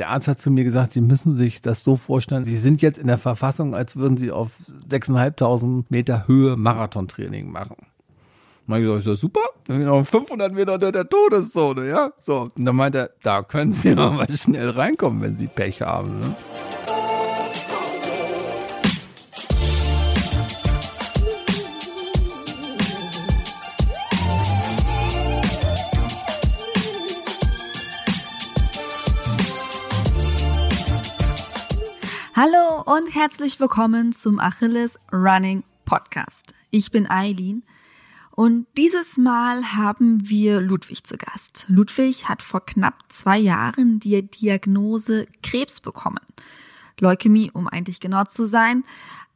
der Arzt hat zu mir gesagt, Sie müssen sich das so vorstellen, Sie sind jetzt in der Verfassung, als würden Sie auf 6.500 Meter Höhe Marathontraining machen. Dann ich so, super, dann bin ich noch 500 Meter unter der Todeszone, ja. So, und dann meinte er, da können Sie mal schnell reinkommen, wenn Sie Pech haben. Ne? Und herzlich willkommen zum Achilles Running Podcast. Ich bin Eileen und dieses Mal haben wir Ludwig zu Gast. Ludwig hat vor knapp zwei Jahren die Diagnose Krebs bekommen. Leukämie, um eigentlich genau zu sein.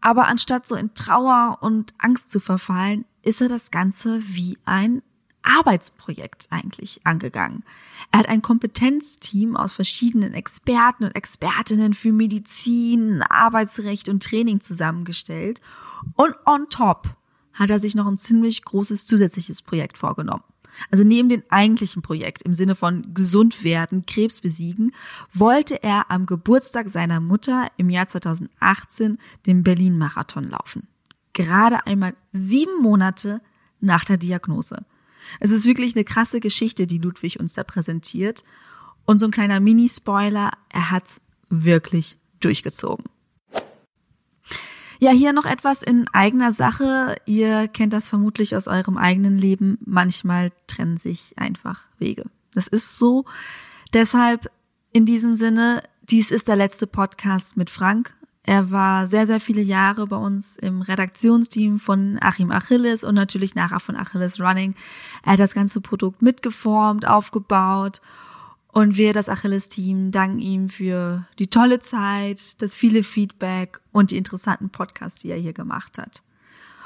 Aber anstatt so in Trauer und Angst zu verfallen, ist er das Ganze wie ein Arbeitsprojekt eigentlich angegangen. Er hat ein Kompetenzteam aus verschiedenen Experten und Expertinnen für Medizin, Arbeitsrecht und Training zusammengestellt. Und on top hat er sich noch ein ziemlich großes zusätzliches Projekt vorgenommen. Also neben dem eigentlichen Projekt im Sinne von gesund werden, Krebs besiegen, wollte er am Geburtstag seiner Mutter im Jahr 2018 den Berlin-Marathon laufen. Gerade einmal sieben Monate nach der Diagnose. Es ist wirklich eine krasse Geschichte, die Ludwig uns da präsentiert. Und so ein kleiner Mini-Spoiler, er hat's wirklich durchgezogen. Ja, hier noch etwas in eigener Sache. Ihr kennt das vermutlich aus eurem eigenen Leben. Manchmal trennen sich einfach Wege. Das ist so. Deshalb in diesem Sinne, dies ist der letzte Podcast mit Frank. Er war sehr, sehr viele Jahre bei uns im Redaktionsteam von Achim Achilles und natürlich nachher von Achilles Running. Er hat das ganze Produkt mitgeformt, aufgebaut und wir, das Achilles-Team, danken ihm für die tolle Zeit, das viele Feedback und die interessanten Podcasts, die er hier gemacht hat.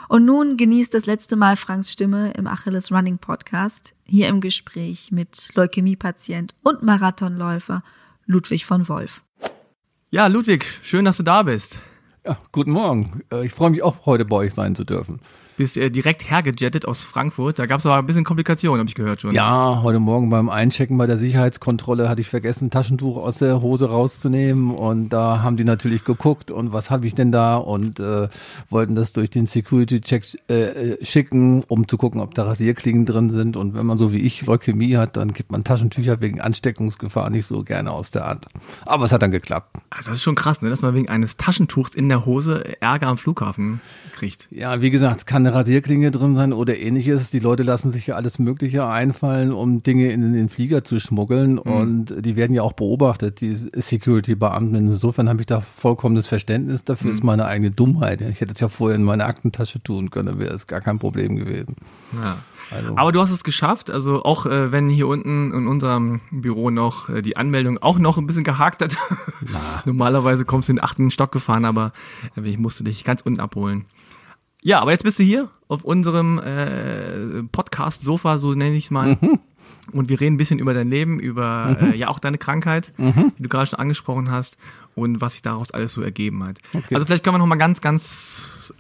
Und nun genießt das letzte Mal Franks Stimme im Achilles Running Podcast, hier im Gespräch mit Leukämiepatient und Marathonläufer Ludwig von Wolf. Ja, Ludwig, schön, dass du da bist. Ja, guten Morgen. Äh, ich freue mich auch, heute bei euch sein zu dürfen bist äh, direkt hergejettet aus Frankfurt. Da gab es aber ein bisschen Komplikationen, habe ich gehört schon. Ja, heute Morgen beim Einchecken bei der Sicherheitskontrolle hatte ich vergessen, Taschentuch aus der Hose rauszunehmen. Und da haben die natürlich geguckt und was habe ich denn da und äh, wollten das durch den Security-Check äh, schicken, um zu gucken, ob da Rasierklingen drin sind. Und wenn man so wie ich Leukämie hat, dann gibt man Taschentücher wegen Ansteckungsgefahr nicht so gerne aus der Hand. Aber es hat dann geklappt. Also das ist schon krass, ne? dass man wegen eines Taschentuchs in der Hose Ärger am Flughafen kriegt. Ja, wie gesagt, es kann eine Rasierklinge drin sein oder ähnliches. Die Leute lassen sich ja alles Mögliche einfallen, um Dinge in den Flieger zu schmuggeln. Mhm. Und die werden ja auch beobachtet, die Security-Beamten. Insofern habe ich da vollkommenes Verständnis dafür. Mhm. ist meine eigene Dummheit. Ich hätte es ja vorher in meine Aktentasche tun können, wäre es gar kein Problem gewesen. Ja. Also. Aber du hast es geschafft, also auch äh, wenn hier unten in unserem Büro noch äh, die Anmeldung auch noch ein bisschen gehakt hat. Normalerweise kommst du in den achten Stock gefahren, aber äh, ich musste dich ganz unten abholen. Ja, aber jetzt bist du hier auf unserem äh, Podcast-Sofa, so nenne ich es mal. Mhm. Und wir reden ein bisschen über dein Leben, über mhm. äh, ja auch deine Krankheit, mhm. die du gerade schon angesprochen hast und was sich daraus alles so ergeben hat. Okay. Also vielleicht können wir noch mal ganz, ganz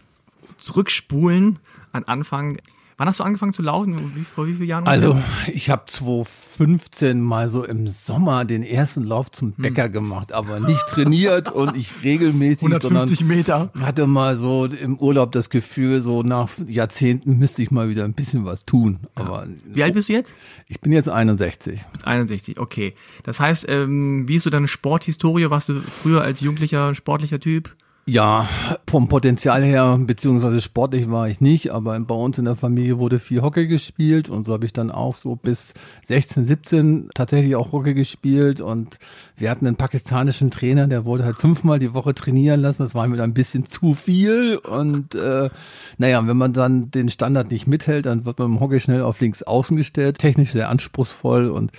zurückspulen an Anfang. Wann hast du angefangen zu laufen? Wie, vor wie vielen Jahren? Also ich habe 2015 mal so im Sommer den ersten Lauf zum hm. Bäcker hm. gemacht, aber nicht trainiert und ich regelmäßig, 150 Meter. hatte mal so im Urlaub das Gefühl, so nach Jahrzehnten müsste ich mal wieder ein bisschen was tun. Aber wie alt bist du jetzt? Ich bin jetzt 61. 61, okay. Das heißt, ähm, wie ist so deine Sporthistorie? Warst du früher als Jugendlicher sportlicher Typ? Ja, vom Potenzial her, beziehungsweise sportlich war ich nicht, aber bei uns in der Familie wurde viel Hockey gespielt und so habe ich dann auch so bis 16, 17 tatsächlich auch Hockey gespielt und wir hatten einen pakistanischen Trainer, der wollte halt fünfmal die Woche trainieren lassen, das war mir dann ein bisschen zu viel und äh, naja, wenn man dann den Standard nicht mithält, dann wird man im Hockey schnell auf links außen gestellt, technisch sehr anspruchsvoll und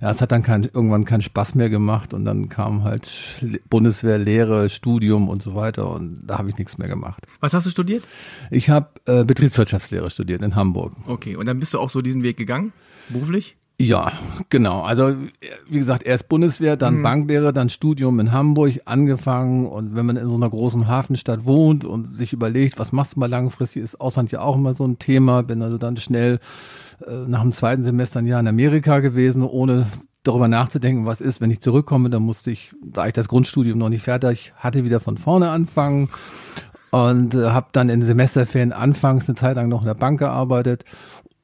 ja, es hat dann kein, irgendwann keinen Spaß mehr gemacht und dann kam halt Bundeswehr, Lehre, Studium und so weiter und da habe ich nichts mehr gemacht. Was hast du studiert? Ich habe äh, Betriebswirtschaftslehre studiert in Hamburg. Okay, und dann bist du auch so diesen Weg gegangen, beruflich? Ja, genau. Also wie gesagt, erst Bundeswehr, dann mhm. Banklehre, dann Studium in Hamburg angefangen. Und wenn man in so einer großen Hafenstadt wohnt und sich überlegt, was machst du mal langfristig, ist Ausland ja auch immer so ein Thema. Bin also dann schnell äh, nach dem zweiten Semester ein Jahr in Amerika gewesen, ohne darüber nachzudenken, was ist, wenn ich zurückkomme, dann musste ich, da ich das Grundstudium noch nicht fertig hatte, wieder von vorne anfangen und äh, habe dann in Semesterferien anfangs eine Zeit lang noch in der Bank gearbeitet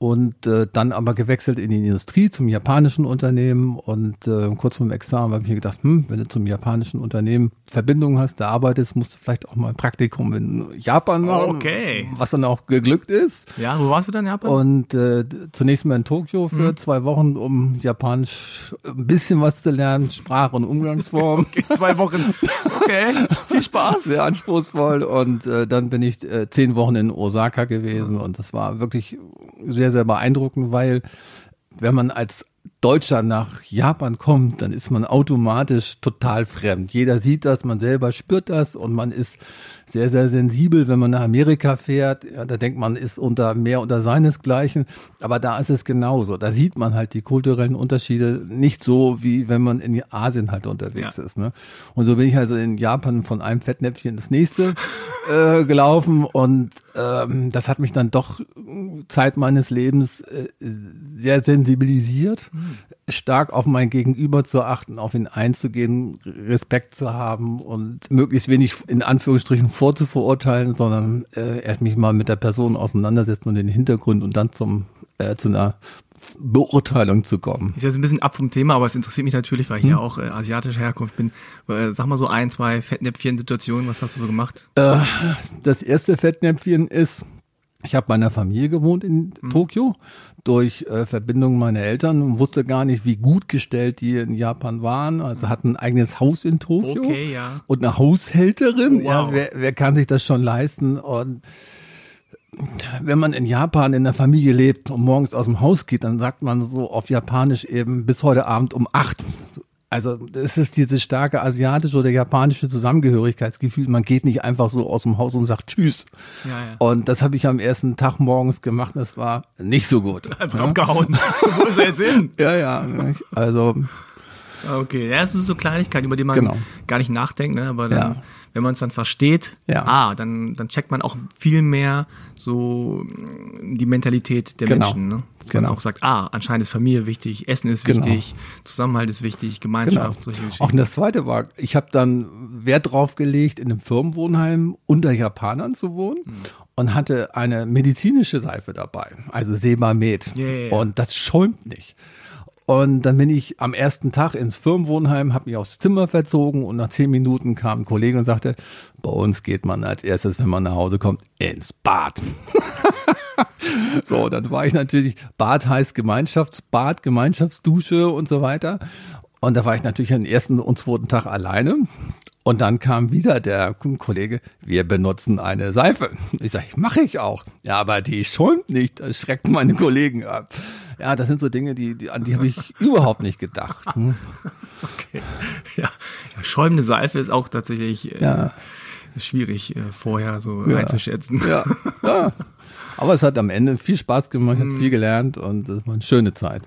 und äh, dann aber gewechselt in die Industrie zum japanischen Unternehmen und äh, kurz vor dem Examen habe ich mir gedacht, hm, wenn du zum japanischen Unternehmen Verbindungen hast, da arbeitest, musst du vielleicht auch mal ein Praktikum in Japan machen, okay. was dann auch geglückt ist. Ja, wo warst du dann in Japan? Und äh, zunächst mal in Tokio für mhm. zwei Wochen, um Japanisch ein bisschen was zu lernen, Sprache und Umgangsform. okay, zwei Wochen. Okay, viel Spaß. Sehr anspruchsvoll und äh, dann bin ich äh, zehn Wochen in Osaka gewesen und das war wirklich sehr sehr, sehr beeindruckend, weil wenn man als Deutscher nach Japan kommt, dann ist man automatisch total fremd. Jeder sieht das, man selber spürt das und man ist sehr, sehr sensibel, wenn man nach Amerika fährt. Ja, da denkt man, ist unter mehr unter seinesgleichen. Aber da ist es genauso. Da sieht man halt die kulturellen Unterschiede nicht so, wie wenn man in Asien halt unterwegs ja. ist. Ne? Und so bin ich also in Japan von einem Fettnäpfchen ins nächste äh, gelaufen. Und ähm, das hat mich dann doch Zeit meines Lebens äh, sehr sensibilisiert. Mhm stark auf mein Gegenüber zu achten, auf ihn einzugehen, Respekt zu haben und möglichst wenig in Anführungsstrichen vorzuverurteilen, sondern äh, erst mich mal mit der Person auseinandersetzen und den Hintergrund und dann zum äh, zu einer Beurteilung zu kommen. Ist jetzt ein bisschen ab vom Thema, aber es interessiert mich natürlich, weil ich hm. ja auch äh, asiatischer Herkunft bin. Äh, sag mal so ein, zwei Fettnäpfchen-Situationen, was hast du so gemacht? Äh, das erste Fettnäpfchen ist, ich habe bei einer Familie gewohnt in mhm. Tokio durch äh, Verbindung meiner Eltern und wusste gar nicht, wie gut gestellt die in Japan waren. Also hatten ein eigenes Haus in Tokio okay, ja. und eine Haushälterin. Wow. Ja, wer, wer kann sich das schon leisten? Und wenn man in Japan in der Familie lebt und morgens aus dem Haus geht, dann sagt man so auf Japanisch eben bis heute Abend um acht. Also es ist dieses starke asiatische oder japanische Zusammengehörigkeitsgefühl. Man geht nicht einfach so aus dem Haus und sagt Tschüss. Ja, ja. Und das habe ich am ersten Tag morgens gemacht. Das war nicht so gut. Einfach ja? abgehauen. Wo ist er jetzt hin? Ja, ja. Also. Okay, ja, das ist so Kleinigkeit, über die man genau. gar nicht nachdenkt, ne? aber dann ja wenn man es dann versteht, ja. ah, dann, dann checkt man auch viel mehr so mm, die Mentalität der genau. Menschen. Ne? Dass genau. man auch sagt, ah, anscheinend ist Familie wichtig, Essen ist genau. wichtig, Zusammenhalt ist wichtig, Gemeinschaft, genau. solche Geschichten. Auch das zweite war, ich habe dann Wert drauf gelegt, in einem Firmenwohnheim unter Japanern zu wohnen. Mhm und hatte eine medizinische Seife dabei, also Sebamed. Yeah. Und das schäumt nicht. Und dann bin ich am ersten Tag ins Firmenwohnheim, habe mich aufs Zimmer verzogen und nach zehn Minuten kam ein Kollege und sagte, bei uns geht man als erstes, wenn man nach Hause kommt, ins Bad. so, dann war ich natürlich, Bad heißt Gemeinschaftsbad, Gemeinschaftsdusche und so weiter. Und da war ich natürlich am ersten und zweiten Tag alleine. Und dann kam wieder der Kollege, wir benutzen eine Seife. Ich sage, mache ich auch. Ja, aber die schäumt nicht, das schreckt meine Kollegen ab. Ja, das sind so Dinge, die, die an die habe ich überhaupt nicht gedacht. Hm? Okay. Ja. ja, schäumende Seife ist auch tatsächlich äh, ja. schwierig äh, vorher so ja. einzuschätzen. Ja. ja. Aber es hat am Ende viel Spaß gemacht, ich habe hm. viel gelernt und es war eine schöne Zeit.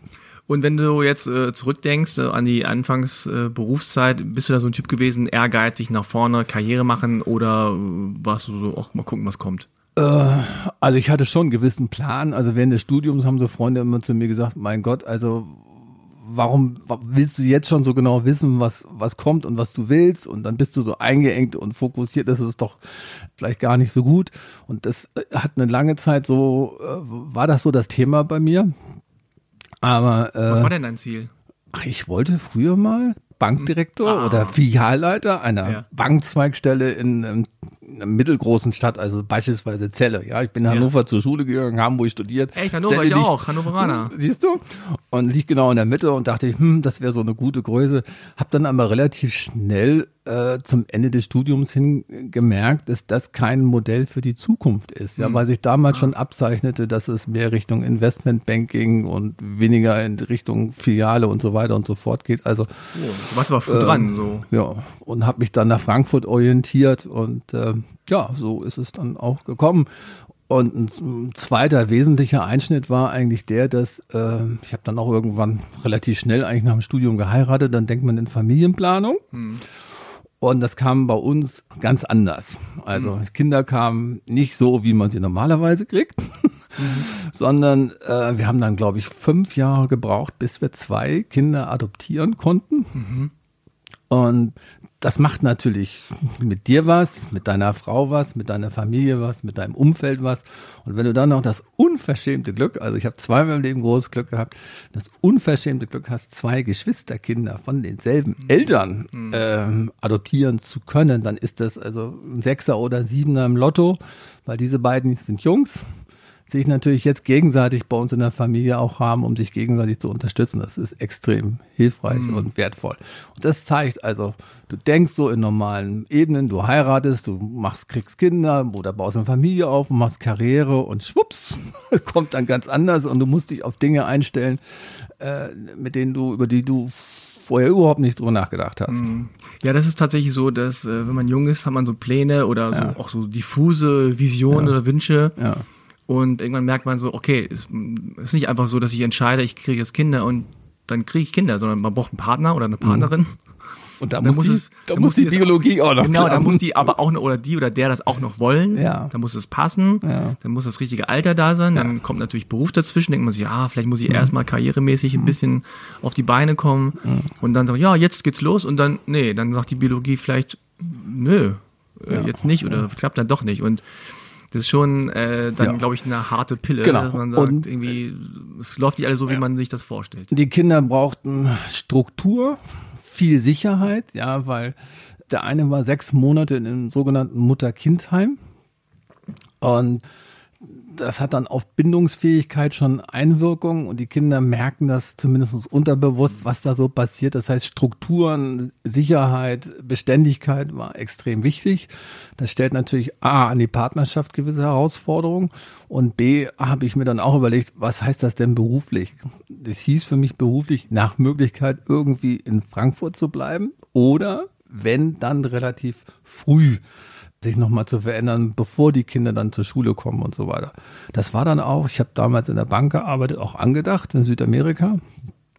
Und wenn du jetzt äh, zurückdenkst äh, an die Anfangsberufszeit, äh, bist du da so ein Typ gewesen, ehrgeizig nach vorne, Karriere machen oder äh, warst du so, auch mal gucken, was kommt? Äh, also ich hatte schon einen gewissen Plan. Also während des Studiums haben so Freunde immer zu mir gesagt, mein Gott, also warum willst du jetzt schon so genau wissen, was, was kommt und was du willst? Und dann bist du so eingeengt und fokussiert, das ist doch vielleicht gar nicht so gut. Und das äh, hat eine lange Zeit so, äh, war das so das Thema bei mir. Aber äh, Was war denn dein Ziel? Ach, ich wollte früher mal Bankdirektor ah. oder Filialleiter einer ja. Bankzweigstelle in, in, einer mittelgroßen Stadt, also beispielsweise Celle. Ja, ich bin in ja. Hannover zur Schule gegangen, Hamburg studiert. Echt, Hannover Celle ich auch, Hannoveraner. Siehst du? Und liegt genau in der Mitte und dachte ich, hm, das wäre so eine gute Größe. Hab dann aber relativ schnell äh, zum Ende des Studiums hin gemerkt, dass das kein Modell für die Zukunft ist. Ja, mhm. weil sich damals schon abzeichnete, dass es mehr Richtung Investmentbanking und weniger in Richtung Filiale und so weiter und so fort geht. Also oh, du warst aber früh äh, dran, so. Ja, und habe mich dann nach Frankfurt orientiert und äh, ja, so ist es dann auch gekommen. Und ein zweiter wesentlicher Einschnitt war eigentlich der, dass äh, ich habe dann auch irgendwann relativ schnell eigentlich nach dem Studium geheiratet, dann denkt man in Familienplanung. Hm. Und das kam bei uns ganz anders. Also mhm. Kinder kamen nicht so, wie man sie normalerweise kriegt. mhm. sondern äh, wir haben dann, glaube ich, fünf Jahre gebraucht, bis wir zwei Kinder adoptieren konnten. Mhm. Und das macht natürlich mit dir was, mit deiner Frau was, mit deiner Familie was, mit deinem Umfeld was. Und wenn du dann noch das unverschämte Glück, also ich habe zweimal im Leben großes Glück gehabt, das unverschämte Glück hast, zwei Geschwisterkinder von denselben mhm. Eltern mhm. ähm, adoptieren zu können, dann ist das also ein Sechser oder Siebener im Lotto, weil diese beiden sind Jungs sich natürlich jetzt gegenseitig bei uns in der Familie auch haben, um sich gegenseitig zu unterstützen. Das ist extrem hilfreich mhm. und wertvoll. Und das zeigt also, du denkst so in normalen Ebenen, du heiratest, du machst, kriegst Kinder oder baust eine Familie auf und machst Karriere und schwupps, kommt dann ganz anders und du musst dich auf Dinge einstellen, äh, mit denen du, über die du vorher überhaupt nicht drüber nachgedacht hast. Mhm. Ja, das ist tatsächlich so, dass äh, wenn man jung ist, hat man so Pläne oder ja. so, auch so diffuse Visionen ja. oder Wünsche. Ja. Und irgendwann merkt man so, okay, es ist nicht einfach so, dass ich entscheide, ich kriege jetzt Kinder und dann kriege ich Kinder, sondern man braucht einen Partner oder eine Partnerin. Mhm. Und da, muss, muss, es, da muss die Biologie auch noch Genau, da muss die aber auch oder die oder der das auch noch wollen. Ja. Da muss es passen. Ja. Dann muss das richtige Alter da sein. Dann ja. kommt natürlich Beruf dazwischen. Denkt man sich, ja, vielleicht muss ich mhm. erstmal karrieremäßig ein bisschen auf die Beine kommen. Mhm. Und dann sagt, ja, jetzt geht's los. Und dann, nee, dann sagt die Biologie vielleicht, nö, äh, jetzt nicht oder klappt dann doch nicht. Und das ist schon äh, dann, ja. glaube ich, eine harte Pille, genau. dass man sagt, und irgendwie, es läuft nicht alles so, wie ja. man sich das vorstellt. Die Kinder brauchten Struktur, viel Sicherheit, ja, weil der eine war sechs Monate in einem sogenannten Mutter-Kind-Heim und das hat dann auf Bindungsfähigkeit schon Einwirkung und die Kinder merken das zumindest unterbewusst, was da so passiert. Das heißt, Strukturen, Sicherheit, Beständigkeit war extrem wichtig. Das stellt natürlich A an die Partnerschaft gewisse Herausforderungen und B habe ich mir dann auch überlegt, was heißt das denn beruflich? Das hieß für mich beruflich nach Möglichkeit irgendwie in Frankfurt zu bleiben oder wenn dann relativ früh sich nochmal zu verändern, bevor die Kinder dann zur Schule kommen und so weiter. Das war dann auch, ich habe damals in der Bank gearbeitet, auch angedacht in Südamerika.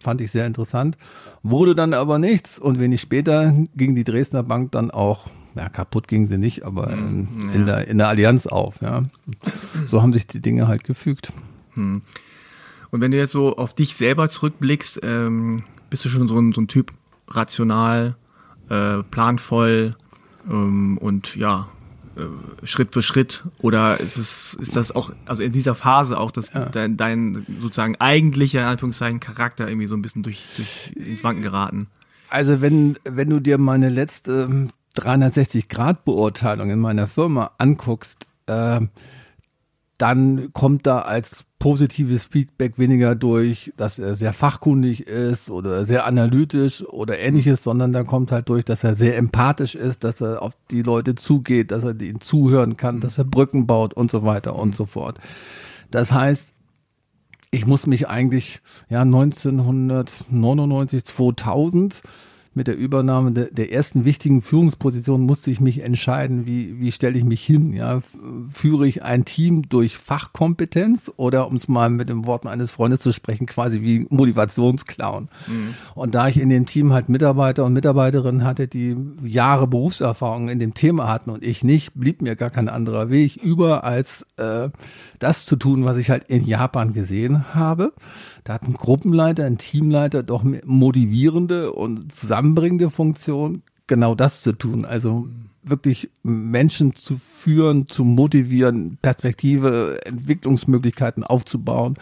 Fand ich sehr interessant. Wurde dann aber nichts und wenig später ging die Dresdner Bank dann auch, ja, kaputt ging sie nicht, aber in, hm, in der, in der Allianz auf. Ja. So haben sich die Dinge halt gefügt. Hm. Und wenn du jetzt so auf dich selber zurückblickst, ähm, bist du schon so ein, so ein Typ rational, äh, planvoll ähm, und ja, Schritt für Schritt oder ist es ist das auch also in dieser Phase auch dass ja. dein, dein sozusagen eigentlicher in Anführungszeichen Charakter irgendwie so ein bisschen durch, durch ins Wanken geraten? Also wenn wenn du dir meine letzte 360 Grad Beurteilung in meiner Firma anguckst, äh, dann kommt da als positives Feedback weniger durch, dass er sehr fachkundig ist oder sehr analytisch oder ähnliches, sondern da kommt halt durch, dass er sehr empathisch ist, dass er auf die Leute zugeht, dass er ihnen zuhören kann, dass er Brücken baut und so weiter und so fort. Das heißt, ich muss mich eigentlich ja 1999 2000 mit der Übernahme der, der ersten wichtigen Führungsposition musste ich mich entscheiden, wie, wie stelle ich mich hin? Ja, führe ich ein Team durch Fachkompetenz oder um es mal mit den Worten eines Freundes zu sprechen, quasi wie Motivationsclown. Mhm. Und da ich in dem Team halt Mitarbeiter und Mitarbeiterinnen hatte, die Jahre Berufserfahrung in dem Thema hatten und ich nicht, blieb mir gar kein anderer Weg über als äh, das zu tun, was ich halt in Japan gesehen habe. Da hat ein Gruppenleiter, ein Teamleiter doch motivierende und zusammenbringende Funktion, genau das zu tun. Also wirklich Menschen zu führen, zu motivieren, Perspektive, Entwicklungsmöglichkeiten aufzubauen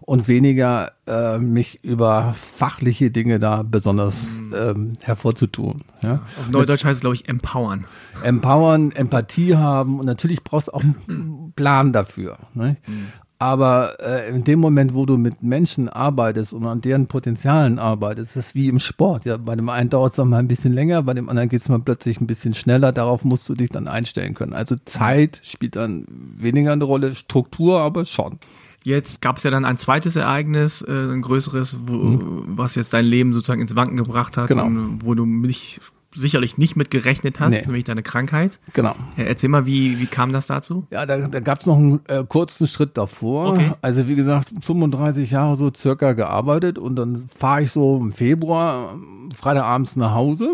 und weniger äh, mich über fachliche Dinge da besonders mhm. ähm, hervorzutun. Ja? Auf Neudeutsch heißt es, glaube ich, empowern. Empowern, Empathie haben und natürlich brauchst du auch einen Plan dafür. Ne? Mhm. Aber äh, in dem Moment, wo du mit Menschen arbeitest und an deren Potenzialen arbeitest, ist es wie im Sport. Ja, bei dem einen dauert es dann mal ein bisschen länger, bei dem anderen geht es mal plötzlich ein bisschen schneller. Darauf musst du dich dann einstellen können. Also Zeit spielt dann weniger eine Rolle, Struktur aber schon. Jetzt gab es ja dann ein zweites Ereignis, äh, ein größeres, wo, mhm. was jetzt dein Leben sozusagen ins Wanken gebracht hat, genau. und wo du mich sicherlich nicht mit gerechnet hast, nee. nämlich deine Krankheit. Genau. Erzähl mal, wie, wie kam das dazu? Ja, da, da gab es noch einen äh, kurzen Schritt davor. Okay. Also wie gesagt, 35 Jahre so circa gearbeitet und dann fahre ich so im Februar Freitagabends nach Hause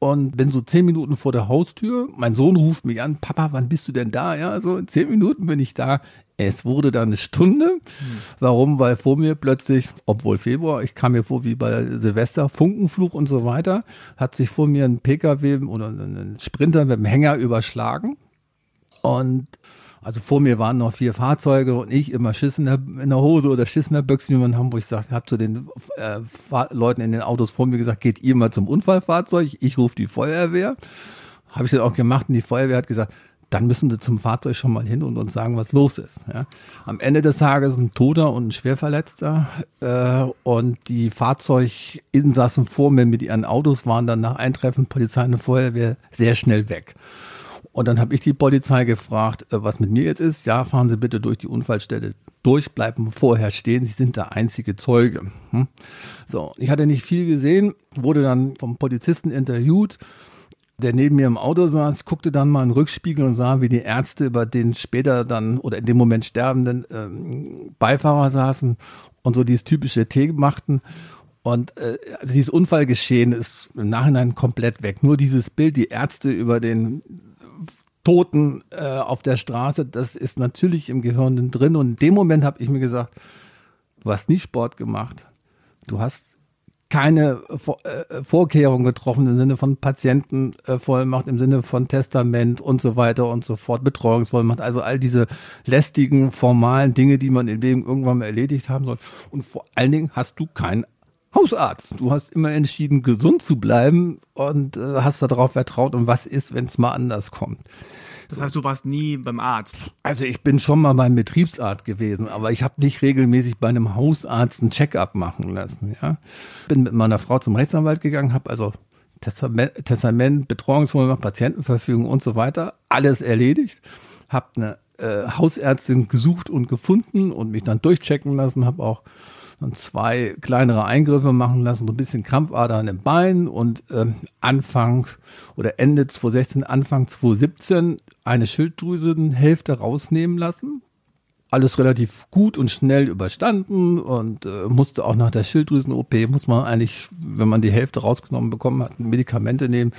und bin so zehn Minuten vor der Haustür. Mein Sohn ruft mich an, Papa, wann bist du denn da? Ja, so in zehn Minuten bin ich da. Es wurde dann eine Stunde. Hm. Warum? Weil vor mir plötzlich, obwohl Februar, ich kam mir vor wie bei Silvester, Funkenfluch und so weiter, hat sich vor mir ein PKW oder ein Sprinter mit dem Hänger überschlagen. Und also vor mir waren noch vier Fahrzeuge und ich immer Schiss in der, in der Hose oder Schiss in der Büchse, wie man in Hamburg sagt. Habe zu den äh, Leuten in den Autos vor mir gesagt, geht ihr mal zum Unfallfahrzeug, ich rufe die Feuerwehr. Habe ich dann auch gemacht und die Feuerwehr hat gesagt, dann müssen sie zum Fahrzeug schon mal hin und uns sagen, was los ist. Ja. Am Ende des Tages ein Toter und ein Schwerverletzter äh, und die Fahrzeuginsassen vor mir mit ihren Autos waren dann nach Eintreffen Polizei und Feuerwehr sehr schnell weg. Und dann habe ich die Polizei gefragt, äh, was mit mir jetzt ist. Ja, fahren Sie bitte durch die Unfallstelle durch, bleiben vorher stehen. Sie sind der einzige Zeuge. Hm? So, ich hatte nicht viel gesehen, wurde dann vom Polizisten interviewt, der neben mir im Auto saß, guckte dann mal in den Rückspiegel und sah, wie die Ärzte über den später dann oder in dem Moment sterbenden ähm, Beifahrer saßen und so dieses typische Tee machten. Und äh, also dieses Unfallgeschehen ist im Nachhinein komplett weg. Nur dieses Bild, die Ärzte über den Toten äh, auf der Straße, das ist natürlich im Gehirn drin. Und in dem Moment habe ich mir gesagt, du hast nie Sport gemacht. Du hast keine äh, Vorkehrungen getroffen im Sinne von Patientenvollmacht, im Sinne von Testament und so weiter und so fort, Betreuungsvollmacht, also all diese lästigen, formalen Dinge, die man im Leben irgendwann mal erledigt haben soll. Und vor allen Dingen hast du keinen Hausarzt. Du hast immer entschieden, gesund zu bleiben und äh, hast darauf vertraut, und was ist, wenn es mal anders kommt. Das heißt, du warst nie beim Arzt? Also ich bin schon mal beim Betriebsarzt gewesen, aber ich habe nicht regelmäßig bei einem Hausarzt einen Check-up machen lassen. Ja? Bin mit meiner Frau zum Rechtsanwalt gegangen, habe also Testament, Testament Betreuungsvollmacht, Patientenverfügung und so weiter, alles erledigt. Habe eine äh, Hausärztin gesucht und gefunden und mich dann durchchecken lassen, habe auch dann zwei kleinere Eingriffe machen lassen, so ein bisschen Krampfadern im Bein und ähm, Anfang oder Ende 2016, Anfang 2017 eine Schilddrüsenhälfte rausnehmen lassen. Alles relativ gut und schnell überstanden und äh, musste auch nach der Schilddrüsen-OP, muss man eigentlich, wenn man die Hälfte rausgenommen bekommen hat, Medikamente nehmen.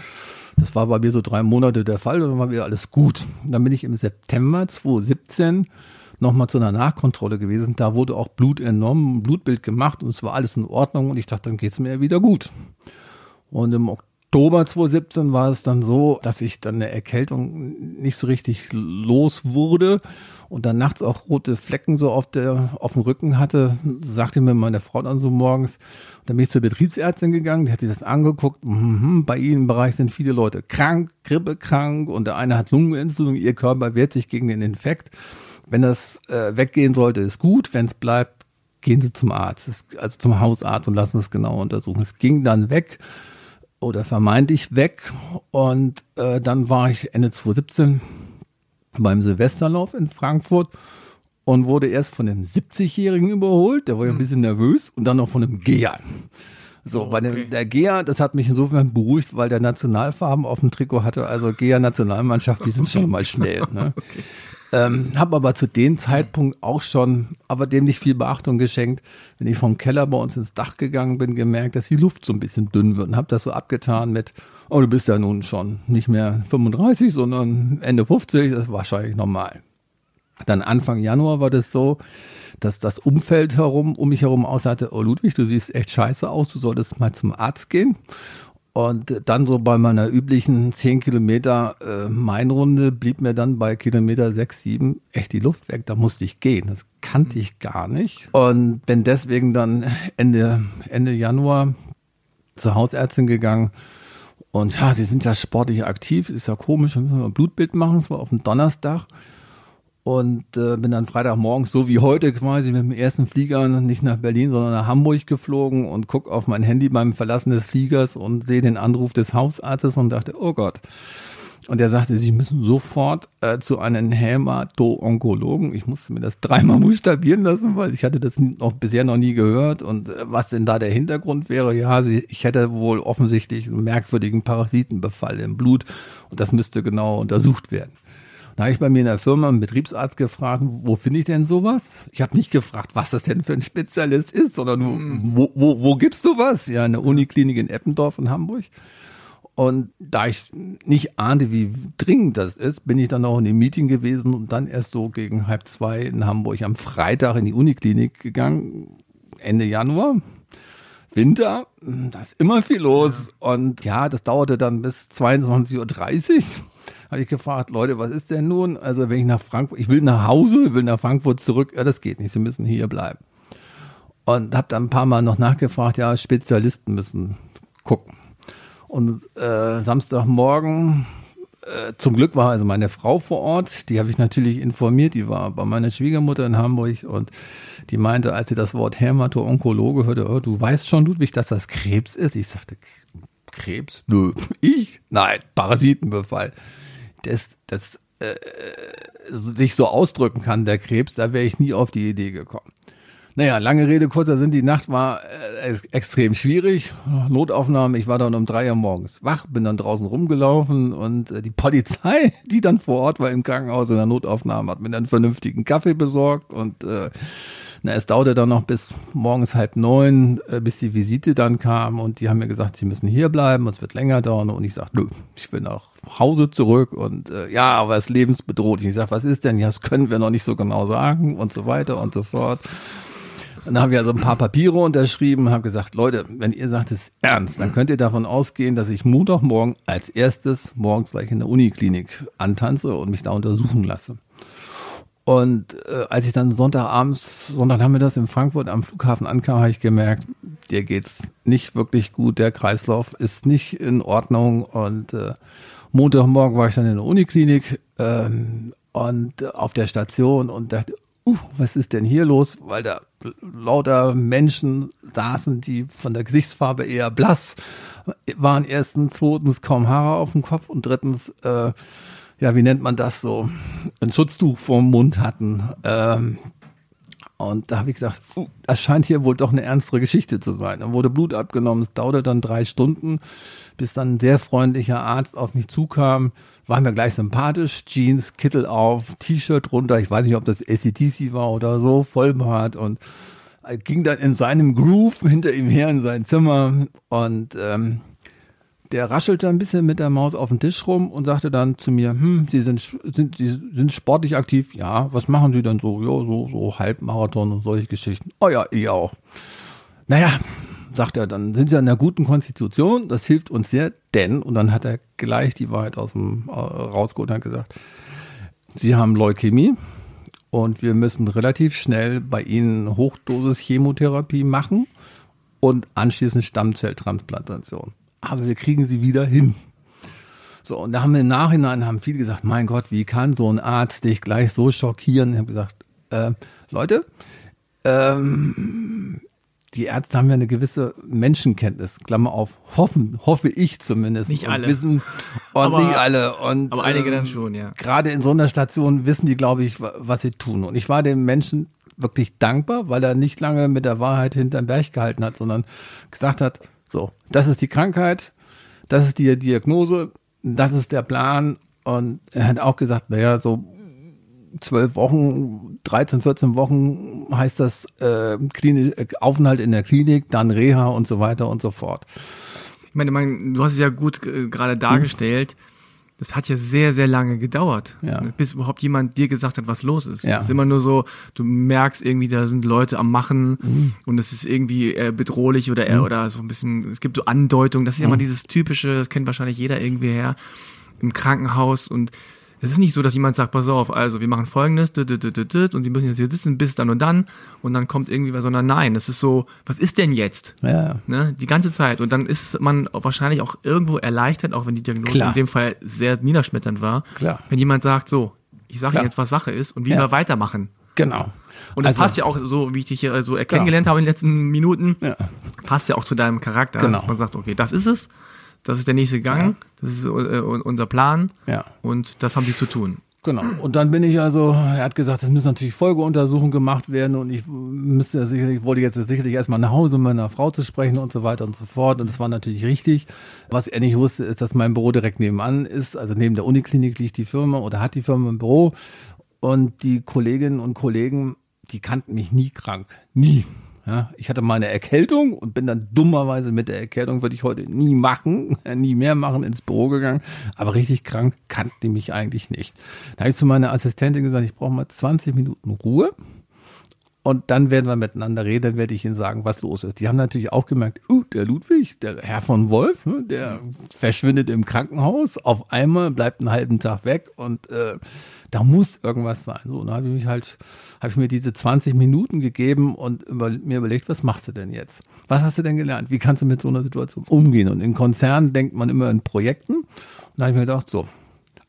Das war bei mir so drei Monate der Fall und dann war wieder alles gut. dann bin ich im September 2017 nochmal zu einer Nachkontrolle gewesen. Da wurde auch Blut entnommen, ein Blutbild gemacht und es war alles in Ordnung und ich dachte, dann geht es mir wieder gut. Und im Oktober 2017 war es dann so, dass ich dann eine Erkältung nicht so richtig los wurde und dann nachts auch rote Flecken so auf der auf dem Rücken hatte, sagte mir meine Frau dann so morgens. Dann bin ich zur Betriebsärztin gegangen, die hat sich das angeguckt. Mhm, bei ihnen im Bereich sind viele Leute krank, grippekrank und der eine hat Lungenentzündung, ihr Körper wehrt sich gegen den Infekt. Wenn das äh, weggehen sollte, ist gut. Wenn es bleibt, gehen Sie zum Arzt, also zum Hausarzt und lassen es genau untersuchen. Es ging dann weg oder vermeintlich weg und äh, dann war ich Ende 2017 beim Silvesterlauf in Frankfurt und wurde erst von dem 70-Jährigen überholt, der war ja ein hm. bisschen nervös und dann noch von einem Geher. So, oh, okay. bei dem, der Gea, das hat mich insofern beruhigt, weil der Nationalfarben auf dem Trikot hatte, also Gea Nationalmannschaft, die sind schon mal schnell. Ne? Okay. Ähm, habe aber zu dem Zeitpunkt auch schon, aber dem nicht viel Beachtung geschenkt, wenn ich vom Keller bei uns ins Dach gegangen bin, gemerkt, dass die Luft so ein bisschen dünn wird und habe das so abgetan mit, oh, du bist ja nun schon nicht mehr 35, sondern Ende 50, das ist wahrscheinlich normal. Dann Anfang Januar war das so, dass das Umfeld herum, um mich herum aussagte, oh Ludwig, du siehst echt scheiße aus, du solltest mal zum Arzt gehen. Und dann so bei meiner üblichen 10 Kilometer äh, Mainrunde blieb mir dann bei Kilometer 6, 7 echt die Luft weg. Da musste ich gehen. Das kannte ich gar nicht. Und bin deswegen dann Ende, Ende Januar zur Hausärztin gegangen. Und ja, sie sind ja sportlich aktiv, ist ja komisch, wir müssen ein Blutbild machen, es war auf dem Donnerstag und äh, bin dann Freitagmorgens so wie heute quasi mit dem ersten Flieger nicht nach Berlin, sondern nach Hamburg geflogen und guck auf mein Handy beim Verlassen des Fliegers und sehe den Anruf des Hausarztes und dachte, oh Gott. Und er sagte, Sie müssen sofort äh, zu einem Hämato-Onkologen. Ich musste mir das dreimal buchstabieren lassen, weil ich hatte das noch bisher noch nie gehört. Und äh, was denn da der Hintergrund wäre, ja, ich hätte wohl offensichtlich einen merkwürdigen Parasitenbefall im Blut und das müsste genau untersucht werden. Da habe ich bei mir in der Firma einen Betriebsarzt gefragt, wo finde ich denn sowas? Ich habe nicht gefragt, was das denn für ein Spezialist ist, sondern hm. wo, wo, wo gibt's sowas? Ja, in der Uniklinik in Eppendorf in Hamburg. Und da ich nicht ahnte, wie dringend das ist, bin ich dann auch in dem Meeting gewesen und dann erst so gegen halb zwei in Hamburg am Freitag in die Uniklinik gegangen, Ende Januar. Winter, da ist immer viel los. Und ja, das dauerte dann bis 22.30 Uhr. Habe ich gefragt, Leute, was ist denn nun? Also wenn ich nach Frankfurt, ich will nach Hause, will nach Frankfurt zurück. Ja, das geht nicht, Sie müssen hier bleiben. Und habe dann ein paar Mal noch nachgefragt, ja, Spezialisten müssen gucken. Und äh, Samstagmorgen, äh, zum Glück war also meine Frau vor Ort, die habe ich natürlich informiert, die war bei meiner Schwiegermutter in Hamburg und die meinte, als sie das Wort Hämato-Onkologe hörte, oh, du weißt schon, Ludwig, dass das Krebs ist. Ich sagte, Krebs? Nö. Ich? Nein, Parasitenbefall. Das, das äh, sich so ausdrücken kann, der Krebs, da wäre ich nie auf die Idee gekommen. Naja, lange Rede, kurzer Sinn, die Nacht war äh, extrem schwierig. Notaufnahme, ich war dann um drei Uhr morgens wach, bin dann draußen rumgelaufen und äh, die Polizei, die dann vor Ort war im Krankenhaus in der Notaufnahme, hat mir dann vernünftigen Kaffee besorgt und äh, na, es dauerte dann noch bis morgens halb neun, äh, bis die Visite dann kam und die haben mir gesagt, sie müssen hier bleiben, es wird länger dauern und ich sagte, nö, ich will nach Hause zurück und äh, ja, aber es ist lebensbedrohlich. Ich sage, was ist denn? Ja, das können wir noch nicht so genau sagen und so weiter und so fort. Dann haben wir also ein paar Papiere unterschrieben haben gesagt, Leute, wenn ihr sagt, es ist ernst, dann könnt ihr davon ausgehen, dass ich Montagmorgen als erstes morgens gleich in der Uniklinik antanze und mich da untersuchen lasse. Und äh, als ich dann Sonntagabends, Sonntag haben wir das in Frankfurt am Flughafen ankam, habe ich gemerkt, dir geht's nicht wirklich gut, der Kreislauf ist nicht in Ordnung. Und äh, Montagmorgen war ich dann in der Uniklinik ähm, und auf der Station und dachte, uh, was ist denn hier los? Weil da lauter Menschen saßen, die von der Gesichtsfarbe eher blass waren. Erstens, zweitens kaum Haare auf dem Kopf und drittens, äh, ja, wie nennt man das so, ein Schutztuch vorm Mund hatten. Ähm, und da habe ich gesagt, uh, das scheint hier wohl doch eine ernstere Geschichte zu sein. Dann wurde Blut abgenommen, es dauerte dann drei Stunden, bis dann ein sehr freundlicher Arzt auf mich zukam war mir gleich sympathisch. Jeans, Kittel auf, T-Shirt runter. Ich weiß nicht, ob das ACDC war oder so, Vollbart und ging dann in seinem Groove hinter ihm her in sein Zimmer und ähm, der raschelte ein bisschen mit der Maus auf den Tisch rum und sagte dann zu mir, hm, Sie sind, sind, Sie sind sportlich aktiv? Ja, was machen Sie dann so? Ja, so, so Halbmarathon und solche Geschichten. Oh ja, ich auch. Naja, sagt er, dann sind sie in einer guten Konstitution, das hilft uns sehr, denn, und dann hat er gleich die Wahrheit aus dem äh, rausgeholt und hat gesagt, sie haben Leukämie und wir müssen relativ schnell bei ihnen Hochdosis Chemotherapie machen und anschließend Stammzelltransplantation. Aber wir kriegen sie wieder hin. So, und da haben wir im Nachhinein, haben viele gesagt, mein Gott, wie kann so ein Arzt dich gleich so schockieren? Ich habe gesagt, äh, Leute, ähm, die Ärzte haben ja eine gewisse Menschenkenntnis, Klammer auf, hoffen, hoffe ich zumindest. Nicht alle. Wissen, und aber, nicht alle. Und, aber einige ähm, dann schon, ja. Gerade in so einer Station wissen die, glaube ich, was sie tun. Und ich war dem Menschen wirklich dankbar, weil er nicht lange mit der Wahrheit hinterm Berg gehalten hat, sondern gesagt hat, so, das ist die Krankheit, das ist die Diagnose, das ist der Plan. Und er hat auch gesagt, naja, so zwölf Wochen, 13, 14 Wochen heißt das äh, Klinik, äh, Aufenthalt in der Klinik, dann Reha und so weiter und so fort. Ich meine, man, du hast es ja gut äh, gerade dargestellt. Mhm. Das hat ja sehr, sehr lange gedauert, ja. bis überhaupt jemand dir gesagt hat, was los ist. Ja. Es ist immer nur so, du merkst irgendwie, da sind Leute am Machen mhm. und es ist irgendwie äh, bedrohlich oder, mhm. oder so ein bisschen, es gibt so Andeutungen. Das ist ja mhm. mal dieses typische, das kennt wahrscheinlich jeder irgendwie her, im Krankenhaus und es ist nicht so, dass jemand sagt, pass auf, also wir machen folgendes, und sie müssen jetzt hier sitzen bis dann und dann und dann kommt irgendwie was, sondern nein, es ist so, was ist denn jetzt? Ja. Ne, die ganze Zeit. Und dann ist man wahrscheinlich auch irgendwo erleichtert, auch wenn die Diagnose Klar. in dem Fall sehr niederschmetternd war, Klar. wenn jemand sagt, so, ich sage Ihnen jetzt, was Sache ist und wie ja. wir weitermachen. Genau. Und das also, passt ja auch so, wie ich dich hier so kennengelernt habe in den letzten Minuten, ja. passt ja auch zu deinem Charakter, genau. dass man sagt, okay, das ist es das ist der nächste Gang, ja. das ist äh, unser Plan ja. und das haben die zu tun. Genau. Und dann bin ich also, er hat gesagt, es müssen natürlich Folgeuntersuchungen gemacht werden und ich müsste sicherlich, ich wollte jetzt sicherlich erstmal nach Hause mit meiner Frau zu sprechen und so weiter und so fort. Und das war natürlich richtig. Was er nicht wusste, ist, dass mein Büro direkt nebenan ist. Also neben der Uniklinik liegt die Firma oder hat die Firma ein Büro. Und die Kolleginnen und Kollegen, die kannten mich nie krank. Nie. Ja, ich hatte mal eine Erkältung und bin dann dummerweise mit der Erkältung, würde ich heute nie machen, nie mehr machen, ins Büro gegangen. Aber richtig krank kannte die mich eigentlich nicht. Da habe ich zu meiner Assistentin gesagt, ich brauche mal 20 Minuten Ruhe. Und dann werden wir miteinander reden, dann werde ich Ihnen sagen, was los ist. Die haben natürlich auch gemerkt, uh, der Ludwig, der Herr von Wolf, ne, der verschwindet im Krankenhaus, auf einmal bleibt einen halben Tag weg und äh, da muss irgendwas sein. So, dann habe ich mich halt, habe ich mir diese 20 Minuten gegeben und über, mir überlegt, was machst du denn jetzt? Was hast du denn gelernt? Wie kannst du mit so einer Situation umgehen? Und in Konzernen denkt man immer in Projekten. Und da habe ich mir gedacht, so,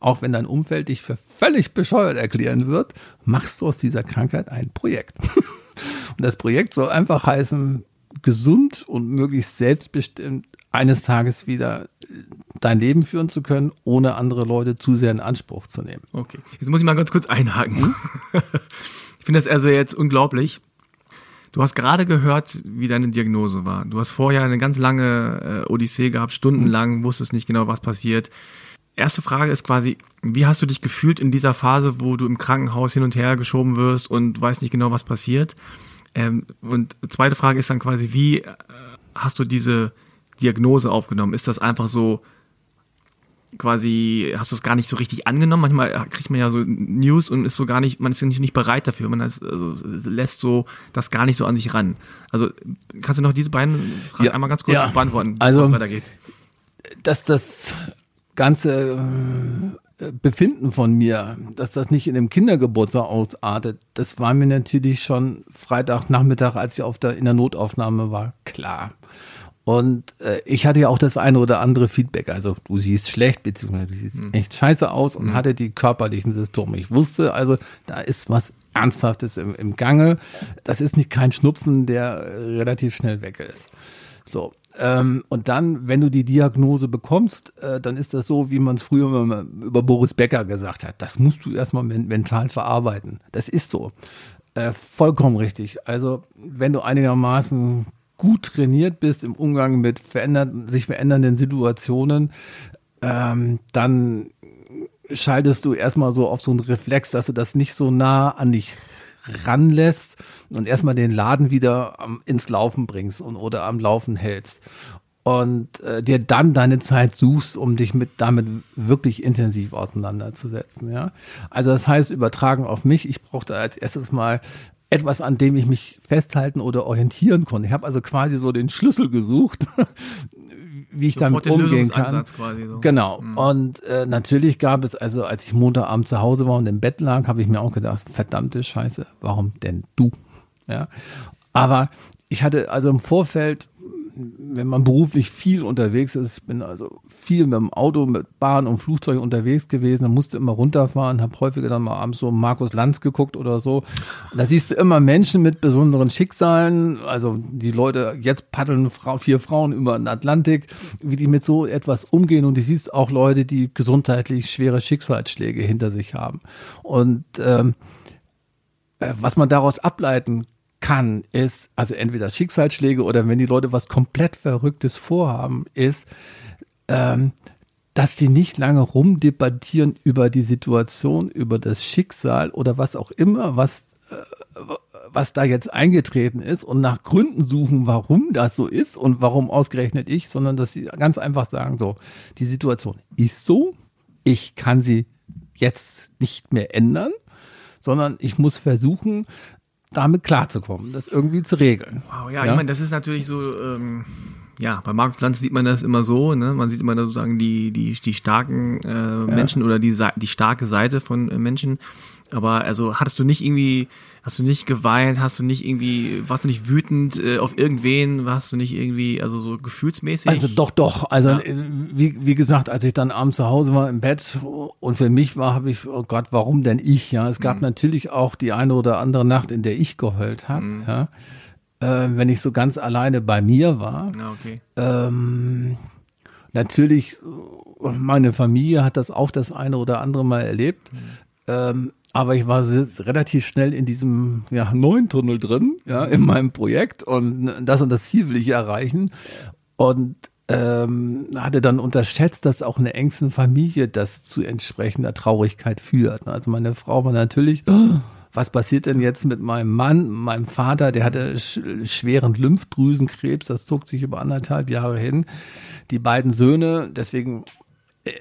auch wenn dein Umfeld dich für völlig bescheuert erklären wird, machst du aus dieser Krankheit ein Projekt. und das Projekt soll einfach heißen, gesund und möglichst selbstbestimmt eines Tages wieder dein Leben führen zu können, ohne andere Leute zu sehr in Anspruch zu nehmen. Okay, jetzt muss ich mal ganz kurz einhaken. Hm? ich finde das also jetzt unglaublich. Du hast gerade gehört, wie deine Diagnose war. Du hast vorher eine ganz lange äh, Odyssee gehabt, stundenlang, wusstest nicht genau, was passiert erste Frage ist quasi, wie hast du dich gefühlt in dieser Phase, wo du im Krankenhaus hin und her geschoben wirst und weißt nicht genau, was passiert? Ähm, und zweite Frage ist dann quasi, wie äh, hast du diese Diagnose aufgenommen? Ist das einfach so quasi, hast du es gar nicht so richtig angenommen? Manchmal kriegt man ja so News und ist so gar nicht, man ist ja nicht, nicht bereit dafür. Man ist, also, lässt so das gar nicht so an sich ran. Also kannst du noch diese beiden Fragen ja, einmal ganz kurz ja. beantworten, also, es weitergeht? Dass das ganze äh, Befinden von mir, dass das nicht in einem Kindergeburtstag ausartet, das war mir natürlich schon Freitagnachmittag, als ich auf der, in der Notaufnahme war, klar. Und äh, ich hatte ja auch das eine oder andere Feedback. Also du siehst schlecht, beziehungsweise du siehst mhm. echt scheiße aus und mhm. hatte die körperlichen Symptome. Ich wusste also, da ist was Ernsthaftes im, im Gange. Das ist nicht kein Schnupfen, der relativ schnell weg ist. So, ähm, und dann, wenn du die Diagnose bekommst, äh, dann ist das so, wie man es früher über, über Boris Becker gesagt hat. Das musst du erstmal men mental verarbeiten. Das ist so. Äh, vollkommen richtig. Also, wenn du einigermaßen gut trainiert bist im Umgang mit verändert, sich verändernden Situationen, ähm, dann schaltest du erstmal so auf so einen Reflex, dass du das nicht so nah an dich ranlässt und erstmal den Laden wieder am, ins Laufen bringst und, oder am Laufen hältst und äh, dir dann deine Zeit suchst, um dich mit damit wirklich intensiv auseinanderzusetzen. Ja, also das heißt übertragen auf mich. Ich brauchte als erstes mal etwas, an dem ich mich festhalten oder orientieren konnte. Ich habe also quasi so den Schlüssel gesucht, wie ich Sofort damit umgehen kann. So. Genau. Mhm. Und äh, natürlich gab es, also als ich Montagabend zu Hause war und im Bett lag, habe ich mir auch gedacht, verdammte Scheiße, warum denn du? Ja. Aber ich hatte also im Vorfeld wenn man beruflich viel unterwegs ist, ich bin also viel mit dem Auto, mit Bahn und Flugzeug unterwegs gewesen, dann musste immer runterfahren, habe häufiger dann mal abends so Markus Lanz geguckt oder so. Da siehst du immer Menschen mit besonderen Schicksalen, also die Leute, jetzt paddeln vier Frauen über den Atlantik, wie die mit so etwas umgehen und du siehst auch Leute, die gesundheitlich schwere Schicksalsschläge hinter sich haben. Und ähm, äh, was man daraus ableiten kann, ist, also entweder Schicksalsschläge oder wenn die Leute was komplett Verrücktes vorhaben, ist, ähm, dass die nicht lange rumdebattieren über die Situation, über das Schicksal oder was auch immer, was, äh, was da jetzt eingetreten ist und nach Gründen suchen, warum das so ist und warum ausgerechnet ich, sondern dass sie ganz einfach sagen, so, die Situation ist so, ich kann sie jetzt nicht mehr ändern, sondern ich muss versuchen, damit klarzukommen, das irgendwie zu regeln. Wow, ja, ja? ich meine, das ist natürlich so, ähm, ja, bei Markus Lanz sieht man das immer so, ne? Man sieht immer sozusagen die, die, die starken äh, Menschen ja. oder die, die starke Seite von äh, Menschen. Aber also hattest du nicht irgendwie, hast du nicht geweint, hast du nicht irgendwie, warst du nicht wütend äh, auf irgendwen, warst du nicht irgendwie, also so gefühlsmäßig? Also doch, doch. Also ja. Äh, wie, wie gesagt, als ich dann abends zu Hause war im Bett und für mich war, habe ich, oh Gott, warum denn ich? Ja, es gab mhm. natürlich auch die eine oder andere Nacht, in der ich geheult habe. Mhm. Ja, äh, wenn ich so ganz alleine bei mir war. Ja, okay. Ähm, natürlich, meine Familie hat das auch das eine oder andere Mal erlebt. Mhm. Ähm, aber ich war relativ schnell in diesem ja, neuen Tunnel drin, ja, in meinem Projekt und das und das Ziel will ich erreichen. Und ähm, hatte dann unterschätzt, dass auch eine engsten Familie das zu entsprechender Traurigkeit führt. Also meine Frau war natürlich, was passiert denn jetzt mit meinem Mann, meinem Vater, der hatte sch schweren Lymphdrüsenkrebs, das zog sich über anderthalb Jahre hin. Die beiden Söhne, deswegen äh,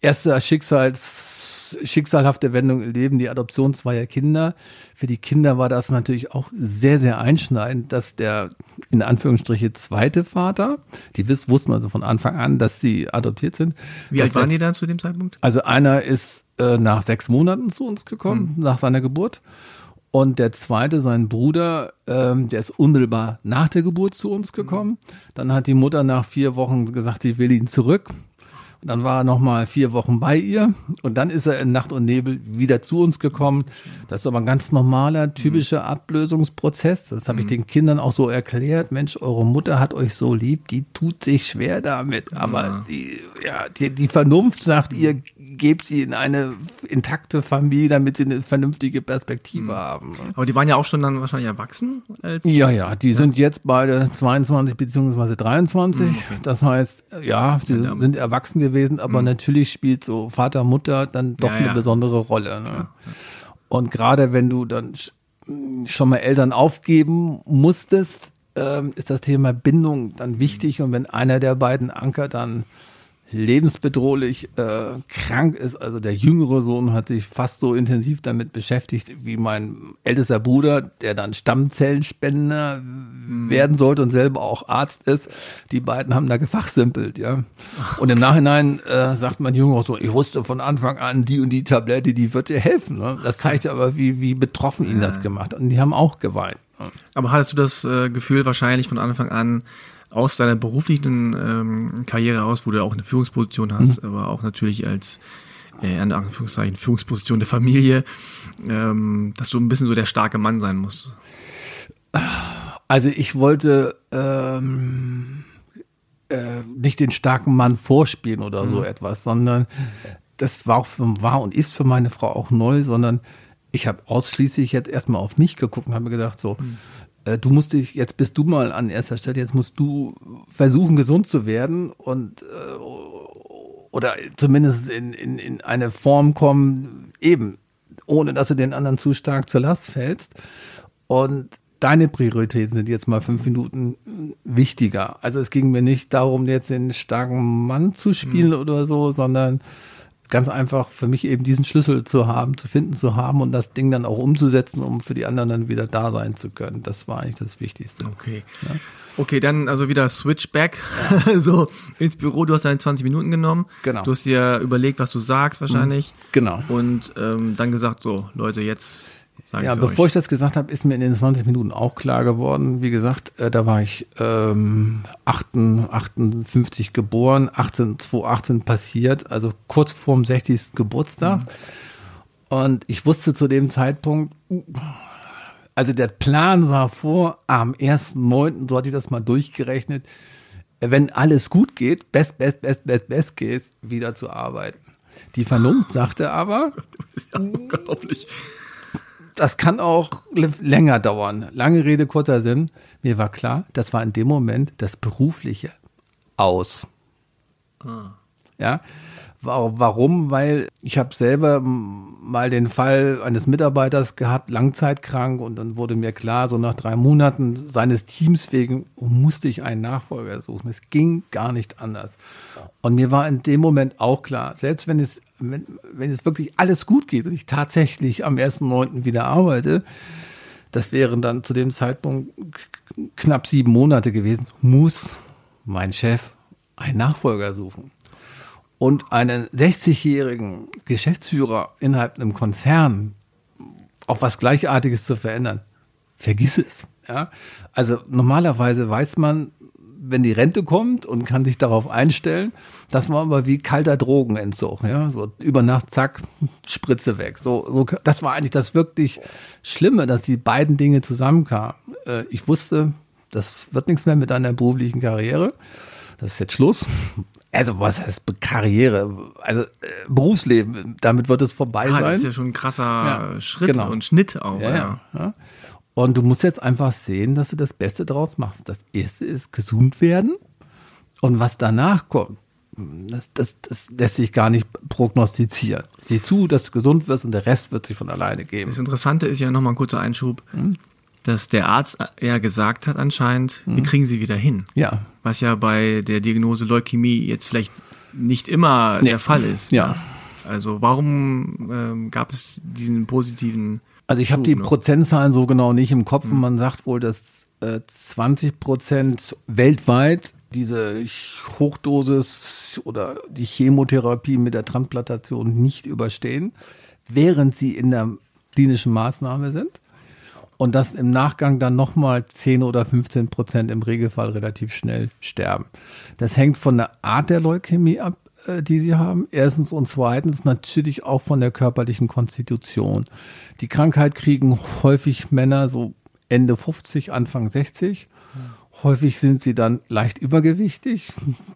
erster Schicksals schicksalhafte Wendung im Leben, die Adoption zweier Kinder. Für die Kinder war das natürlich auch sehr, sehr einschneidend, dass der in Anführungsstriche zweite Vater, die wussten also von Anfang an, dass sie adoptiert sind. Wie alt waren die dann zu dem Zeitpunkt? Also einer ist äh, nach sechs Monaten zu uns gekommen, hm. nach seiner Geburt. Und der zweite, sein Bruder, ähm, der ist unmittelbar nach der Geburt zu uns gekommen. Dann hat die Mutter nach vier Wochen gesagt, sie will ihn zurück. Und dann war er noch mal vier Wochen bei ihr und dann ist er in Nacht und Nebel wieder zu uns gekommen. Das ist aber ein ganz normaler, typischer Ablösungsprozess. Das habe ich mhm. den Kindern auch so erklärt. Mensch, eure Mutter hat euch so lieb, die tut sich schwer damit. Aber ja. Die, ja, die, die Vernunft sagt ihr, gebt sie in eine intakte Familie, damit sie eine vernünftige Perspektive mhm. haben. Aber die waren ja auch schon dann wahrscheinlich erwachsen? Ja, ja, die ja. sind jetzt beide 22 beziehungsweise 23. Mhm, okay. Das heißt, ja, sie sind erwachsen gewesen, aber mhm. natürlich spielt so Vater, Mutter dann doch ja, eine besondere Rolle. Ne? Und gerade wenn du dann schon mal Eltern aufgeben musstest, ähm, ist das Thema Bindung dann wichtig. Und wenn einer der beiden Anker dann lebensbedrohlich äh, krank ist. Also der jüngere Sohn hat sich fast so intensiv damit beschäftigt wie mein ältester Bruder, der dann Stammzellenspender mhm. werden sollte und selber auch Arzt ist. Die beiden haben da gefachsimpelt, ja. Und im Nachhinein äh, sagt mein Junge auch so, ich wusste von Anfang an, die und die Tablette, die wird dir helfen. Ne? Das zeigt aber, wie, wie betroffen ihn das gemacht hat. Und die haben auch geweint. Aber hattest du das äh, Gefühl wahrscheinlich von Anfang an, aus deiner beruflichen ähm, Karriere aus, wo du auch eine Führungsposition hast, mhm. aber auch natürlich als äh, in Anführungszeichen Führungsposition der Familie, ähm, dass du ein bisschen so der starke Mann sein musst? Also ich wollte ähm, äh, nicht den starken Mann vorspielen oder mhm. so etwas, sondern das war auch für, war und ist für meine Frau auch neu, sondern ich habe ausschließlich jetzt erstmal auf mich geguckt und habe mir gedacht, so, mhm du musst dich, jetzt bist du mal an erster Stelle, jetzt musst du versuchen, gesund zu werden und äh, oder zumindest in, in, in eine Form kommen, eben, ohne dass du den anderen zu stark zur Last fällst. Und deine Prioritäten sind jetzt mal fünf Minuten wichtiger. Also es ging mir nicht darum, jetzt den starken Mann zu spielen mhm. oder so, sondern ganz einfach für mich eben diesen Schlüssel zu haben, zu finden zu haben und das Ding dann auch umzusetzen, um für die anderen dann wieder da sein zu können. Das war eigentlich das Wichtigste. Okay. Ja? Okay, dann also wieder Switchback, ja. so ins Büro. Du hast deine 20 Minuten genommen. Genau. Du hast dir überlegt, was du sagst wahrscheinlich. Genau. Und ähm, dann gesagt, so Leute, jetzt ja, bevor euch. ich das gesagt habe, ist mir in den 20 Minuten auch klar geworden. Wie gesagt, äh, da war ich ähm, 58 geboren, 18, 2018 passiert, also kurz vorm 60. Geburtstag. Mhm. Und ich wusste zu dem Zeitpunkt, also der Plan sah vor, am 1.9., so hatte ich das mal durchgerechnet, wenn alles gut geht, best, best, best, best, best geht, wieder zu arbeiten. Die Vernunft sagte aber, das ist ja unglaublich das kann auch länger dauern. Lange Rede, kurzer Sinn. Mir war klar, das war in dem Moment das Berufliche aus. Ah. Ja. Warum? Weil ich habe selber mal den Fall eines Mitarbeiters gehabt, langzeitkrank, und dann wurde mir klar, so nach drei Monaten seines Teams wegen musste ich einen Nachfolger suchen. Es ging gar nicht anders. Und mir war in dem Moment auch klar, selbst wenn es wenn, wenn es wirklich alles gut geht und ich tatsächlich am 1.9. wieder arbeite, das wären dann zu dem Zeitpunkt knapp sieben Monate gewesen, muss mein Chef einen Nachfolger suchen. Und einen 60-jährigen Geschäftsführer innerhalb einem Konzern auch was Gleichartiges zu verändern, vergiss es. Ja? Also normalerweise weiß man, wenn die Rente kommt und kann sich darauf einstellen. Das war aber wie kalter Drogenentzug, ja, so über Nacht, zack, Spritze weg. So, so, das war eigentlich das wirklich Schlimme, dass die beiden Dinge zusammenkamen. Äh, ich wusste, das wird nichts mehr mit einer beruflichen Karriere. Das ist jetzt Schluss. Also was heißt Karriere? Also äh, Berufsleben, damit wird es vorbei ah, sein. Das ist ja schon ein krasser ja, Schritt genau. und Schnitt auch. Ja, ja. ja. Und du musst jetzt einfach sehen, dass du das Beste daraus machst. Das erste ist gesund werden. Und was danach kommt, das, das, das lässt sich gar nicht prognostizieren. Sieh zu, dass du gesund wirst und der Rest wird sich von alleine geben. Das Interessante ist ja nochmal ein kurzer Einschub, hm? Dass der Arzt ja gesagt hat anscheinend, hm? wir kriegen sie wieder hin. Ja. Was ja bei der Diagnose Leukämie jetzt vielleicht nicht immer nee. der Fall ist. Ja. Also warum ähm, gab es diesen positiven also ich habe die Prozentzahlen so genau nicht im Kopf. Mhm. Man sagt wohl, dass äh, 20 Prozent weltweit diese Hochdosis oder die Chemotherapie mit der Transplantation nicht überstehen, während sie in der klinischen Maßnahme sind. Und dass im Nachgang dann nochmal 10 oder 15 Prozent im Regelfall relativ schnell sterben. Das hängt von der Art der Leukämie ab, äh, die sie haben. Erstens und zweitens natürlich auch von der körperlichen Konstitution. Die Krankheit kriegen häufig Männer so Ende 50, Anfang 60. Häufig sind sie dann leicht übergewichtig,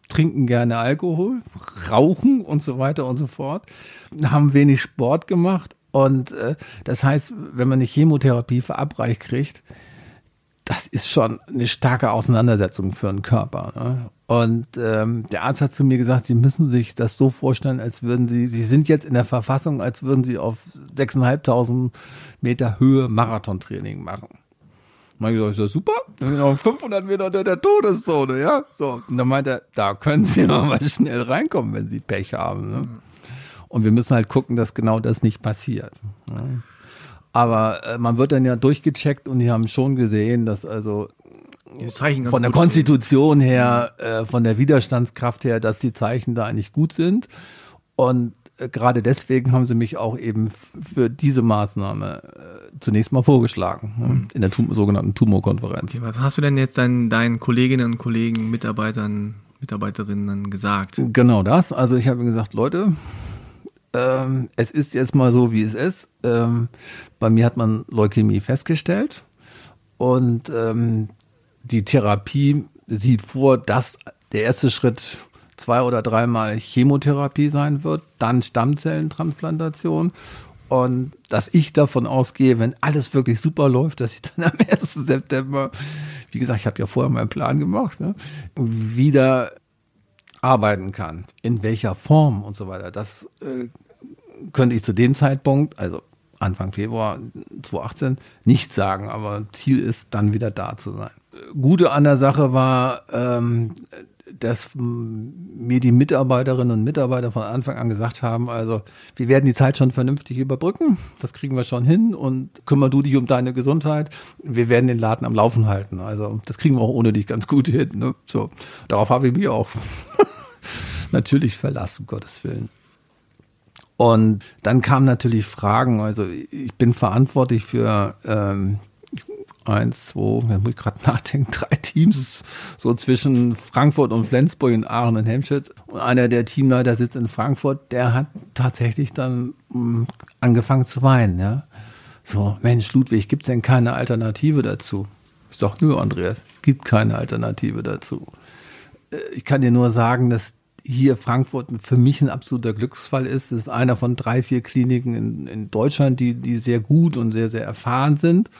trinken gerne Alkohol, rauchen und so weiter und so fort, haben wenig Sport gemacht. Und äh, das heißt, wenn man eine Chemotherapie verabreicht kriegt, das ist schon eine starke Auseinandersetzung für einen Körper. Ne? Und ähm, der Arzt hat zu mir gesagt, Sie müssen sich das so vorstellen, als würden Sie, Sie sind jetzt in der Verfassung, als würden Sie auf 6.500 Meter Höhe Marathontraining machen. Und dann gesagt, ist super, wir sind auf 500 Meter unter der Todeszone, ja. So, und dann meinte er, da können Sie mal schnell reinkommen, wenn Sie Pech haben. Ne? Und wir müssen halt gucken, dass genau das nicht passiert. Ne? Aber äh, man wird dann ja durchgecheckt und die haben schon gesehen, dass also von der Konstitution her, äh, von der Widerstandskraft her, dass die Zeichen da eigentlich gut sind. Und äh, gerade deswegen haben sie mich auch eben für diese Maßnahme äh, zunächst mal vorgeschlagen, mhm. in der Tum sogenannten Tumorkonferenz. Okay, was hast du denn jetzt deinen, deinen Kolleginnen und Kollegen, Mitarbeitern, Mitarbeiterinnen gesagt? Genau das. Also ich habe gesagt, Leute, ähm, es ist jetzt mal so, wie es ist. Ähm, bei mir hat man Leukämie festgestellt und ähm, die Therapie sieht vor, dass der erste Schritt zwei oder dreimal Chemotherapie sein wird, dann Stammzellentransplantation und dass ich davon ausgehe, wenn alles wirklich super läuft, dass ich dann am 1. September, wie gesagt, ich habe ja vorher meinen Plan gemacht, ne, wieder arbeiten kann. In welcher Form und so weiter. Das äh, könnte ich zu dem Zeitpunkt, also Anfang Februar 2018, nicht sagen, aber Ziel ist, dann wieder da zu sein. Gute an der Sache war, ähm, dass mir die Mitarbeiterinnen und Mitarbeiter von Anfang an gesagt haben, also wir werden die Zeit schon vernünftig überbrücken, das kriegen wir schon hin und kümmer du dich um deine Gesundheit, wir werden den Laden am Laufen halten. Also das kriegen wir auch ohne dich ganz gut hin. Ne? So, darauf habe ich mich auch natürlich verlassen, um Gottes Willen. Und dann kamen natürlich Fragen, also ich bin verantwortlich für ähm, eins, zwei, da muss ich gerade nachdenken, drei Teams, so zwischen Frankfurt und Flensburg und Aachen und Hemstedt. Und einer der Teamleiter sitzt in Frankfurt, der hat tatsächlich dann mh, mm, angefangen zu weinen, ja. So, Mensch, Ludwig, gibt's denn keine Alternative dazu? Ich doch, nö, Andreas, gibt keine Alternative dazu. Äh, ich kann dir nur sagen, dass hier Frankfurt für mich ein absoluter Glücksfall ist. Es ist einer von drei, vier Kliniken in, in Deutschland, die, die sehr gut und sehr, sehr erfahren sind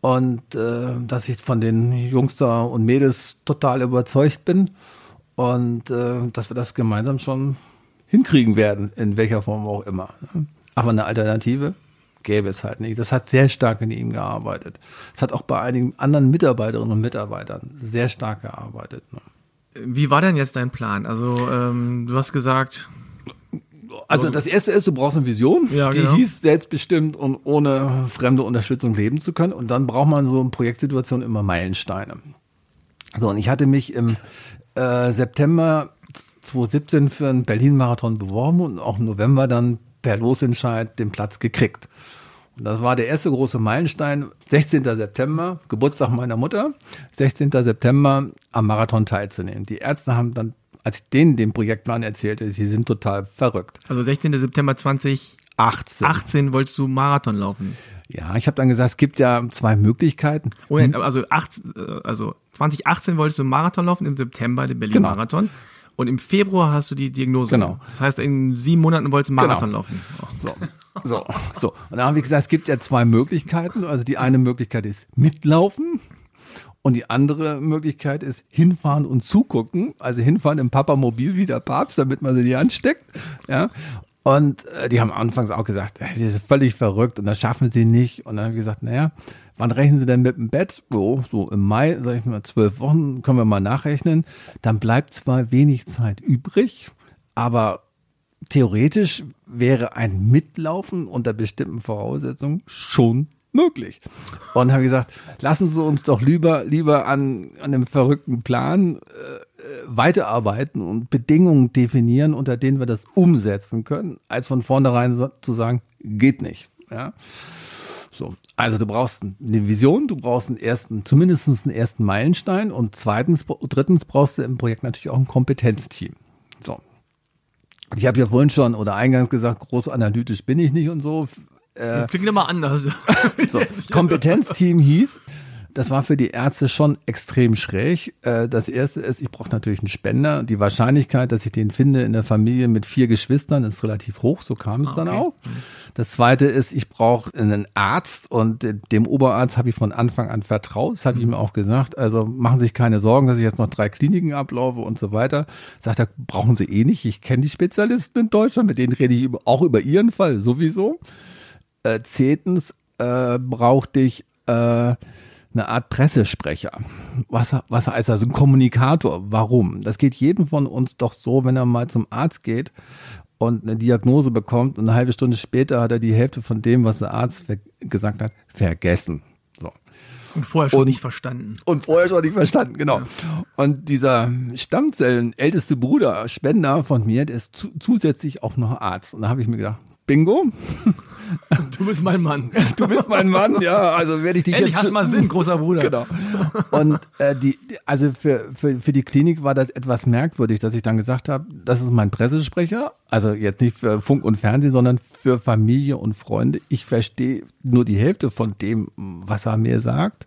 und äh, dass ich von den Jungs da und Mädels total überzeugt bin und äh, dass wir das gemeinsam schon hinkriegen werden, in welcher Form auch immer. Aber eine Alternative gäbe es halt nicht. Das hat sehr stark in ihm gearbeitet. Es hat auch bei einigen anderen Mitarbeiterinnen und Mitarbeitern sehr stark gearbeitet. Ne? Wie war denn jetzt dein Plan? Also ähm, du hast gesagt, also das erste ist, du brauchst eine Vision, ja, die genau. hieß selbstbestimmt und ohne fremde Unterstützung leben zu können. Und dann braucht man so in Projektsituationen immer Meilensteine. So, und ich hatte mich im äh, September 2017 für einen Berlin-Marathon beworben und auch im November dann per Losentscheid den Platz gekriegt. Das war der erste große Meilenstein, 16. September, Geburtstag meiner Mutter, 16. September am Marathon teilzunehmen. Die Ärzte haben dann als ich denen den Projektplan erzählte, sie sind total verrückt. Also 16. September 2018 18 wolltest du Marathon laufen. Ja, ich habe dann gesagt, es gibt ja zwei Möglichkeiten. Hm? also, 8, also 2018 wolltest du Marathon laufen, im September den Berlin-Marathon. Genau. Und im Februar hast du die Diagnose. Genau. Das heißt, in sieben Monaten wolltest du Marathon genau. laufen. Oh. So, so, so. Und dann habe ich gesagt, es gibt ja zwei Möglichkeiten. Also die eine Möglichkeit ist mitlaufen Und die andere Möglichkeit ist hinfahren und zugucken. Also hinfahren im Papamobil wie der Papst, damit man sie nicht ansteckt. Ja. Und äh, die haben anfangs auch gesagt, sie ist völlig verrückt und das schaffen sie nicht. Und dann habe ich gesagt, naja, wann rechnen sie denn mit dem Bett? So, so im Mai, sag ich mal, zwölf Wochen, können wir mal nachrechnen. Dann bleibt zwar wenig Zeit übrig, aber theoretisch wäre ein Mitlaufen unter bestimmten Voraussetzungen schon möglich. Und habe gesagt, lassen Sie uns doch lieber, lieber an, an einem verrückten Plan äh, weiterarbeiten und Bedingungen definieren, unter denen wir das umsetzen können, als von vornherein zu sagen, geht nicht. Ja. So, also du brauchst eine Vision, du brauchst einen ersten, zumindest einen ersten Meilenstein und zweitens, drittens brauchst du im Projekt natürlich auch ein Kompetenzteam. Ich habe ja vorhin schon oder eingangs gesagt, groß analytisch bin ich nicht und so. Äh, Klingt immer anders. so, Kompetenzteam hieß, das war für die Ärzte schon extrem schräg. Äh, das erste ist, ich brauche natürlich einen Spender. Die Wahrscheinlichkeit, dass ich den finde in der Familie mit vier Geschwistern, ist relativ hoch. So kam es okay. dann auch. Das zweite ist, ich brauche einen Arzt und dem Oberarzt habe ich von Anfang an vertraut. Das habe ich ihm auch gesagt. Also machen Sie sich keine Sorgen, dass ich jetzt noch drei Kliniken ablaufe und so weiter. Sagt er, brauchen Sie eh nicht. Ich kenne die Spezialisten in Deutschland, mit denen rede ich auch über Ihren Fall sowieso. Äh, zehntens äh, brauchte ich äh, eine Art Pressesprecher. Was, was heißt das? Ein Kommunikator. Warum? Das geht jedem von uns doch so, wenn er mal zum Arzt geht und eine Diagnose bekommt und eine halbe Stunde später hat er die Hälfte von dem, was der Arzt gesagt hat, vergessen. So. Und vorher schon und, nicht verstanden. Und vorher schon nicht verstanden, genau. Ja. Und dieser Stammzellen älteste Bruder, Spender von mir, der ist zu, zusätzlich auch noch Arzt. Und da habe ich mir gedacht, Bingo. Du bist mein Mann. Du bist mein Mann, ja. Also werde ich dich Endlich jetzt. hast mal Sinn, großer Bruder. Genau. Und äh, die, also für, für, für die Klinik war das etwas merkwürdig, dass ich dann gesagt habe, das ist mein Pressesprecher. Also jetzt nicht für Funk und Fernsehen, sondern für Familie und Freunde. Ich verstehe nur die Hälfte von dem, was er mir sagt.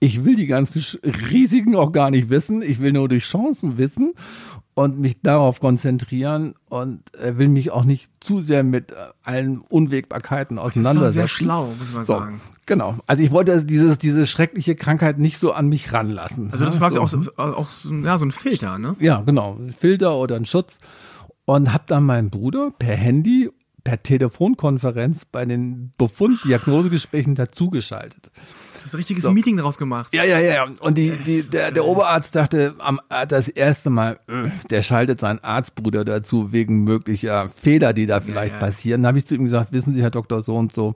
Ich will die ganzen Risiken auch gar nicht wissen. Ich will nur die Chancen wissen und mich darauf konzentrieren und äh, will mich auch nicht zu sehr mit äh, allen Unwägbarkeiten auseinandersetzen. Das ist sehr schlau, muss man so, sagen. Genau. Also ich wollte dieses, diese schreckliche Krankheit nicht so an mich ranlassen. Also das war so. auch, so, auch so, ja, so ein Filter, ne? Ja, genau. Ein Filter oder ein Schutz. Und habe dann meinen Bruder per Handy, per Telefonkonferenz bei den Befund-Diagnosegesprächen dazugeschaltet. Hast ein richtiges so. Meeting daraus gemacht. Ja, ja, ja. Und die, die, der, der Oberarzt dachte am, das erste Mal, äh, der schaltet seinen Arztbruder dazu wegen möglicher Fehler, die da vielleicht ja, ja. passieren. Da habe ich zu ihm gesagt, wissen Sie, Herr Doktor, so und so,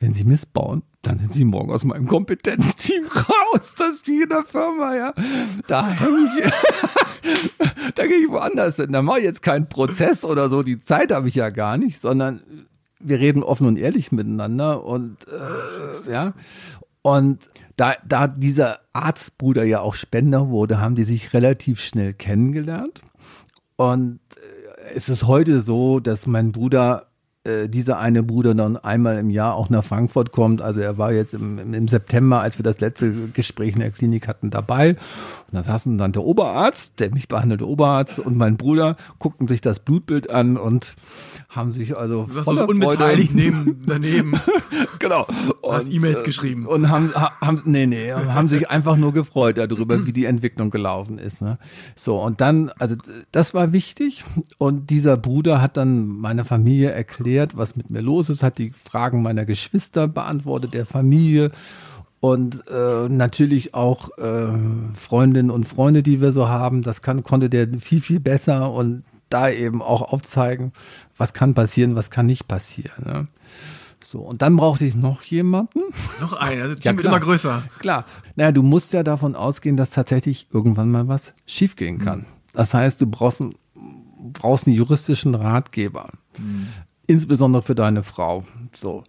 wenn Sie missbauen, dann sind Sie morgen aus meinem Kompetenzteam raus. Das ist wie in der Firma, ja. Da hänge ich, da gehe ich woanders hin. Da mache ich jetzt keinen Prozess oder so. Die Zeit habe ich ja gar nicht, sondern wir reden offen und ehrlich miteinander und äh, ja und da, da dieser Arztbruder ja auch Spender wurde, haben die sich relativ schnell kennengelernt. Und äh, es ist heute so, dass mein Bruder äh, dieser eine Bruder dann einmal im Jahr auch nach Frankfurt kommt. Also er war jetzt im, im September, als wir das letzte Gespräch in der Klinik hatten, dabei. Und da saßen dann der Oberarzt, der mich behandelte Oberarzt und mein Bruder, guckten sich das Blutbild an und haben sich also du voller so unbeteiligt neben, daneben. genau. Und hast E-Mails äh, geschrieben. Und haben, haben, nee, nee, haben sich einfach nur gefreut darüber, wie die Entwicklung gelaufen ist. Ne? So, und dann, also das war wichtig. Und dieser Bruder hat dann meiner Familie erklärt, was mit mir los ist, hat die Fragen meiner Geschwister beantwortet, der Familie und äh, natürlich auch äh, Freundinnen und Freunde, die wir so haben. Das kann, konnte der viel, viel besser und da eben auch aufzeigen, was kann passieren, was kann nicht passieren. Ne? So, und dann brauchte ich noch jemanden. Noch einen, also Team ja, wird immer größer. Klar. Naja, du musst ja davon ausgehen, dass tatsächlich irgendwann mal was schiefgehen kann. Mhm. Das heißt, du brauchst, einen, brauchst einen juristischen Ratgeber. Mhm. Insbesondere für deine Frau. So.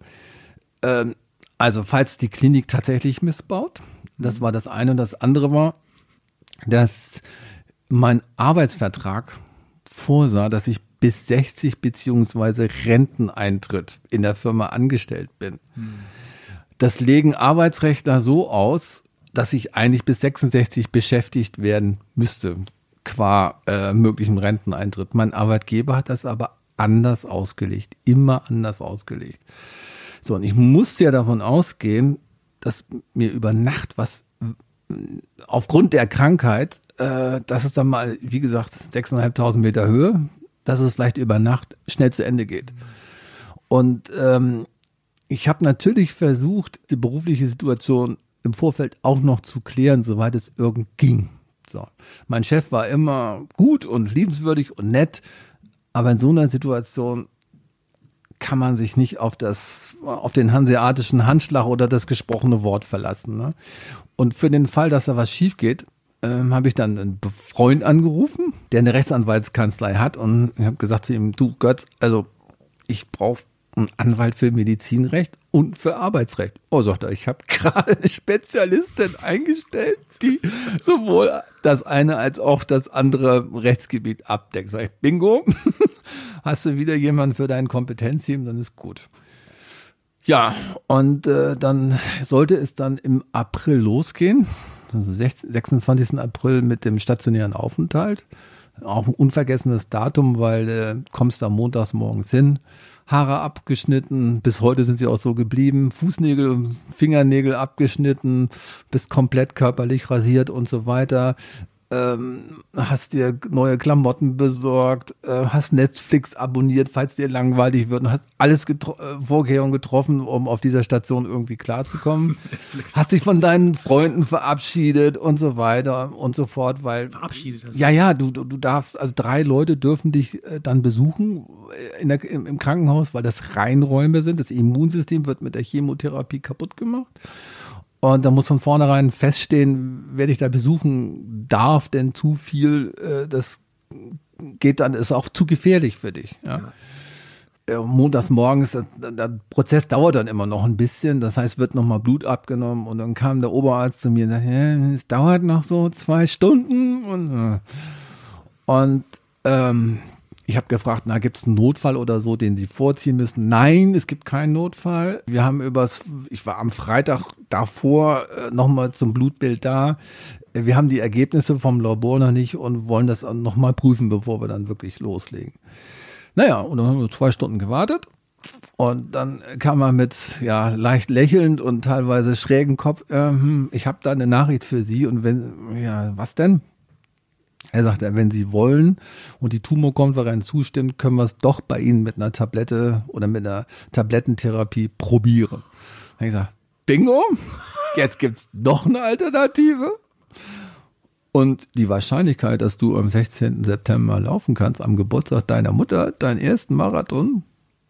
Ähm, also, falls die Klinik tatsächlich missbaut, das war das eine. Und das andere war, dass mein Arbeitsvertrag vorsah, dass ich bis 60 beziehungsweise Renteneintritt in der Firma angestellt bin. Hm. Das legen Arbeitsrechtler so aus, dass ich eigentlich bis 66 beschäftigt werden müsste, qua äh, möglichen Renteneintritt. Mein Arbeitgeber hat das aber anders ausgelegt, immer anders ausgelegt. So, und ich musste ja davon ausgehen, dass mir über Nacht was aufgrund der Krankheit, äh, dass es dann mal, wie gesagt, 6.500 Meter Höhe, dass es vielleicht über Nacht schnell zu Ende geht. Und ähm, ich habe natürlich versucht, die berufliche Situation im Vorfeld auch noch zu klären, soweit es irgend ging. So. Mein Chef war immer gut und liebenswürdig und nett, aber in so einer Situation kann man sich nicht auf das, auf den hanseatischen Handschlag oder das gesprochene Wort verlassen. Ne? Und für den Fall, dass da was schief geht, ähm, habe ich dann einen Freund angerufen, der eine Rechtsanwaltskanzlei hat und ich habe gesagt zu ihm, du Gott, also ich brauche einen Anwalt für Medizinrecht und für Arbeitsrecht. Oh, sagt er, ich habe gerade eine Spezialistin eingestellt, die sowohl das eine als auch das andere Rechtsgebiet abdeckt. Sag ich, bingo, hast du wieder jemanden für dein Kompetenzteam, dann ist gut. Ja, und äh, dann sollte es dann im April losgehen, also 26. April mit dem stationären Aufenthalt. Auch ein unvergessenes Datum, weil äh, kommst da montags morgens hin, Haare abgeschnitten, bis heute sind sie auch so geblieben, Fußnägel, Fingernägel abgeschnitten, bist komplett körperlich rasiert und so weiter ähm, hast dir neue Klamotten besorgt, äh, hast Netflix abonniert, falls dir langweilig wird und hast alles getro äh, Vorkehrungen getroffen, um auf dieser Station irgendwie klarzukommen. hast dich von deinen Freunden verabschiedet und so weiter und so fort, weil verabschiedet hast ja ja du, du darfst also drei Leute dürfen dich äh, dann besuchen äh, in der, im, im Krankenhaus, weil das Reinräume sind. Das Immunsystem wird mit der Chemotherapie kaputt gemacht. Und da muss von vornherein feststehen, wer dich da besuchen darf, denn zu viel, äh, das geht dann, ist auch zu gefährlich für dich. Ja. ja. Montags morgens, der Prozess dauert dann immer noch ein bisschen, das heißt, wird nochmal Blut abgenommen und dann kam der Oberarzt zu mir und sagte, ja, es dauert noch so zwei Stunden und, äh, und ähm, ich habe gefragt, na, gibt es einen Notfall oder so, den Sie vorziehen müssen? Nein, es gibt keinen Notfall. Wir haben übers, ich war am Freitag davor äh, nochmal zum Blutbild da. Wir haben die Ergebnisse vom Labor noch nicht und wollen das nochmal prüfen, bevor wir dann wirklich loslegen. Naja, und dann haben wir zwei Stunden gewartet. Und dann kam er mit ja leicht lächelnd und teilweise schrägen Kopf. Äh, hm, ich habe da eine Nachricht für Sie und wenn ja was denn? Er sagt, wenn Sie wollen und die Tumorkonferenz zustimmt, können wir es doch bei Ihnen mit einer Tablette oder mit einer Tablettentherapie probieren. Ich sage, Bingo, jetzt gibt es noch eine Alternative. Und die Wahrscheinlichkeit, dass du am 16. September laufen kannst, am Geburtstag deiner Mutter, deinen ersten Marathon,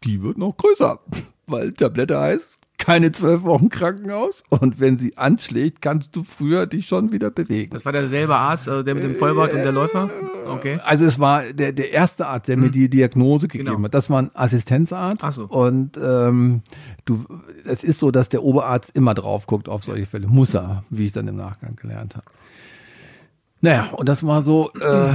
die wird noch größer. Weil Tablette heißt, keine zwölf Wochen Krankenhaus und wenn sie anschlägt, kannst du früher dich schon wieder bewegen. Das war derselbe Arzt, also der mit dem Vollbart äh, und der Läufer? Okay. Also es war der, der erste Arzt, der hm. mir die Diagnose gegeben genau. hat. Das war ein Assistenzarzt. Ach so. Und ähm, du, es ist so, dass der Oberarzt immer drauf guckt auf solche Fälle. Muss er, wie ich dann im Nachgang gelernt habe. Naja, und das war so äh,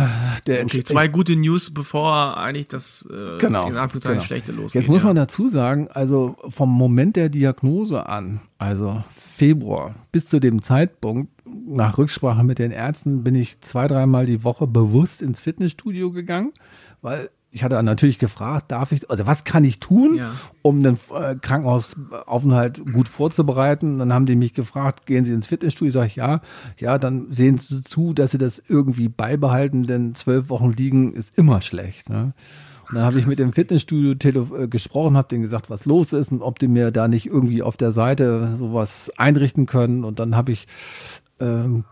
der okay, Zwei gute News, bevor eigentlich das äh, genau, in genau. schlechte losgeht. Jetzt muss man dazu sagen, also vom Moment der Diagnose an, also Februar bis zu dem Zeitpunkt, nach Rücksprache mit den Ärzten, bin ich zwei, dreimal die Woche bewusst ins Fitnessstudio gegangen, weil ich hatte natürlich gefragt, darf ich, also was kann ich tun, ja. um den äh, Krankenhausaufenthalt gut vorzubereiten? Dann haben die mich gefragt, gehen Sie ins Fitnessstudio? Sag ich ja, ja, dann sehen Sie zu, dass Sie das irgendwie beibehalten, denn zwölf Wochen liegen ist immer schlecht. Ne? Und dann habe ich mit dem Fitnessstudio äh, gesprochen, habe denen gesagt, was los ist und ob die mir da nicht irgendwie auf der Seite sowas einrichten können. Und dann habe ich ähm,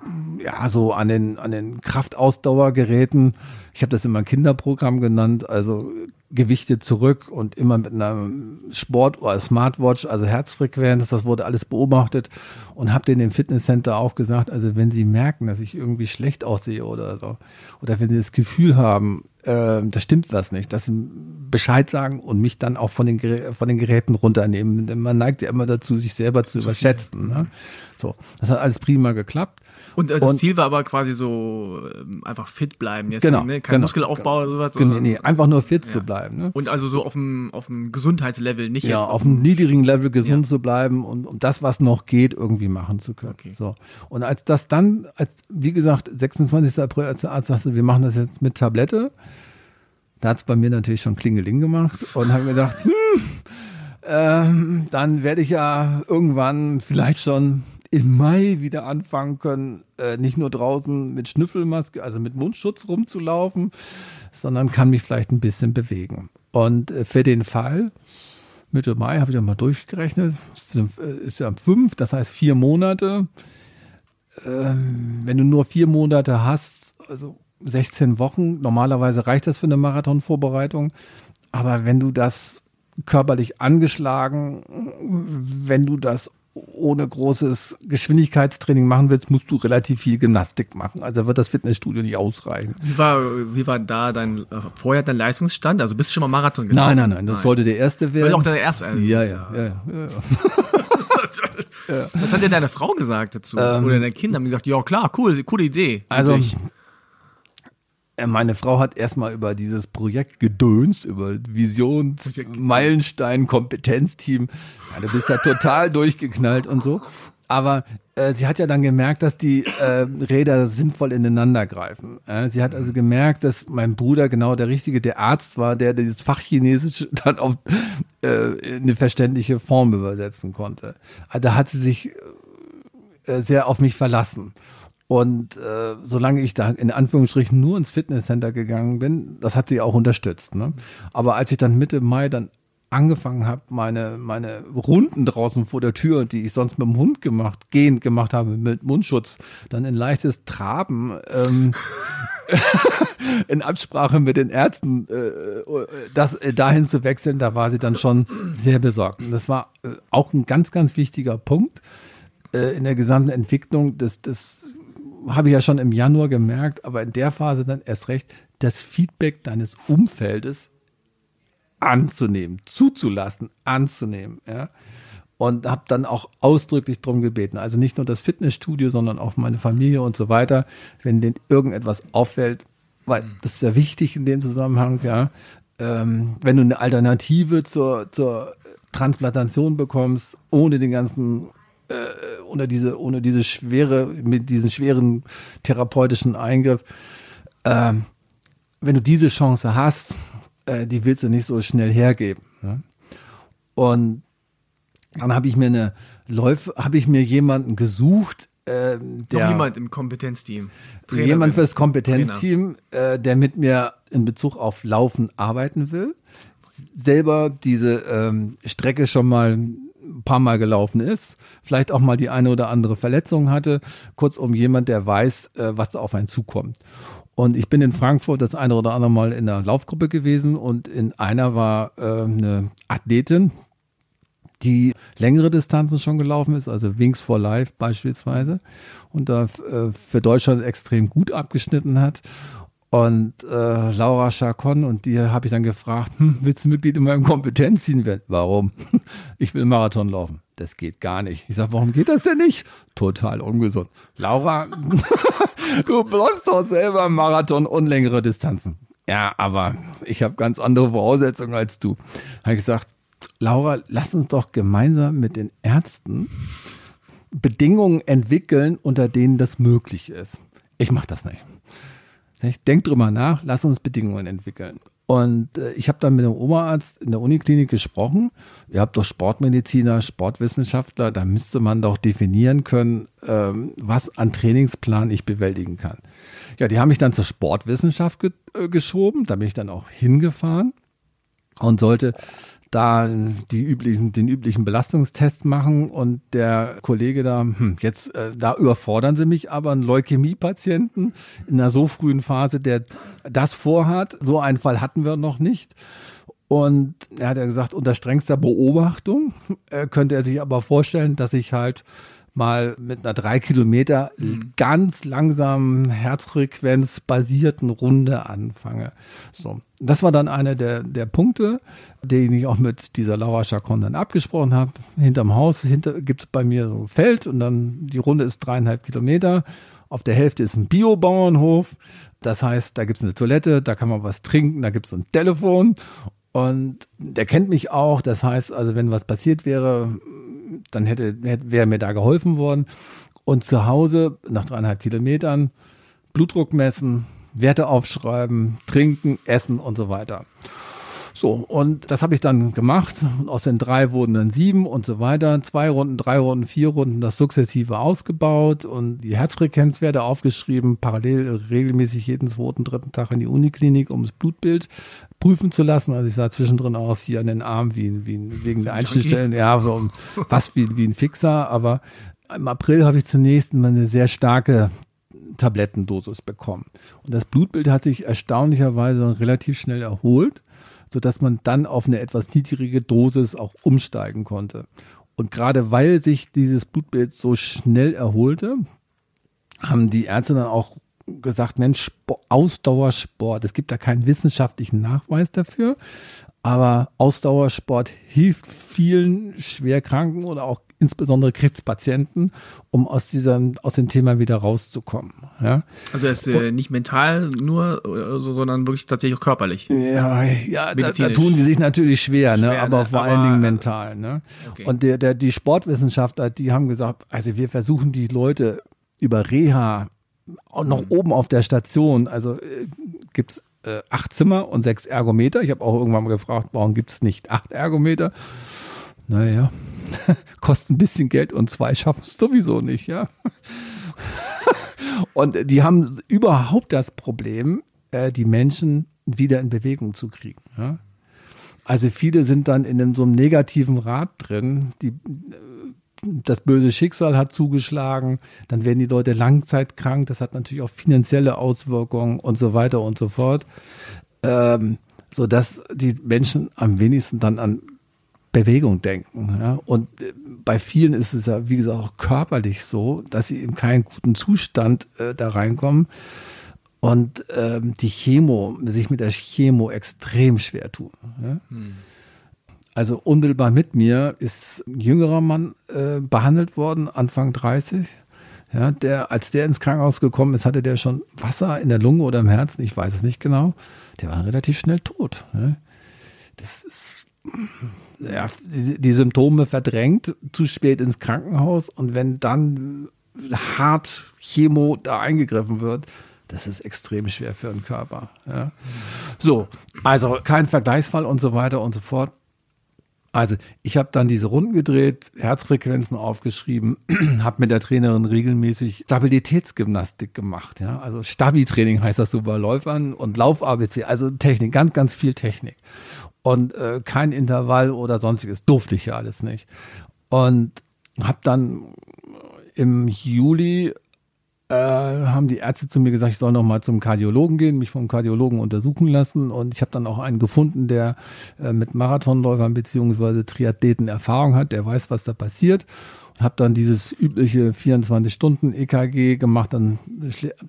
ja, so an den, an den Kraftausdauergeräten. Ich habe das immer Kinderprogramm genannt, also Gewichte zurück und immer mit einer Sport- oder Smartwatch, also Herzfrequenz, das wurde alles beobachtet und habe denen im Fitnesscenter auch gesagt, also wenn sie merken, dass ich irgendwie schlecht aussehe oder so, oder wenn sie das Gefühl haben, äh, da stimmt was nicht, dass sie Bescheid sagen und mich dann auch von den, von den Geräten runternehmen. Denn man neigt ja immer dazu, sich selber zu überschätzen. Ne? So, das hat alles prima geklappt. Und äh, das und, Ziel war aber quasi so äh, einfach fit bleiben. Jetzt genau, ne? kein genau, Muskelaufbau oder sowas. Genau, nee, einfach nur fit ja. zu bleiben. Ne? Und also so auf dem, auf dem Gesundheitslevel, nicht ja, jetzt. auf einem niedrigen Level gesund ja. zu bleiben und um das, was noch geht, irgendwie machen zu können. Okay. So. Und als das dann, als, wie gesagt, 26. April, als der Arzt sagte, wir machen das jetzt mit Tablette, da hat es bei mir natürlich schon Klingeling gemacht und habe mir gedacht, hm, ähm, dann werde ich ja irgendwann vielleicht schon im Mai wieder anfangen können, äh, nicht nur draußen mit Schnüffelmaske, also mit Mundschutz rumzulaufen, sondern kann mich vielleicht ein bisschen bewegen. Und äh, für den Fall, Mitte Mai habe ich ja mal durchgerechnet, ist ja fünf, das heißt vier Monate. Ähm, wenn du nur vier Monate hast, also 16 Wochen, normalerweise reicht das für eine Marathonvorbereitung. Aber wenn du das körperlich angeschlagen, wenn du das ohne großes Geschwindigkeitstraining machen willst, musst du relativ viel Gymnastik machen. Also wird das Fitnessstudio nicht ausreichen. Wie war, wie war da dein, vorher dein Leistungsstand? Also bist du schon mal Marathon gelaufen? Nein, nein, nein, das nein. sollte der erste werden. Sollte auch der erste werden? Ja, ja, ja. ja, ja. Was hat dir deine Frau gesagt dazu? Ähm, Oder deine Kinder haben gesagt, ja klar, cool, coole Idee. Also, äh, meine Frau hat erstmal über dieses Projekt gedönst, über Visions, Meilenstein, Kompetenzteam. Ja, du bist ja total durchgeknallt und so. Aber äh, sie hat ja dann gemerkt, dass die äh, Räder sinnvoll ineinander greifen. Äh, sie hat also gemerkt, dass mein Bruder genau der richtige, der Arzt war, der dieses Fachchinesisch dann auf äh, in eine verständliche Form übersetzen konnte. Also da hat sie sich äh, sehr auf mich verlassen. Und äh, solange ich da in Anführungsstrichen nur ins Fitnesscenter gegangen bin, das hat sie auch unterstützt. Ne? Aber als ich dann Mitte Mai dann angefangen habe, meine, meine Runden draußen vor der Tür, die ich sonst mit dem Hund gemacht, gehend gemacht habe, mit Mundschutz, dann in leichtes Traben, ähm, in Absprache mit den Ärzten, äh, das äh, dahin zu wechseln, da war sie dann schon sehr besorgt. Und das war äh, auch ein ganz, ganz wichtiger Punkt äh, in der gesamten Entwicklung des, des habe ich ja schon im Januar gemerkt, aber in der Phase dann erst recht, das Feedback deines Umfeldes anzunehmen, zuzulassen, anzunehmen, ja. Und habe dann auch ausdrücklich darum gebeten, also nicht nur das Fitnessstudio, sondern auch meine Familie und so weiter, wenn denen irgendetwas auffällt, weil mhm. das ist ja wichtig in dem Zusammenhang, ja, ähm, wenn du eine Alternative zur, zur Transplantation bekommst, ohne den ganzen äh, ohne diese, ohne diese schwere, mit diesem schweren therapeutischen Eingriff, äh, wenn du diese Chance hast, äh, die willst du nicht so schnell hergeben. Ne? Und dann habe ich mir eine Läufe, habe ich mir jemanden gesucht, äh, der Noch jemand im Kompetenzteam. Trainerin. Jemand fürs Kompetenzteam, äh, der mit mir in Bezug auf Laufen arbeiten will. Selber diese ähm, Strecke schon mal ein paar Mal gelaufen ist, vielleicht auch mal die eine oder andere Verletzung hatte. Kurzum jemand, der weiß, äh, was da auf einen zukommt. Und ich bin in Frankfurt das eine oder andere Mal in der Laufgruppe gewesen und in einer war äh, eine Athletin, die längere Distanzen schon gelaufen ist, also Wings for Life beispielsweise, und da äh, für Deutschland extrem gut abgeschnitten hat und äh, Laura Chacon und die habe ich dann gefragt, hm, willst du Mitglied in meinem Kompetenzteam werden? Warum? Ich will Marathon laufen. Das geht gar nicht. Ich sage, warum geht das denn nicht? Total ungesund. Laura, du läufst doch selber Marathon und längere Distanzen. Ja, aber ich habe ganz andere Voraussetzungen als du. Habe ich gesagt, Laura, lass uns doch gemeinsam mit den Ärzten Bedingungen entwickeln, unter denen das möglich ist. Ich mache das nicht. Denk drüber nach, lass uns Bedingungen entwickeln. Und äh, ich habe dann mit dem Oberarzt in der Uniklinik gesprochen. Ihr habt doch Sportmediziner, Sportwissenschaftler, da müsste man doch definieren können, ähm, was an Trainingsplan ich bewältigen kann. Ja, die haben mich dann zur Sportwissenschaft ge äh, geschoben, da bin ich dann auch hingefahren und sollte da die üblichen, den üblichen Belastungstest machen und der Kollege da, hm, jetzt, äh, da überfordern sie mich aber einen Leukämie-Patienten in einer so frühen Phase, der das vorhat. So einen Fall hatten wir noch nicht. Und er hat ja gesagt, unter strengster Beobachtung äh, könnte er sich aber vorstellen, dass ich halt mal mit einer drei Kilometer mhm. ganz langsamen Herzfrequenz basierten Runde anfange. So, das war dann einer der, der Punkte, den ich auch mit dieser Laura Chacon dann abgesprochen habe. Hinterm Haus hinter, gibt es bei mir so ein Feld und dann die Runde ist dreieinhalb Kilometer. Auf der Hälfte ist ein Biobauernhof. Das heißt, da gibt es eine Toilette, da kann man was trinken, da gibt es ein Telefon und der kennt mich auch. Das heißt, also wenn was passiert wäre, dann hätte, hätte wäre mir da geholfen worden. Und zu Hause, nach dreieinhalb Kilometern, Blutdruck messen, Werte aufschreiben, trinken, essen und so weiter. So, und das habe ich dann gemacht. Aus den drei wurden dann sieben und so weiter. Zwei Runden, drei Runden, vier Runden, das sukzessive ausgebaut und die Herzfrequenzwerte aufgeschrieben, parallel regelmäßig jeden zweiten, dritten Tag in die Uniklinik, um das Blutbild prüfen zu lassen. Also ich sah zwischendrin aus hier an den Armen wie, wie wegen der Einstellstellen, ja, so was wie, wie ein Fixer. Aber im April habe ich zunächst mal eine sehr starke Tablettendosis bekommen. Und das Blutbild hat sich erstaunlicherweise relativ schnell erholt sodass man dann auf eine etwas niedrige Dosis auch umsteigen konnte. Und gerade weil sich dieses Blutbild so schnell erholte, haben die Ärzte dann auch gesagt, Mensch, Ausdauersport, es gibt da keinen wissenschaftlichen Nachweis dafür, aber Ausdauersport hilft vielen Schwerkranken oder auch insbesondere Krebspatienten, um aus diesem, aus dem Thema wieder rauszukommen. Ja? Also es ist äh, nicht mental nur, äh, sondern wirklich tatsächlich auch körperlich. Ja, ja da, da, tun die sich natürlich schwer, ne? schwer ne? aber vor aber, allen Dingen mental. Ne? Okay. Und der, der, die Sportwissenschaftler, die haben gesagt, also wir versuchen die Leute über Reha noch mhm. oben auf der Station, also äh, gibt es äh, acht Zimmer und sechs Ergometer. Ich habe auch irgendwann mal gefragt, warum gibt es nicht acht Ergometer? Naja, kostet ein bisschen Geld und zwei schaffen es sowieso nicht, ja. und die haben überhaupt das Problem, äh, die Menschen wieder in Bewegung zu kriegen. Ja? Also viele sind dann in einem, so einem negativen Rad drin, die, das böse Schicksal hat zugeschlagen, dann werden die Leute langzeitkrank, das hat natürlich auch finanzielle Auswirkungen und so weiter und so fort, ähm, sodass die Menschen am wenigsten dann an Bewegung denken. Ja? Und äh, bei vielen ist es ja, wie gesagt, auch körperlich so, dass sie in keinen guten Zustand äh, da reinkommen und ähm, die Chemo, sich mit der Chemo extrem schwer tun. Ja? Hm. Also unmittelbar mit mir ist ein jüngerer Mann äh, behandelt worden, Anfang 30. Ja, der, als der ins Krankenhaus gekommen ist, hatte der schon Wasser in der Lunge oder im Herzen, ich weiß es nicht genau. Der war relativ schnell tot. Ja? Das ist ja, die, die Symptome verdrängt, zu spät ins Krankenhaus und wenn dann hart Chemo da eingegriffen wird, das ist extrem schwer für den Körper. Ja. So, also kein Vergleichsfall und so weiter und so fort. Also ich habe dann diese Runden gedreht, Herzfrequenzen aufgeschrieben, habe mit der Trainerin regelmäßig Stabilitätsgymnastik gemacht. Ja? Also Stabi-Training heißt das so bei Läufern und Lauf-ABC, also Technik, ganz, ganz viel Technik und äh, kein Intervall oder sonstiges. Durfte ich ja alles nicht. Und habe dann im Juli äh, haben die Ärzte zu mir gesagt, ich soll noch mal zum Kardiologen gehen, mich vom Kardiologen untersuchen lassen. Und ich habe dann auch einen gefunden, der äh, mit Marathonläufern beziehungsweise Triathleten Erfahrung hat, der weiß, was da passiert. Und habe dann dieses übliche 24-Stunden-EKG gemacht. Dann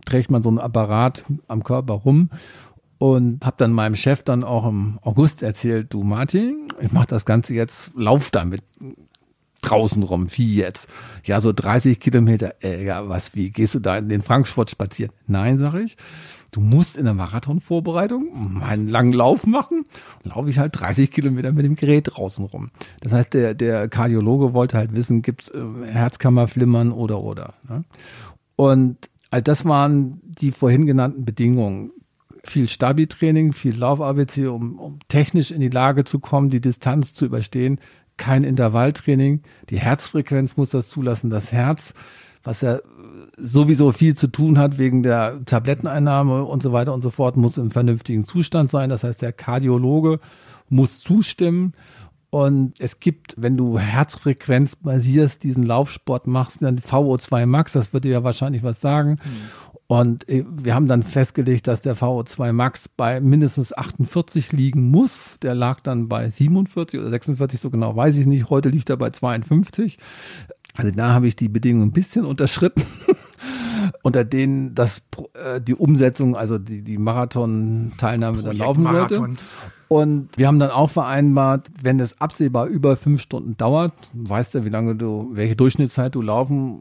trägt man so einen Apparat am Körper rum und habe dann meinem Chef dann auch im August erzählt, du Martin, ich mache das Ganze jetzt, lauf damit draußen rum, wie jetzt? Ja, so 30 Kilometer, äh, ja, was, wie, gehst du da in den Frankfurt spazieren? Nein, sage ich, du musst in der Marathonvorbereitung einen langen Lauf machen, laufe ich halt 30 Kilometer mit dem Gerät draußen rum. Das heißt, der, der Kardiologe wollte halt wissen, gibt's äh, Herzkammerflimmern oder, oder. Ne? Und also das waren die vorhin genannten Bedingungen viel Stabi-Training, viel Lauf-ABC, um, um technisch in die Lage zu kommen, die Distanz zu überstehen. Kein Intervalltraining. Die Herzfrequenz muss das zulassen. Das Herz, was ja sowieso viel zu tun hat wegen der Tabletteneinnahme und so weiter und so fort, muss im vernünftigen Zustand sein. Das heißt, der Kardiologe muss zustimmen. Und es gibt, wenn du Herzfrequenz basierst, diesen Laufsport machst, dann VO2 Max, das würde ja wahrscheinlich was sagen. Mhm. Und äh, wir haben dann festgelegt, dass der VO2 Max bei mindestens 48 liegen muss. Der lag dann bei 47 oder 46, so genau weiß ich nicht. Heute liegt er bei 52. Also da habe ich die Bedingungen ein bisschen unterschritten, unter denen das, äh, die Umsetzung, also die, die Marathon-Teilnahme dann laufen Marathon. sollte. Und wir haben dann auch vereinbart, wenn es absehbar über fünf Stunden dauert, weißt du, wie lange du, welche Durchschnittszeit du laufen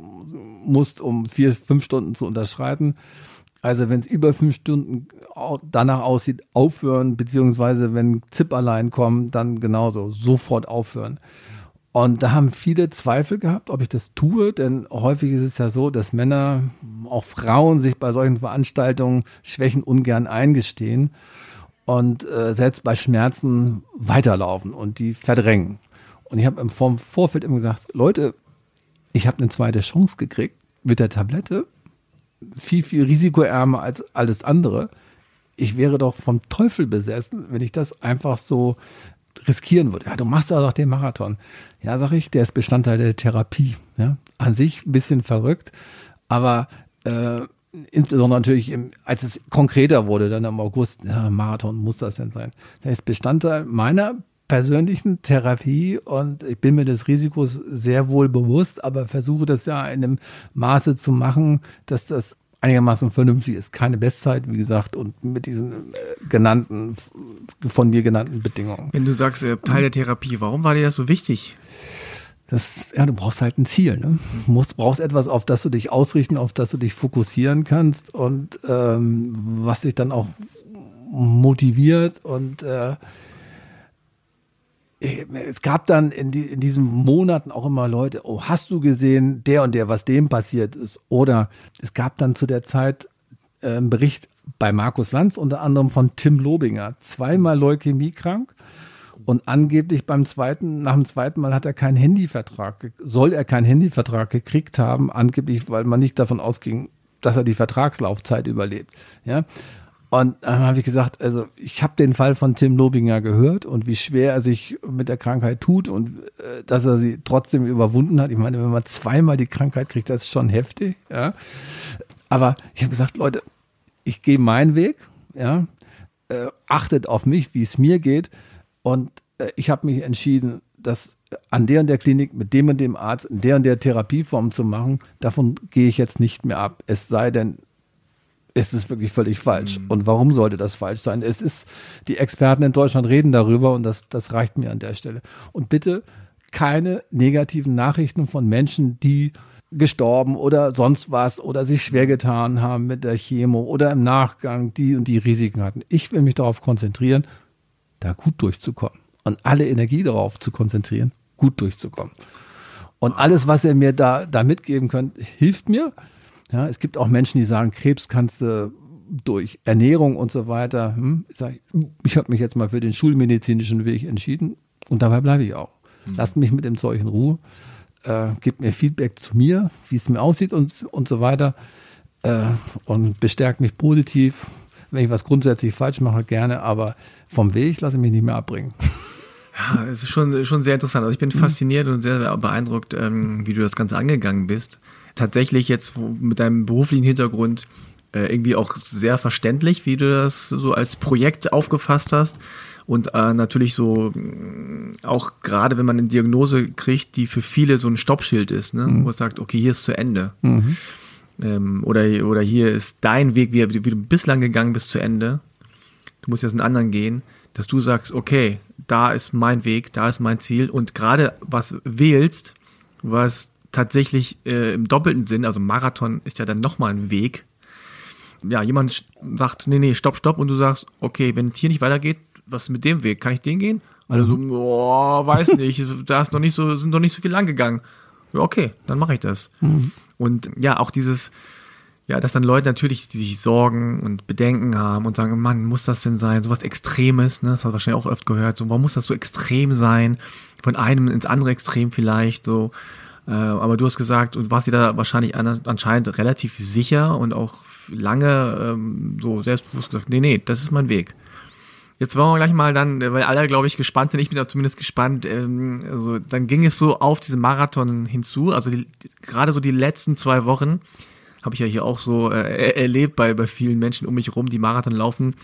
musst, um vier, fünf Stunden zu unterschreiten. Also wenn es über fünf Stunden danach aussieht, aufhören, beziehungsweise wenn ZIP allein kommen, dann genauso, sofort aufhören. Und da haben viele Zweifel gehabt, ob ich das tue, denn häufig ist es ja so, dass Männer, auch Frauen sich bei solchen Veranstaltungen Schwächen ungern eingestehen. und äh, selbst bei Schmerzen weiterlaufen und die verdrängen. Und ich habe im Vorfeld immer gesagt, Leute, ich habe eine zweite Chance gekriegt mit der Tablette, viel, viel risikoärmer als alles andere. Ich wäre doch vom Teufel besessen, wenn ich das einfach so riskieren würde. Ja, du machst doch den Marathon. Ja, sag ich, der ist Bestandteil der Therapie. Ja? An sich ein bisschen verrückt, aber äh, insbesondere natürlich, im, als es konkreter wurde, dann im August, ja, Marathon muss das denn sein. Das ist Bestandteil meiner persönlichen Therapie und ich bin mir des Risikos sehr wohl bewusst, aber versuche das ja in einem Maße zu machen, dass das einigermaßen vernünftig ist. Keine Bestzeit, wie gesagt, und mit diesen äh, genannten, von mir genannten Bedingungen. Wenn du sagst, äh, Teil der Therapie, warum war dir das so wichtig? das, ja, du brauchst halt ein Ziel. Ne? Du musst, brauchst etwas, auf das du dich ausrichten, auf das du dich fokussieren kannst und ähm, was dich dann auch motiviert. Und äh, es gab dann in, die, in diesen Monaten auch immer Leute, oh, hast du gesehen, der und der, was dem passiert ist? Oder es gab dann zu der Zeit äh, einen Bericht bei Markus Lanz, unter anderem von Tim Lobinger, zweimal Leukämie krank und angeblich beim zweiten, nach dem zweiten Mal hat er keinen Handyvertrag, soll er keinen Handyvertrag gekriegt haben, angeblich, weil man nicht davon ausging, dass er die Vertragslaufzeit überlebt. Ja. Und dann habe ich gesagt, also ich habe den Fall von Tim Lobinger gehört und wie schwer er sich mit der Krankheit tut und äh, dass er sie trotzdem überwunden hat. Ich meine, wenn man zweimal die Krankheit kriegt, das ist schon heftig. Ja. Aber ich habe gesagt, Leute, ich gehe meinen Weg, ja, äh, achtet auf mich, wie es mir geht. Und äh, ich habe mich entschieden, das an der und der Klinik mit dem und dem Arzt in der und der Therapieform zu machen. Davon gehe ich jetzt nicht mehr ab. Es sei denn, es ist wirklich völlig falsch. Mhm. Und warum sollte das falsch sein? Es ist, die Experten in Deutschland reden darüber und das, das reicht mir an der Stelle. Und bitte keine negativen Nachrichten von Menschen, die gestorben oder sonst was oder sich schwer getan haben mit der Chemo oder im Nachgang die und die Risiken hatten. Ich will mich darauf konzentrieren, da gut durchzukommen und alle Energie darauf zu konzentrieren, gut durchzukommen. Und alles, was ihr mir da, da mitgeben könnt, hilft mir. Ja, es gibt auch Menschen, die sagen, Krebs kannst du durch Ernährung und so weiter. Hm, ich sage, ich habe mich jetzt mal für den schulmedizinischen Weg entschieden und dabei bleibe ich auch. Mhm. Lasst mich mit dem Zeug in Ruhe. Äh, gebt mir Feedback zu mir, wie es mir aussieht und, und so weiter. Äh, und bestärkt mich positiv. Wenn ich was grundsätzlich falsch mache, gerne, aber vom Weg lasse ich mich nicht mehr abbringen. Ja, es ist schon, schon sehr interessant. Also ich bin mhm. fasziniert und sehr, sehr beeindruckt, ähm, wie du das Ganze angegangen bist. Tatsächlich jetzt mit deinem beruflichen Hintergrund äh, irgendwie auch sehr verständlich, wie du das so als Projekt aufgefasst hast. Und äh, natürlich so, äh, auch gerade wenn man eine Diagnose kriegt, die für viele so ein Stoppschild ist, ne? Mhm. wo es sagt, okay, hier ist zu Ende. Mhm. Ähm, oder, oder hier ist dein Weg, wie, wie du bislang gegangen bist, zu Ende du musst jetzt einen anderen gehen, dass du sagst, okay, da ist mein Weg, da ist mein Ziel und gerade was wählst, was tatsächlich äh, im doppelten Sinn, also Marathon ist ja dann nochmal ein Weg. Ja, jemand sagt, nee, nee, stopp, stopp und du sagst, okay, wenn es hier nicht weitergeht, was ist mit dem Weg? Kann ich den gehen? Alle so, mhm. oh, weiß nicht, da ist noch nicht so, sind noch nicht so viel lang gegangen. Ja, okay, dann mache ich das. Mhm. Und ja, auch dieses, ja, dass dann Leute natürlich, die sich Sorgen und Bedenken haben und sagen, Mann, muss das denn sein? Sowas Extremes, ne? Das hat wahrscheinlich auch oft gehört. So, warum muss das so extrem sein? Von einem ins andere Extrem vielleicht, so. Äh, aber du hast gesagt, und warst dir da wahrscheinlich an, anscheinend relativ sicher und auch lange ähm, so selbstbewusst gesagt, nee, nee, das ist mein Weg. Jetzt wollen wir gleich mal dann, weil alle, glaube ich, gespannt sind, ich bin da zumindest gespannt, ähm, also dann ging es so auf diesen Marathon hinzu, also die, gerade so die letzten zwei Wochen, habe ich ja hier auch so äh, erlebt bei, bei vielen Menschen um mich herum, die Marathon laufen.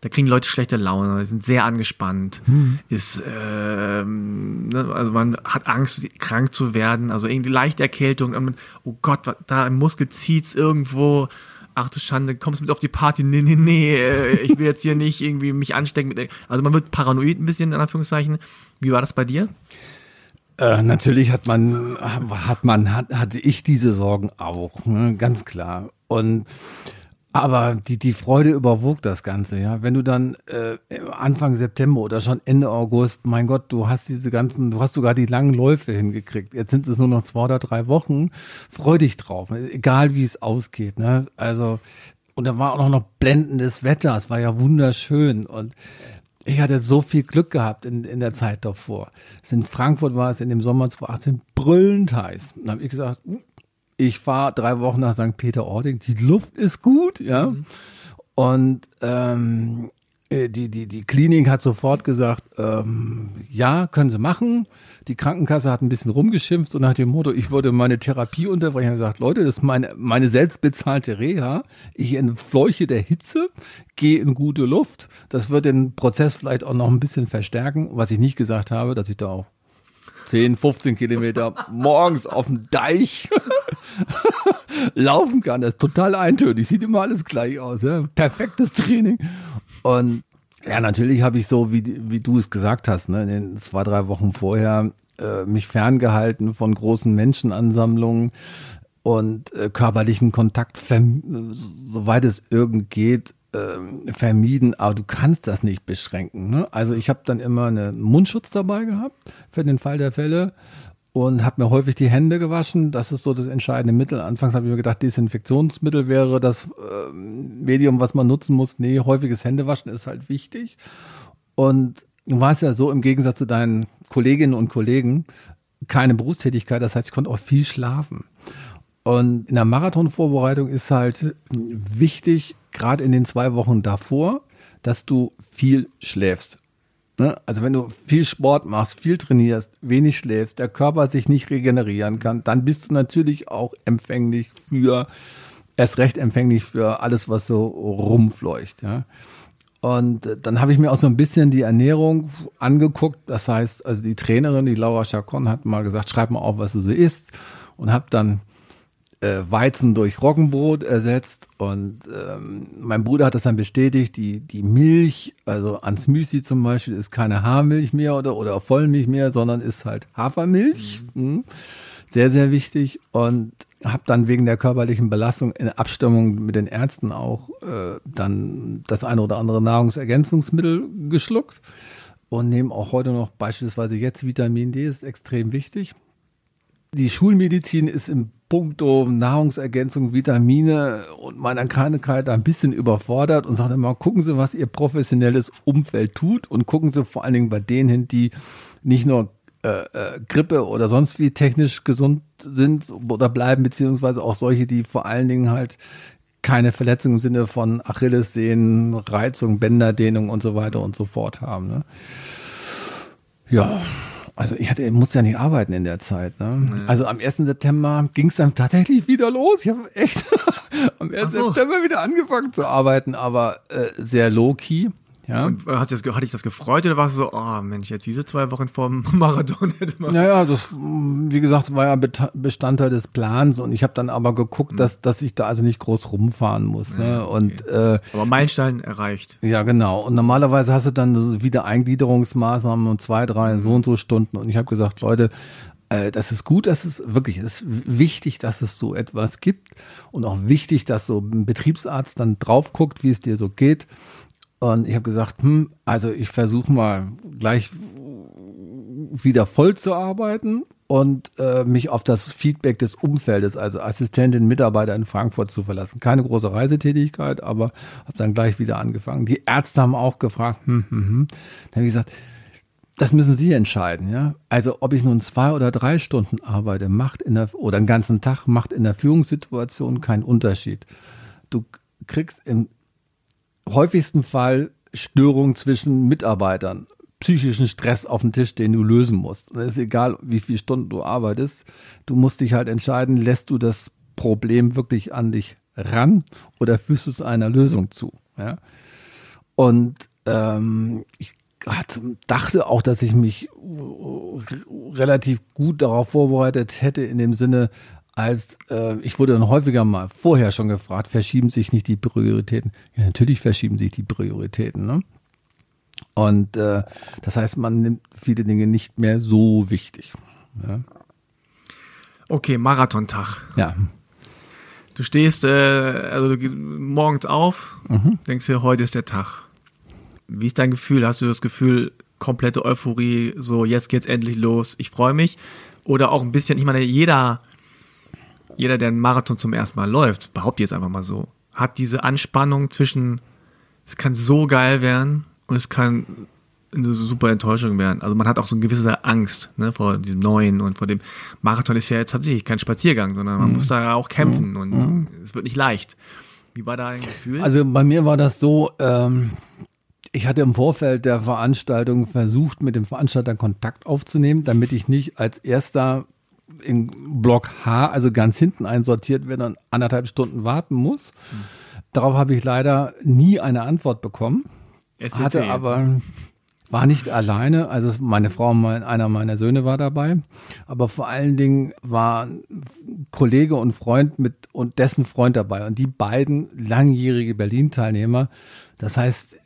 Da kriegen Leute schlechte Laune, sind sehr angespannt, hm. ist, ähm, ne, also man hat Angst, krank zu werden, also irgendwie leichte Erkältung, und man, oh Gott, da im Muskel zieht's irgendwo, ach du Schande, kommst mit auf die Party, nee, nee, nee, äh, ich will jetzt hier nicht irgendwie mich anstecken. Mit, also man wird paranoid ein bisschen, in Anführungszeichen. Wie war das bei dir? Äh, natürlich hat man, hat man, hat, hatte ich diese Sorgen auch, ne? ganz klar. Und aber die, die Freude überwog das Ganze, ja. Wenn du dann äh, Anfang September oder schon Ende August, mein Gott, du hast diese ganzen, du hast sogar die langen Läufe hingekriegt. Jetzt sind es nur noch zwei oder drei Wochen. Freu dich drauf, egal wie es ausgeht, ne? Also und da war auch noch blendendes Wetter. Es war ja wunderschön und ich hatte so viel Glück gehabt in, in der Zeit davor. In Frankfurt war es in dem Sommer 2018 brüllend heiß. Dann habe ich gesagt, hm, ich fahre drei Wochen nach St. Peter-Ording. Die Luft ist gut, ja. Mhm. Und ähm, äh, die, die, die Klinik hat sofort gesagt, ähm, ja, können Sie machen. Die Krankenkasse hat ein bisschen rumgeschimpft und nach dem Motto, ich würde meine Therapie unterbrechen. Ich gesagt, Leute, das ist meine, meine selbstbezahlte Reha. Ich entfleuche der Hitze, gehe in gute Luft. Das wird den Prozess vielleicht auch noch ein bisschen verstärken. Was ich nicht gesagt habe, dass ich da auch 10, 15 Kilometer morgens auf dem Deich laufen kann. Das ist total eintönig. Sieht immer alles gleich aus. Ja? Perfektes Training. Und ja, natürlich habe ich so, wie, wie du es gesagt hast, ne, in den zwei, drei Wochen vorher äh, mich ferngehalten von großen Menschenansammlungen und äh, körperlichen Kontakt, soweit es irgend geht, äh, vermieden. Aber du kannst das nicht beschränken. Ne? Also ich habe dann immer einen Mundschutz dabei gehabt für den Fall der Fälle und habe mir häufig die Hände gewaschen. Das ist so das entscheidende Mittel. Anfangs habe ich mir gedacht, Desinfektionsmittel wäre das äh, Medium, was man nutzen muss. Nee, häufiges Händewaschen ist halt wichtig. Und du warst ja so im Gegensatz zu deinen Kolleginnen und Kollegen keine Berufstätigkeit. Das heißt, ich konnte auch viel schlafen. Und in der Marathonvorbereitung ist halt wichtig, gerade in den zwei Wochen davor, dass du viel schläfst. Ne? Also wenn du viel Sport machst, viel trainierst, wenig schläfst, der Körper sich nicht regenerieren kann, dann bist du natürlich auch empfänglich für, erst recht empfänglich für alles, was so rumfleucht. Ja? Und äh, dann habe ich mir auch so ein bisschen die Ernährung angeguckt. Das heißt, also die Trainerin, die Laura Chacon, hat mal gesagt, schreib mal auf, was du so isst. Und habe dann äh, Weizen durch Roggenbrot ersetzt und ähm, mein Bruder hat das dann bestätigt, die, die Milch, also ans Müsli zum Beispiel, ist keine Haarmilch mehr oder, oder Vollmilch mehr, sondern ist halt Hafermilch. Mhm. Mhm. Sehr, sehr wichtig und habe dann wegen der körperlichen Belastung in Abstimmung mit den Ärzten auch äh, dann das eine oder andere Nahrungsergänzungsmittel geschluckt und nehme auch heute noch beispielsweise jetzt Vitamin D, ist extrem wichtig. Die Schulmedizin ist im Punkto Nahrungsergänzung, Vitamine und meiner Krankheit ein bisschen überfordert und sagt immer, gucken Sie, was Ihr professionelles Umfeld tut und gucken Sie vor allen Dingen bei denen hin, die nicht nur äh, äh, Grippe oder sonst wie technisch gesund sind oder bleiben, beziehungsweise auch solche, die vor allen Dingen halt keine Verletzung im Sinne von Achillessehnen, Reizung, Bänderdehnung und so weiter und so fort haben. Ne? Ja, also ich hatte, musste ja nicht arbeiten in der Zeit. Ne? Nee. Also am 1. September ging es dann tatsächlich wieder los. Ich habe echt am 1. So. September wieder angefangen zu arbeiten, aber äh, sehr low-key. Ja. Und äh, hat, das, hat dich das gefreut oder warst du so, oh Mensch, jetzt diese zwei Wochen vorm Marathon hätte man. Naja, das, wie gesagt, war ja Bestandteil des Plans und ich habe dann aber geguckt, mhm. dass, dass ich da also nicht groß rumfahren muss. Ne? Ja, okay. und, äh, aber Meilenstein erreicht. Ja, genau. Und normalerweise hast du dann wieder Eingliederungsmaßnahmen und zwei, drei, mhm. so und so Stunden. Und ich habe gesagt, Leute, äh, das ist gut, dass es wirklich, ist wichtig, dass es so etwas gibt und auch wichtig, dass so ein Betriebsarzt dann drauf guckt, wie es dir so geht. Und ich habe gesagt, hm, also ich versuche mal gleich wieder voll zu arbeiten und äh, mich auf das Feedback des Umfeldes, also Assistentin, Mitarbeiter in Frankfurt zu verlassen. Keine große Reisetätigkeit, aber habe dann gleich wieder angefangen. Die Ärzte haben auch gefragt, hm, hm, hm. Dann habe ich gesagt, das müssen Sie entscheiden, ja. Also ob ich nun zwei oder drei Stunden arbeite, macht in der oder einen ganzen Tag macht in der Führungssituation keinen Unterschied. Du kriegst im häufigsten Fall Störungen zwischen Mitarbeitern, psychischen Stress auf dem Tisch, den du lösen musst. Es ist egal, wie viele Stunden du arbeitest. Du musst dich halt entscheiden, lässt du das Problem wirklich an dich ran oder führst du es einer Lösung zu. Ja? Und ähm, ich dachte auch, dass ich mich relativ gut darauf vorbereitet hätte, in dem Sinne, als äh, ich wurde dann häufiger mal vorher schon gefragt, verschieben sich nicht die Prioritäten? Ja, natürlich verschieben sich die Prioritäten. Ne? Und äh, das heißt, man nimmt viele Dinge nicht mehr so wichtig. Ja? Okay, Marathontag. Ja. Du stehst äh, also du morgens auf, mhm. denkst dir, heute ist der Tag. Wie ist dein Gefühl? Hast du das Gefühl, komplette Euphorie, so jetzt geht's endlich los, ich freue mich? Oder auch ein bisschen, ich meine, jeder jeder, der einen Marathon zum ersten Mal läuft, behaupte jetzt einfach mal so, hat diese Anspannung zwischen, es kann so geil werden und es kann eine super Enttäuschung werden. Also man hat auch so eine gewisse Angst ne, vor diesem Neuen und vor dem Marathon ist ja jetzt tatsächlich kein Spaziergang, sondern man mhm. muss da auch kämpfen mhm. und mhm. es wird nicht leicht. Wie war da ein Gefühl? Also bei mir war das so, ähm, ich hatte im Vorfeld der Veranstaltung versucht, mit dem Veranstalter Kontakt aufzunehmen, damit ich nicht als erster in Block H, also ganz hinten einsortiert werde und anderthalb Stunden warten muss. Darauf habe ich leider nie eine Antwort bekommen. SCC hatte aber war nicht alleine, also meine Frau und einer meiner Söhne war dabei, aber vor allen Dingen war ein Kollege und Freund mit und dessen Freund dabei und die beiden langjährige Berlin-Teilnehmer. Das heißt,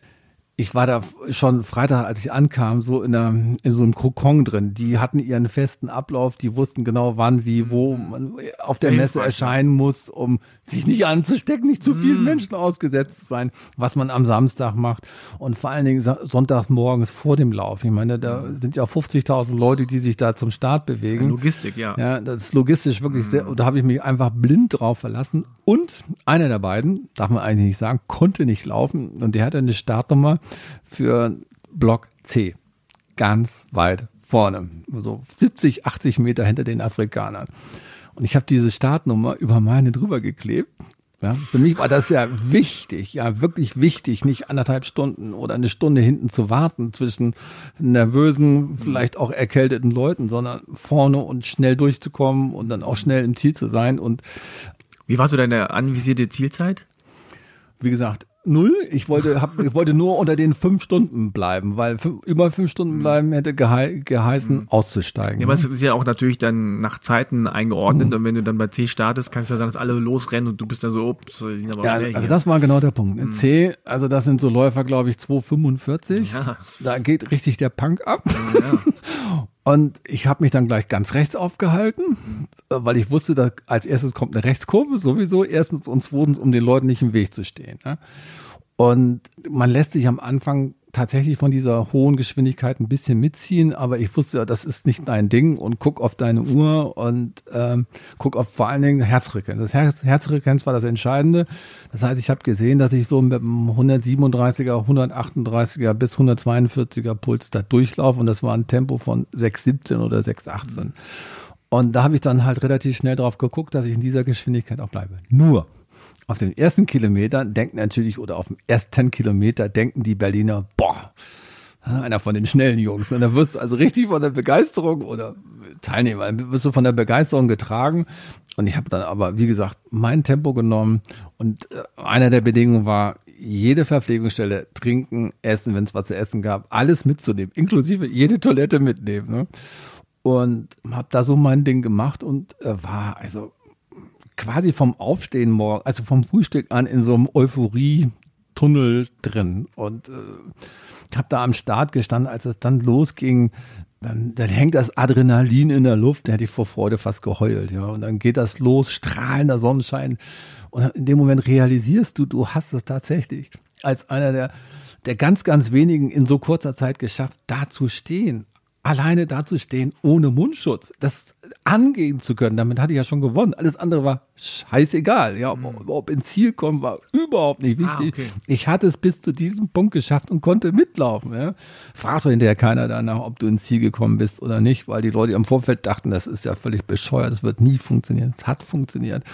ich war da schon Freitag, als ich ankam, so in, einer, in so einem Kokon drin. Die hatten ihren festen Ablauf, die wussten genau, wann, wie, wo mhm. man auf der Messe erscheinen muss, um sich nicht anzustecken, nicht zu vielen mm. Menschen ausgesetzt zu sein, was man am Samstag macht. Und vor allen Dingen sonntags morgens vor dem Lauf. Ich meine, da mhm. sind ja 50.000 Leute, die sich da zum Start bewegen. Logistik, ja. Ja, das ist logistisch wirklich mm. sehr, da habe ich mich einfach blind drauf verlassen. Und einer der beiden, darf man eigentlich nicht sagen, konnte nicht laufen und der hatte eine Startnummer für Block C. Ganz weit vorne. So 70, 80 Meter hinter den Afrikanern. Und ich habe diese Startnummer über meine drüber geklebt. Ja, für mich war das ja wichtig, ja, wirklich wichtig, nicht anderthalb Stunden oder eine Stunde hinten zu warten zwischen nervösen, vielleicht auch erkälteten Leuten, sondern vorne und schnell durchzukommen und dann auch schnell im Ziel zu sein. Und wie war so deine anvisierte Zielzeit? Wie gesagt, null. Ich wollte, hab, ich wollte nur unter den fünf Stunden bleiben, weil fünf, über fünf Stunden mhm. bleiben hätte gehei geheißen, mhm. auszusteigen. Ja, aber es ist ja auch natürlich dann nach Zeiten eingeordnet mhm. und wenn du dann bei C startest, kannst du ja dann, dass alle losrennen und du bist dann so, ups, die aber ja, schnell Also hier. das war genau der Punkt. Mhm. C, also das sind so Läufer, glaube ich, 2,45. Ja. Da geht richtig der Punk ab. Ja. Und ich habe mich dann gleich ganz rechts aufgehalten, weil ich wusste, dass als erstes kommt eine Rechtskurve sowieso, erstens und zweitens, um den Leuten nicht im Weg zu stehen. Ne? Und man lässt sich am Anfang tatsächlich von dieser hohen Geschwindigkeit ein bisschen mitziehen, aber ich wusste, das ist nicht dein Ding und guck auf deine Uhr und ähm, guck auf vor allen Dingen Herzfrequenz. Das Herz, Herzfrequenz war das Entscheidende. Das heißt, ich habe gesehen, dass ich so mit einem 137er, 138er bis 142er Puls da durchlaufe und das war ein Tempo von 6,17 oder 6,18. Und da habe ich dann halt relativ schnell drauf geguckt, dass ich in dieser Geschwindigkeit auch bleibe. Nur, auf den ersten Kilometern denken natürlich, oder auf dem ersten Kilometer denken die Berliner, boah, einer von den schnellen Jungs. Und da wirst du also richtig von der Begeisterung oder Teilnehmer, wirst du von der Begeisterung getragen. Und ich habe dann aber, wie gesagt, mein Tempo genommen. Und äh, einer der Bedingungen war, jede Verpflegungsstelle trinken, essen, wenn es was zu essen gab, alles mitzunehmen, inklusive jede Toilette mitnehmen. Ne? Und habe da so mein Ding gemacht und äh, war quasi vom Aufstehen morgen, also vom Frühstück an in so einem Euphorie-Tunnel drin und äh, habe da am Start gestanden, als es dann losging. Dann, dann hängt das Adrenalin in der Luft, da hätte ich vor Freude fast geheult, ja. Und dann geht das los, strahlender Sonnenschein. Und in dem Moment realisierst du, du hast es tatsächlich als einer der, der ganz, ganz wenigen in so kurzer Zeit geschafft, da zu stehen alleine dazustehen ohne Mundschutz, das angehen zu können, damit hatte ich ja schon gewonnen. Alles andere war scheißegal. Ja, ob, mhm. ob ins Ziel kommen, war überhaupt nicht ah, wichtig. Ah, okay. Ich hatte es bis zu diesem Punkt geschafft und konnte mitlaufen. Ja. Fragt doch hinterher keiner danach, ob du ins Ziel gekommen bist oder nicht, weil die Leute im Vorfeld dachten, das ist ja völlig bescheuert, das wird nie funktionieren. Es hat funktioniert.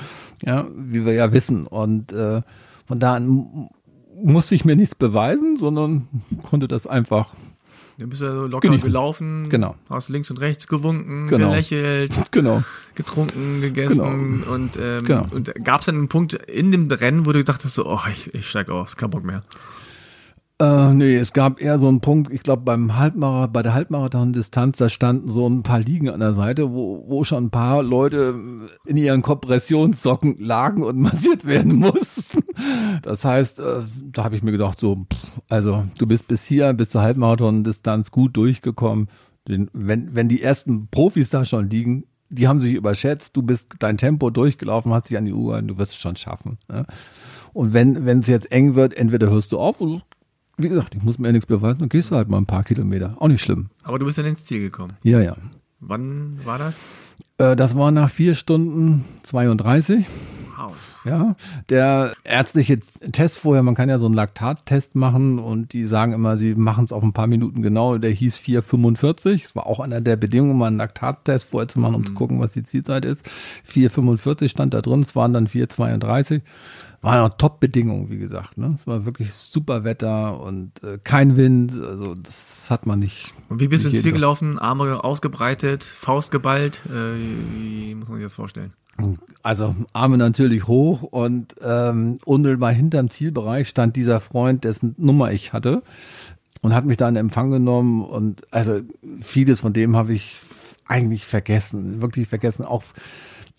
Ja, wie wir ja wissen. Und äh, von da an musste ich mir nichts beweisen, sondern konnte das einfach Du bist ja so locker Genießen. gelaufen, genau. hast links und rechts gewunken, genau. gelächelt, genau. getrunken, gegessen genau. und, ähm, genau. und gab es dann einen Punkt in dem Rennen, wo du gedacht hast, so, oh, ich, ich steig aus, kein Bock mehr. Äh, nee, es gab eher so einen Punkt, ich glaube beim Halbmarathon, bei der Halbmarathon-Distanz, da standen so ein paar Liegen an der Seite, wo, wo schon ein paar Leute in ihren Kompressionssocken lagen und massiert werden mussten. Das heißt, äh, da habe ich mir gedacht, so, also du bist bis hier, bis zur Halbmarathon-Distanz gut durchgekommen. Wenn, wenn die ersten Profis da schon liegen, die haben sich überschätzt, du bist dein Tempo durchgelaufen, hast dich an die Uhr, du wirst es schon schaffen. Ne? Und wenn wenn es jetzt eng wird, entweder hörst du auf oder wie gesagt, ich muss mir ja nichts beweisen, dann gehst du halt mal ein paar Kilometer. Auch nicht schlimm. Aber du bist dann ins Ziel gekommen. Ja, ja. Wann war das? Äh, das war nach vier Stunden 32. Ja, der ärztliche Test vorher, man kann ja so einen Laktattest machen und die sagen immer, sie machen es auf ein paar Minuten genau. Der hieß 4,45. Es war auch einer der Bedingungen, mal einen Laktattest vorher zu machen, um mhm. zu gucken, was die Zielzeit ist. 4,45 stand da drin, es waren dann 4,32 waren auch Top-Bedingungen, wie gesagt. Ne? Es war wirklich super Wetter und äh, kein Wind. Also das hat man nicht. Und wie bist du ins Ziel gelaufen? Arme ausgebreitet, Faust geballt? Äh, wie muss man sich das vorstellen? Also Arme natürlich hoch und ähm, unmittelbar hinterm Zielbereich stand dieser Freund, dessen Nummer ich hatte und hat mich da in Empfang genommen und also vieles von dem habe ich eigentlich vergessen, wirklich vergessen. Auch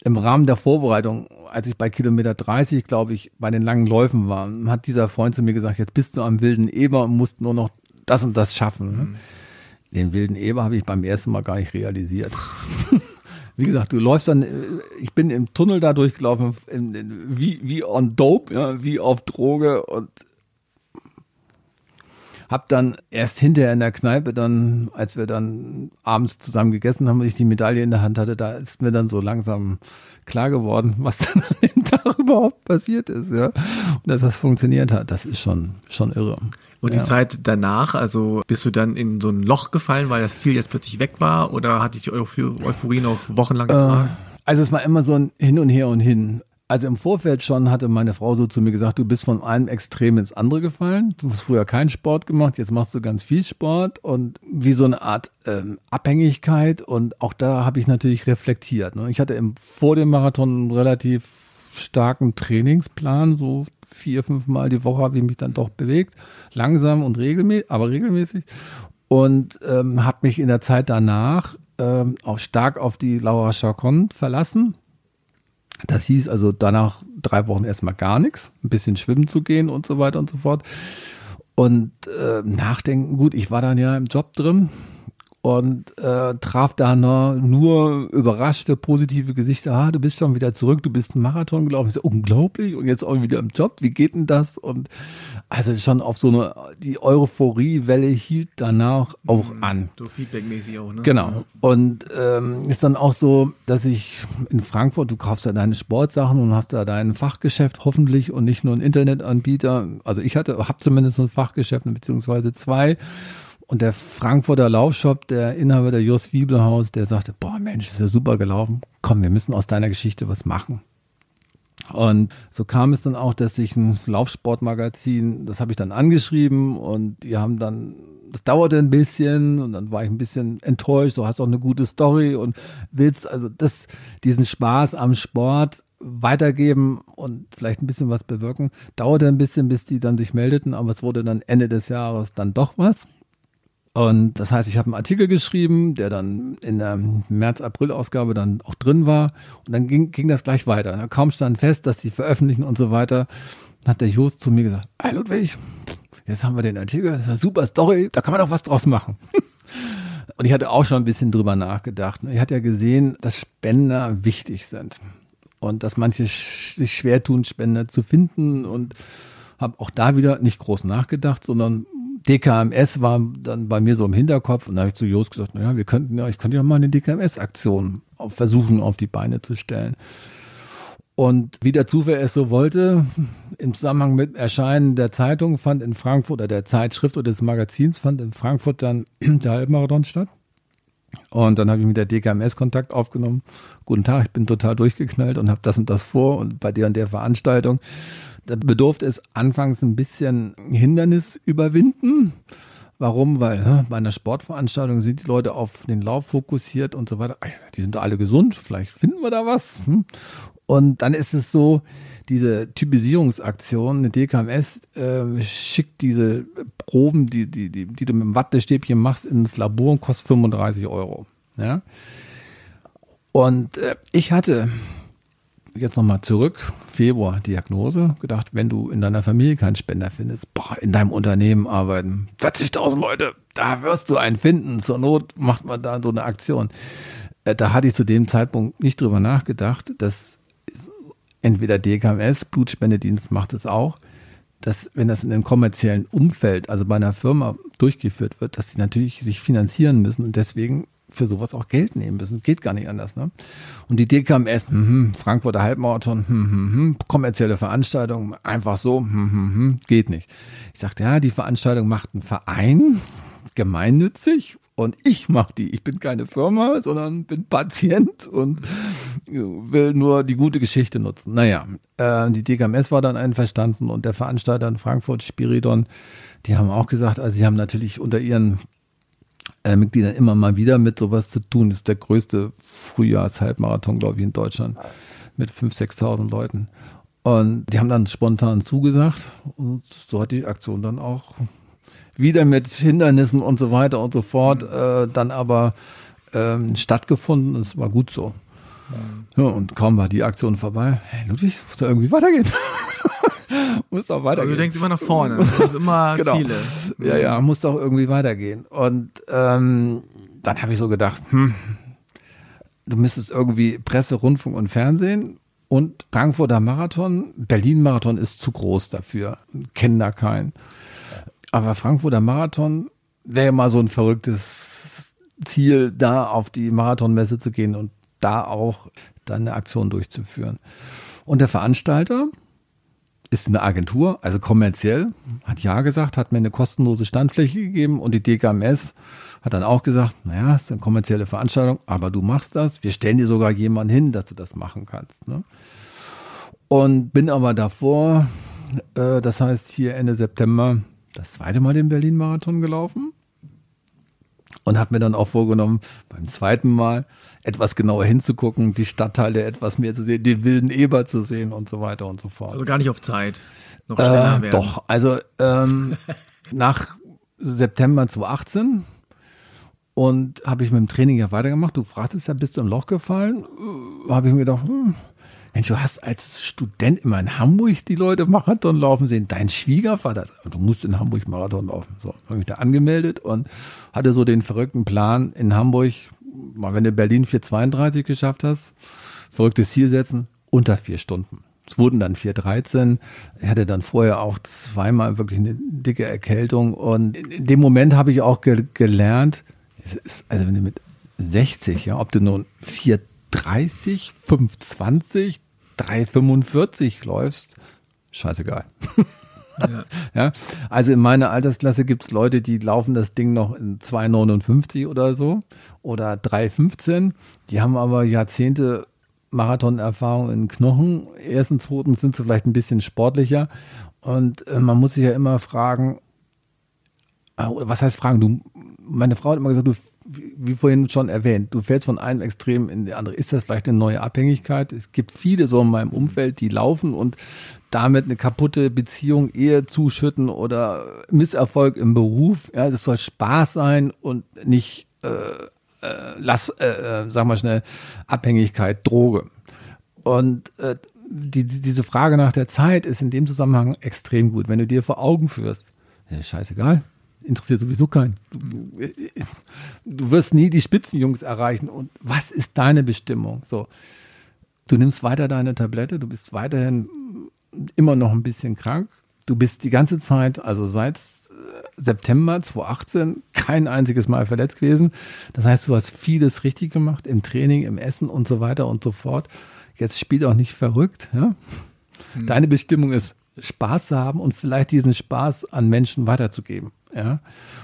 im Rahmen der Vorbereitung, als ich bei Kilometer 30, glaube ich, bei den langen Läufen war, hat dieser Freund zu mir gesagt, jetzt bist du am wilden Eber und musst nur noch das und das schaffen. Ne? Mhm. Den wilden Eber habe ich beim ersten Mal gar nicht realisiert. wie gesagt, du läufst dann, äh, ich bin im Tunnel da durchgelaufen, wie, wie on Dope, ja, wie auf Droge und hab dann erst hinterher in der Kneipe dann, als wir dann abends zusammen gegessen haben und ich die Medaille in der Hand hatte, da ist mir dann so langsam klar geworden, was dann an dem Tag überhaupt passiert ist, ja. Und dass das funktioniert hat, das ist schon, schon irre. Und die ja. Zeit danach, also bist du dann in so ein Loch gefallen, weil das Ziel jetzt plötzlich weg war oder hatte dich Euphorie noch wochenlang getragen? Äh, also es war immer so ein Hin und Her und Hin. Also im Vorfeld schon hatte meine Frau so zu mir gesagt, du bist von einem Extrem ins andere gefallen. Du hast früher keinen Sport gemacht, jetzt machst du ganz viel Sport und wie so eine Art ähm, Abhängigkeit. Und auch da habe ich natürlich reflektiert. Ne? Ich hatte im, vor dem Marathon einen relativ starken Trainingsplan, so vier, fünf Mal die Woche habe ich mich dann doch bewegt, langsam und regelmäßig, aber regelmäßig. Und ähm, habe mich in der Zeit danach ähm, auch stark auf die Laura Chacon verlassen das hieß also danach drei Wochen erstmal gar nichts, ein bisschen schwimmen zu gehen und so weiter und so fort. Und äh, nachdenken, gut, ich war dann ja im Job drin, und äh, traf da nur, überraschte, positive Gesichter. Ah, du bist schon wieder zurück, du bist einen Marathon gelaufen. Ich so, unglaublich und jetzt auch wieder im Job. Wie geht denn das? Und also schon auf so eine, die Euphoriewelle hielt danach auch mhm. an. So feedbackmäßig auch, ne? Genau. Und ähm, ist dann auch so, dass ich in Frankfurt, du kaufst da deine Sportsachen und hast da dein Fachgeschäft hoffentlich und nicht nur einen Internetanbieter. Also ich hatte, habe zumindest ein Fachgeschäft, beziehungsweise zwei. Und der Frankfurter Laufshop, der Inhaber der Jos Wiebelhaus, der sagte, boah Mensch, ist ja super gelaufen. Komm, wir müssen aus deiner Geschichte was machen. Und so kam es dann auch, dass ich ein Laufsportmagazin, das habe ich dann angeschrieben und die haben dann, das dauerte ein bisschen und dann war ich ein bisschen enttäuscht, du hast auch eine gute Story und willst also das, diesen Spaß am Sport weitergeben und vielleicht ein bisschen was bewirken. Dauerte ein bisschen, bis die dann sich meldeten, aber es wurde dann Ende des Jahres dann doch was. Und das heißt, ich habe einen Artikel geschrieben, der dann in der März-April-Ausgabe dann auch drin war. Und dann ging, ging das gleich weiter. Kaum stand fest, dass die veröffentlichen und so weiter. Dann hat der Jost zu mir gesagt, hey Ludwig, jetzt haben wir den Artikel, das ist eine super Story, da kann man auch was draus machen. und ich hatte auch schon ein bisschen drüber nachgedacht. Ich hatte ja gesehen, dass Spender wichtig sind. Und dass manche sich schwer tun, Spender zu finden und habe auch da wieder nicht groß nachgedacht, sondern DKMS war dann bei mir so im Hinterkopf und da habe ich zu Jos gesagt, naja, wir könnten ja, ich könnte ja mal eine DKMS-Aktion versuchen auf die Beine zu stellen. Und wie der Zufall es so wollte, im Zusammenhang mit Erscheinen der Zeitung fand in Frankfurt oder der Zeitschrift oder des Magazins fand in Frankfurt dann der Halbmarathon statt. Und dann habe ich mit der DKMS Kontakt aufgenommen. Guten Tag, ich bin total durchgeknallt und habe das und das vor und bei der und der Veranstaltung. Da bedurfte es anfangs ein bisschen Hindernis überwinden. Warum? Weil bei einer Sportveranstaltung sind die Leute auf den Lauf fokussiert und so weiter. Die sind alle gesund, vielleicht finden wir da was. Hm? Und dann ist es so, diese Typisierungsaktion, eine DKMS äh, schickt diese Proben, die, die, die, die du mit dem Wattestäbchen machst, ins Labor und kostet 35 Euro. Ja? Und äh, ich hatte jetzt nochmal zurück, Februar Diagnose, gedacht, wenn du in deiner Familie keinen Spender findest, boah, in deinem Unternehmen arbeiten, 40.000 Leute, da wirst du einen finden, zur Not macht man da so eine Aktion. Äh, da hatte ich zu dem Zeitpunkt nicht drüber nachgedacht, dass entweder DKMS, Blutspendedienst macht es auch, dass wenn das in einem kommerziellen Umfeld, also bei einer Firma durchgeführt wird, dass die natürlich sich finanzieren müssen. Und deswegen für sowas auch Geld nehmen müssen. Geht gar nicht anders. Ne? Und die Idee kam erst, hm, hm, Frankfurter Halbmarathon, hm, hm, hm, kommerzielle Veranstaltung, einfach so, hm, hm, hm, geht nicht. Ich sagte, ja, die Veranstaltung macht ein Verein, gemeinnützig und ich mache die. Ich bin keine Firma, sondern bin Patient und will nur die gute Geschichte nutzen. Naja, äh, die DKMS war dann einverstanden und der Veranstalter in Frankfurt, Spiridon, die haben auch gesagt, also sie haben natürlich unter ihren äh, Mitgliedern immer mal wieder mit sowas zu tun. Das ist der größte Frühjahrshalbmarathon, glaube ich, in Deutschland mit 5.000, 6.000 Leuten. Und die haben dann spontan zugesagt und so hat die Aktion dann auch wieder mit Hindernissen und so weiter und so fort äh, dann aber ähm, stattgefunden. Es war gut so. Ja, und kaum war die Aktion vorbei. Hey, Ludwig, es muss da irgendwie weitergehen. muss doch weitergehen. Aber du denkst immer nach vorne. Du hast immer genau. Ziele. Ja, ja, muss doch irgendwie weitergehen. Und ähm, dann habe ich so gedacht, hm, du müsstest irgendwie Presse, Rundfunk und Fernsehen und Frankfurter Marathon, Berlin Marathon ist zu groß dafür. Kennen da keinen. Aber Frankfurter Marathon wäre mal so ein verrücktes Ziel, da auf die Marathonmesse zu gehen und da auch dann eine Aktion durchzuführen. Und der Veranstalter ist eine Agentur, also kommerziell, hat ja gesagt, hat mir eine kostenlose Standfläche gegeben und die DKMS hat dann auch gesagt, naja, ist eine kommerzielle Veranstaltung, aber du machst das. Wir stellen dir sogar jemanden hin, dass du das machen kannst. Ne? Und bin aber davor, äh, das heißt hier Ende September, das zweite Mal den Berlin-Marathon gelaufen und habe mir dann auch vorgenommen, beim zweiten Mal etwas genauer hinzugucken, die Stadtteile etwas mehr zu sehen, den wilden Eber zu sehen und so weiter und so fort. Also gar nicht auf Zeit. Noch schneller äh, werden. Doch, also ähm, nach September 2018 und habe ich mit dem Training ja weitergemacht. Du fragst es ja, bist du im Loch gefallen? Äh, habe ich mir gedacht, hm, Mensch, du hast als Student immer in Hamburg die Leute Marathon laufen sehen. Dein Schwiegervater, du musst in Hamburg Marathon laufen. So, habe mich da angemeldet und hatte so den verrückten Plan in Hamburg, wenn du Berlin 432 geschafft hast, verrücktes Ziel setzen, unter vier Stunden. Es wurden dann 413. Ich hatte dann vorher auch zweimal wirklich eine dicke Erkältung. Und in dem Moment habe ich auch ge gelernt, ist, also wenn du mit 60, ja, ob du nun 4 3,30, 5,20, 3,45 läufst, scheißegal. Ja. ja. Also in meiner Altersklasse gibt es Leute, die laufen das Ding noch in 2,59 oder so oder 3,15. Die haben aber Jahrzehnte Marathonerfahrung in Knochen. Erstens, zweitens sind sie vielleicht ein bisschen sportlicher. Und äh, man muss sich ja immer fragen, äh, was heißt fragen? Du, meine Frau hat immer gesagt, du wie vorhin schon erwähnt, du fällst von einem Extrem in die andere. Ist das vielleicht eine neue Abhängigkeit? Es gibt viele so in meinem Umfeld, die laufen und damit eine kaputte Beziehung, Ehe zuschütten oder Misserfolg im Beruf. Ja, es soll Spaß sein und nicht, äh, äh, lass, äh, äh, sag mal schnell, Abhängigkeit, Droge. Und äh, die, die, diese Frage nach der Zeit ist in dem Zusammenhang extrem gut. Wenn du dir vor Augen führst, ja, scheißegal, interessiert sowieso keinen. Du, du, wirst nie die Spitzenjungs erreichen. Und was ist deine Bestimmung? So, du nimmst weiter deine Tablette, du bist weiterhin immer noch ein bisschen krank. Du bist die ganze Zeit, also seit September 2018, kein einziges Mal verletzt gewesen. Das heißt, du hast vieles richtig gemacht im Training, im Essen und so weiter und so fort. Jetzt spielt auch nicht verrückt. Ja? Hm. Deine Bestimmung ist, Spaß zu haben und vielleicht diesen Spaß an Menschen weiterzugeben ja,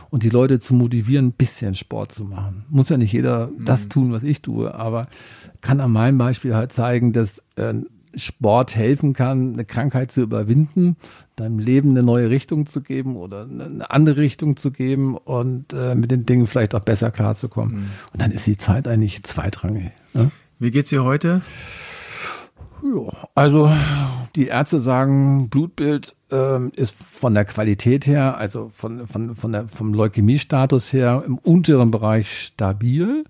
und die Leute zu motivieren, ein bisschen Sport zu machen. Muss ja nicht jeder mhm. das tun, was ich tue, aber kann an meinem Beispiel halt zeigen, dass äh, Sport helfen kann, eine Krankheit zu überwinden, deinem Leben eine neue Richtung zu geben oder eine andere Richtung zu geben und äh, mit den Dingen vielleicht auch besser klarzukommen. Mhm. Und dann ist die Zeit eigentlich zweitrangig. Ne? Wie geht's dir heute? Ja, also die Ärzte sagen, Blutbild ähm, ist von der Qualität her, also von, von, von der, vom Leukämiestatus her im unteren Bereich stabil.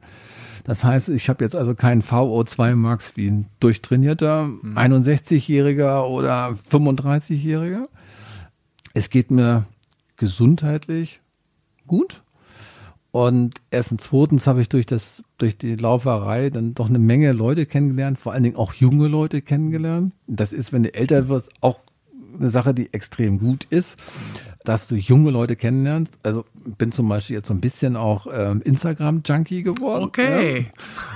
Das heißt, ich habe jetzt also keinen VO2 Max wie ein durchtrainierter mhm. 61-Jähriger oder 35-Jähriger. Es geht mir gesundheitlich gut. Und erstens, zweitens habe ich durch das, durch die Lauferei dann doch eine Menge Leute kennengelernt, vor allen Dingen auch junge Leute kennengelernt. Das ist, wenn du älter wirst, auch eine Sache, die extrem gut ist. Dass du junge Leute kennenlernst. Also bin zum Beispiel jetzt so ein bisschen auch ähm, Instagram-Junkie geworden. Okay.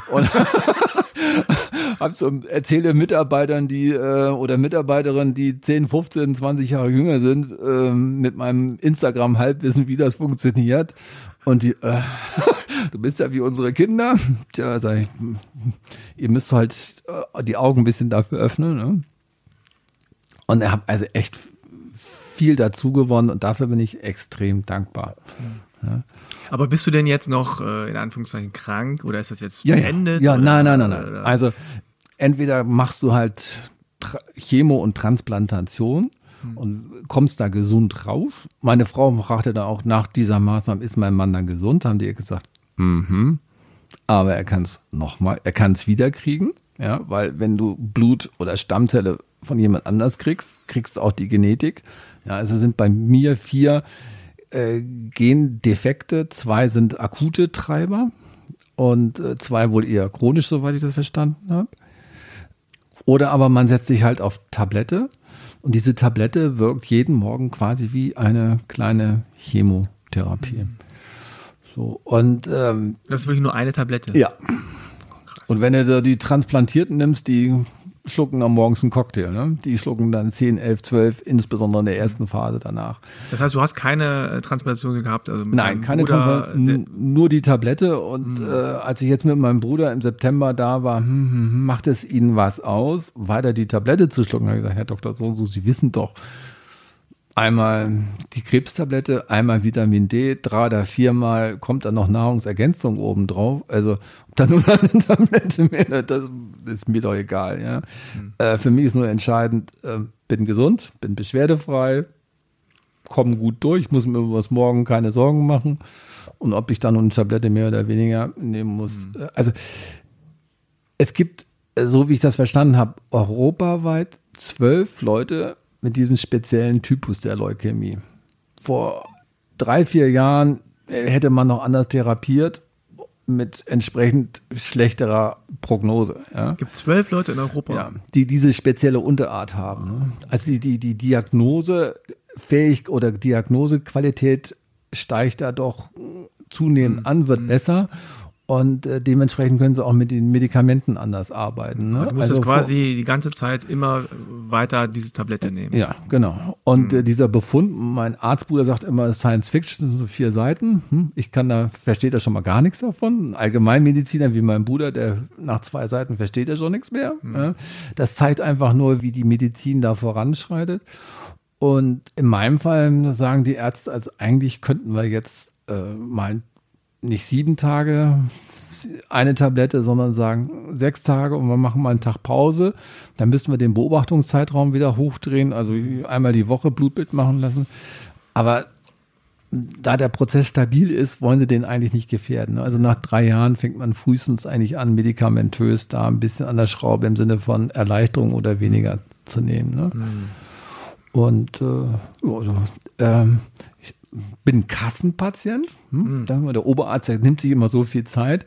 Ja. Und hab so, erzähle Mitarbeitern, die äh, oder Mitarbeiterinnen, die 10, 15, 20 Jahre jünger sind, äh, mit meinem Instagram-Halbwissen, wie das funktioniert. Und die, äh, du bist ja wie unsere Kinder. Tja, sag ich, ihr müsst halt äh, die Augen ein bisschen dafür öffnen. Ne? Und er hat also echt viel dazu gewonnen und dafür bin ich extrem dankbar. Ja. Aber bist du denn jetzt noch äh, in Anführungszeichen krank oder ist das jetzt ja, beendet? Ja, ja nein, nein, nein, nein. Also entweder machst du halt Chemo und Transplantation hm. und kommst da gesund raus. Meine Frau fragte da auch nach dieser Maßnahme, ist mein Mann dann gesund? Haben die ihr gesagt, mhm. Aber er kann es nochmal, er kann es wiederkriegen, ja, weil wenn du Blut oder Stammzelle von jemand anders kriegst, kriegst du auch die Genetik. Ja, also sind bei mir vier äh, Gendefekte, zwei sind akute Treiber und äh, zwei wohl eher chronisch, soweit ich das verstanden habe. Oder aber man setzt sich halt auf Tablette und diese Tablette wirkt jeden Morgen quasi wie eine kleine Chemotherapie. Mhm. So, und ähm, das ist wirklich nur eine Tablette. Ja. Krass. Und wenn du die Transplantierten nimmst, die schlucken dann morgens einen Cocktail. Ne? Die schlucken dann 10, 11, 12, insbesondere in der ersten Phase danach. Das heißt, du hast keine äh, Transplantation gehabt? Also Nein, keine Transplantation, nur die Tablette. Und hm. äh, als ich jetzt mit meinem Bruder im September da war, hm, hm, hm macht es Ihnen was aus, weiter die Tablette zu schlucken? Da habe ich gesagt, Herr Dr. So, so, Sie wissen doch, einmal die Krebstablette, einmal Vitamin D, drei oder viermal kommt dann noch Nahrungsergänzung obendrauf. Also dann nur eine Tablette mehr, das ist mir doch egal. Ja. Mhm. Äh, für mich ist nur entscheidend, äh, bin gesund, bin beschwerdefrei, komme gut durch, muss mir über das Morgen keine Sorgen machen. Und ob ich dann eine Tablette mehr oder weniger nehmen muss. Mhm. Also es gibt, so wie ich das verstanden habe, europaweit zwölf Leute, mit diesem speziellen Typus der Leukämie. Vor drei, vier Jahren hätte man noch anders therapiert mit entsprechend schlechterer Prognose. Ja. Es gibt zwölf Leute in Europa, ja, die diese spezielle Unterart haben. Ne? Also die, die, die Diagnosefähig oder Diagnosequalität steigt da doch zunehmend mhm. an, wird mhm. besser. Und äh, dementsprechend können sie auch mit den Medikamenten anders arbeiten. Ne? Du musst also quasi die ganze Zeit immer weiter diese Tablette nehmen. Ja, genau. Und mhm. äh, dieser Befund, mein Arztbruder sagt immer Science Fiction, so vier Seiten. Hm, ich kann da, versteht da schon mal gar nichts davon. Ein Allgemeinmediziner wie mein Bruder, der nach zwei Seiten versteht er schon nichts mehr. Mhm. Ja? Das zeigt einfach nur, wie die Medizin da voranschreitet. Und in meinem Fall sagen die Ärzte, also eigentlich könnten wir jetzt äh, mal nicht sieben Tage eine Tablette, sondern sagen sechs Tage und wir machen mal einen Tag Pause. Dann müssen wir den Beobachtungszeitraum wieder hochdrehen, also einmal die Woche Blutbild machen lassen. Aber da der Prozess stabil ist, wollen sie den eigentlich nicht gefährden. Also nach drei Jahren fängt man frühestens eigentlich an, medikamentös da ein bisschen an der Schraube im Sinne von Erleichterung oder weniger zu nehmen. Ne? Mhm. Und äh, also, ähm, bin Kassenpatient. Hm? Mhm. Der Oberarzt der nimmt sich immer so viel Zeit.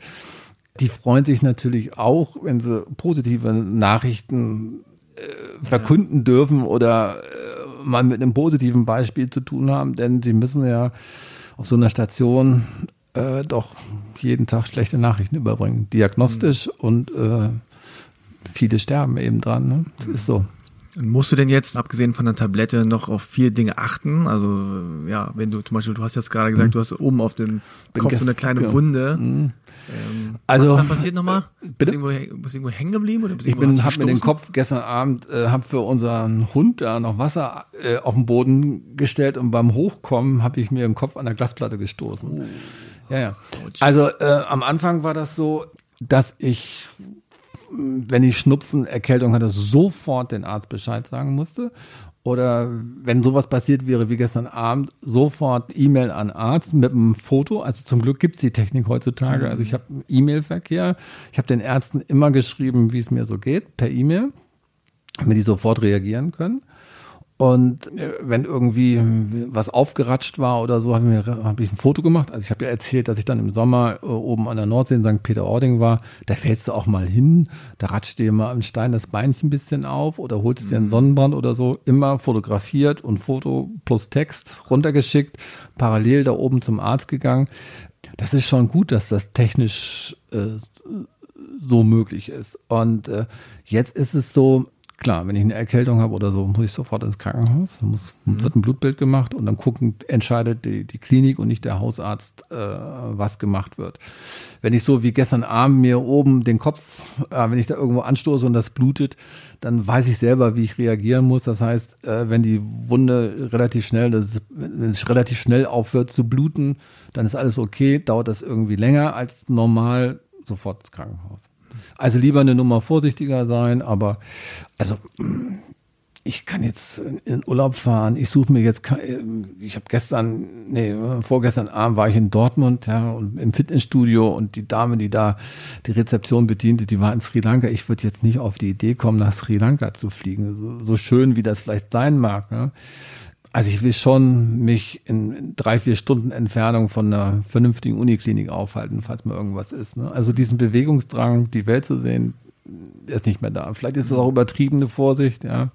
Die freuen sich natürlich auch, wenn sie positive Nachrichten äh, verkünden ja. dürfen oder äh, mal mit einem positiven Beispiel zu tun haben, denn sie müssen ja auf so einer Station äh, doch jeden Tag schlechte Nachrichten überbringen, diagnostisch mhm. und äh, viele sterben eben dran. Ne? Das ist so. Musst du denn jetzt, abgesehen von der Tablette, noch auf viele Dinge achten? Also, ja, wenn du zum Beispiel, du hast jetzt gerade gesagt, mhm. du hast oben auf dem Kopf so eine kleine ja. Wunde. Mhm. Ähm, also, was ist da passiert nochmal? Bitte? Bist du irgendwo, bist du irgendwo hängen geblieben? Oder ich bin, hab mir den Kopf gestern Abend, äh, hab für unseren Hund da noch Wasser äh, auf den Boden gestellt und beim Hochkommen habe ich mir den Kopf an der Glasplatte gestoßen. Oh. Ja, ja. Also äh, am Anfang war das so, dass ich wenn ich Schnupfen, Erkältung hatte, sofort den Arzt Bescheid sagen musste. Oder wenn sowas passiert wäre wie gestern Abend, sofort E-Mail an Arzt mit einem Foto. Also zum Glück gibt es die Technik heutzutage. Also ich habe E-Mail-Verkehr. Ich habe den Ärzten immer geschrieben, wie es mir so geht, per E-Mail, damit die sofort reagieren können. Und äh, wenn irgendwie was aufgeratscht war oder so, habe ich, hab ich ein Foto gemacht. Also ich habe ja erzählt, dass ich dann im Sommer äh, oben an der Nordsee in St. Peter-Ording war. Da fällst du auch mal hin, da ratscht dir mal im Stein das Beinchen ein bisschen auf oder holst dir einen mhm. Sonnenbrand oder so. Immer fotografiert und Foto plus Text runtergeschickt, parallel da oben zum Arzt gegangen. Das ist schon gut, dass das technisch äh, so möglich ist. Und äh, jetzt ist es so, Klar, wenn ich eine Erkältung habe oder so, muss ich sofort ins Krankenhaus. Muss, mhm. wird ein Blutbild gemacht und dann gucken, entscheidet die, die Klinik und nicht der Hausarzt, äh, was gemacht wird. Wenn ich so wie gestern Abend mir oben den Kopf, äh, wenn ich da irgendwo anstoße und das blutet, dann weiß ich selber, wie ich reagieren muss. Das heißt, äh, wenn die Wunde relativ schnell, ist, wenn es relativ schnell aufhört zu bluten, dann ist alles okay. Dauert das irgendwie länger als normal, sofort ins Krankenhaus. Also lieber eine Nummer vorsichtiger sein, aber also ich kann jetzt in Urlaub fahren. Ich suche mir jetzt, ich habe gestern, nee, vorgestern Abend war ich in Dortmund, ja, und im Fitnessstudio und die Dame, die da die Rezeption bediente, die war in Sri Lanka. Ich würde jetzt nicht auf die Idee kommen, nach Sri Lanka zu fliegen, so, so schön wie das vielleicht sein mag. Ja. Also ich will schon mich in drei, vier Stunden Entfernung von einer vernünftigen Uniklinik aufhalten, falls mal irgendwas ist. Ne? Also diesen Bewegungsdrang, die Welt zu sehen, ist nicht mehr da. Vielleicht ist es auch übertriebene Vorsicht, ja.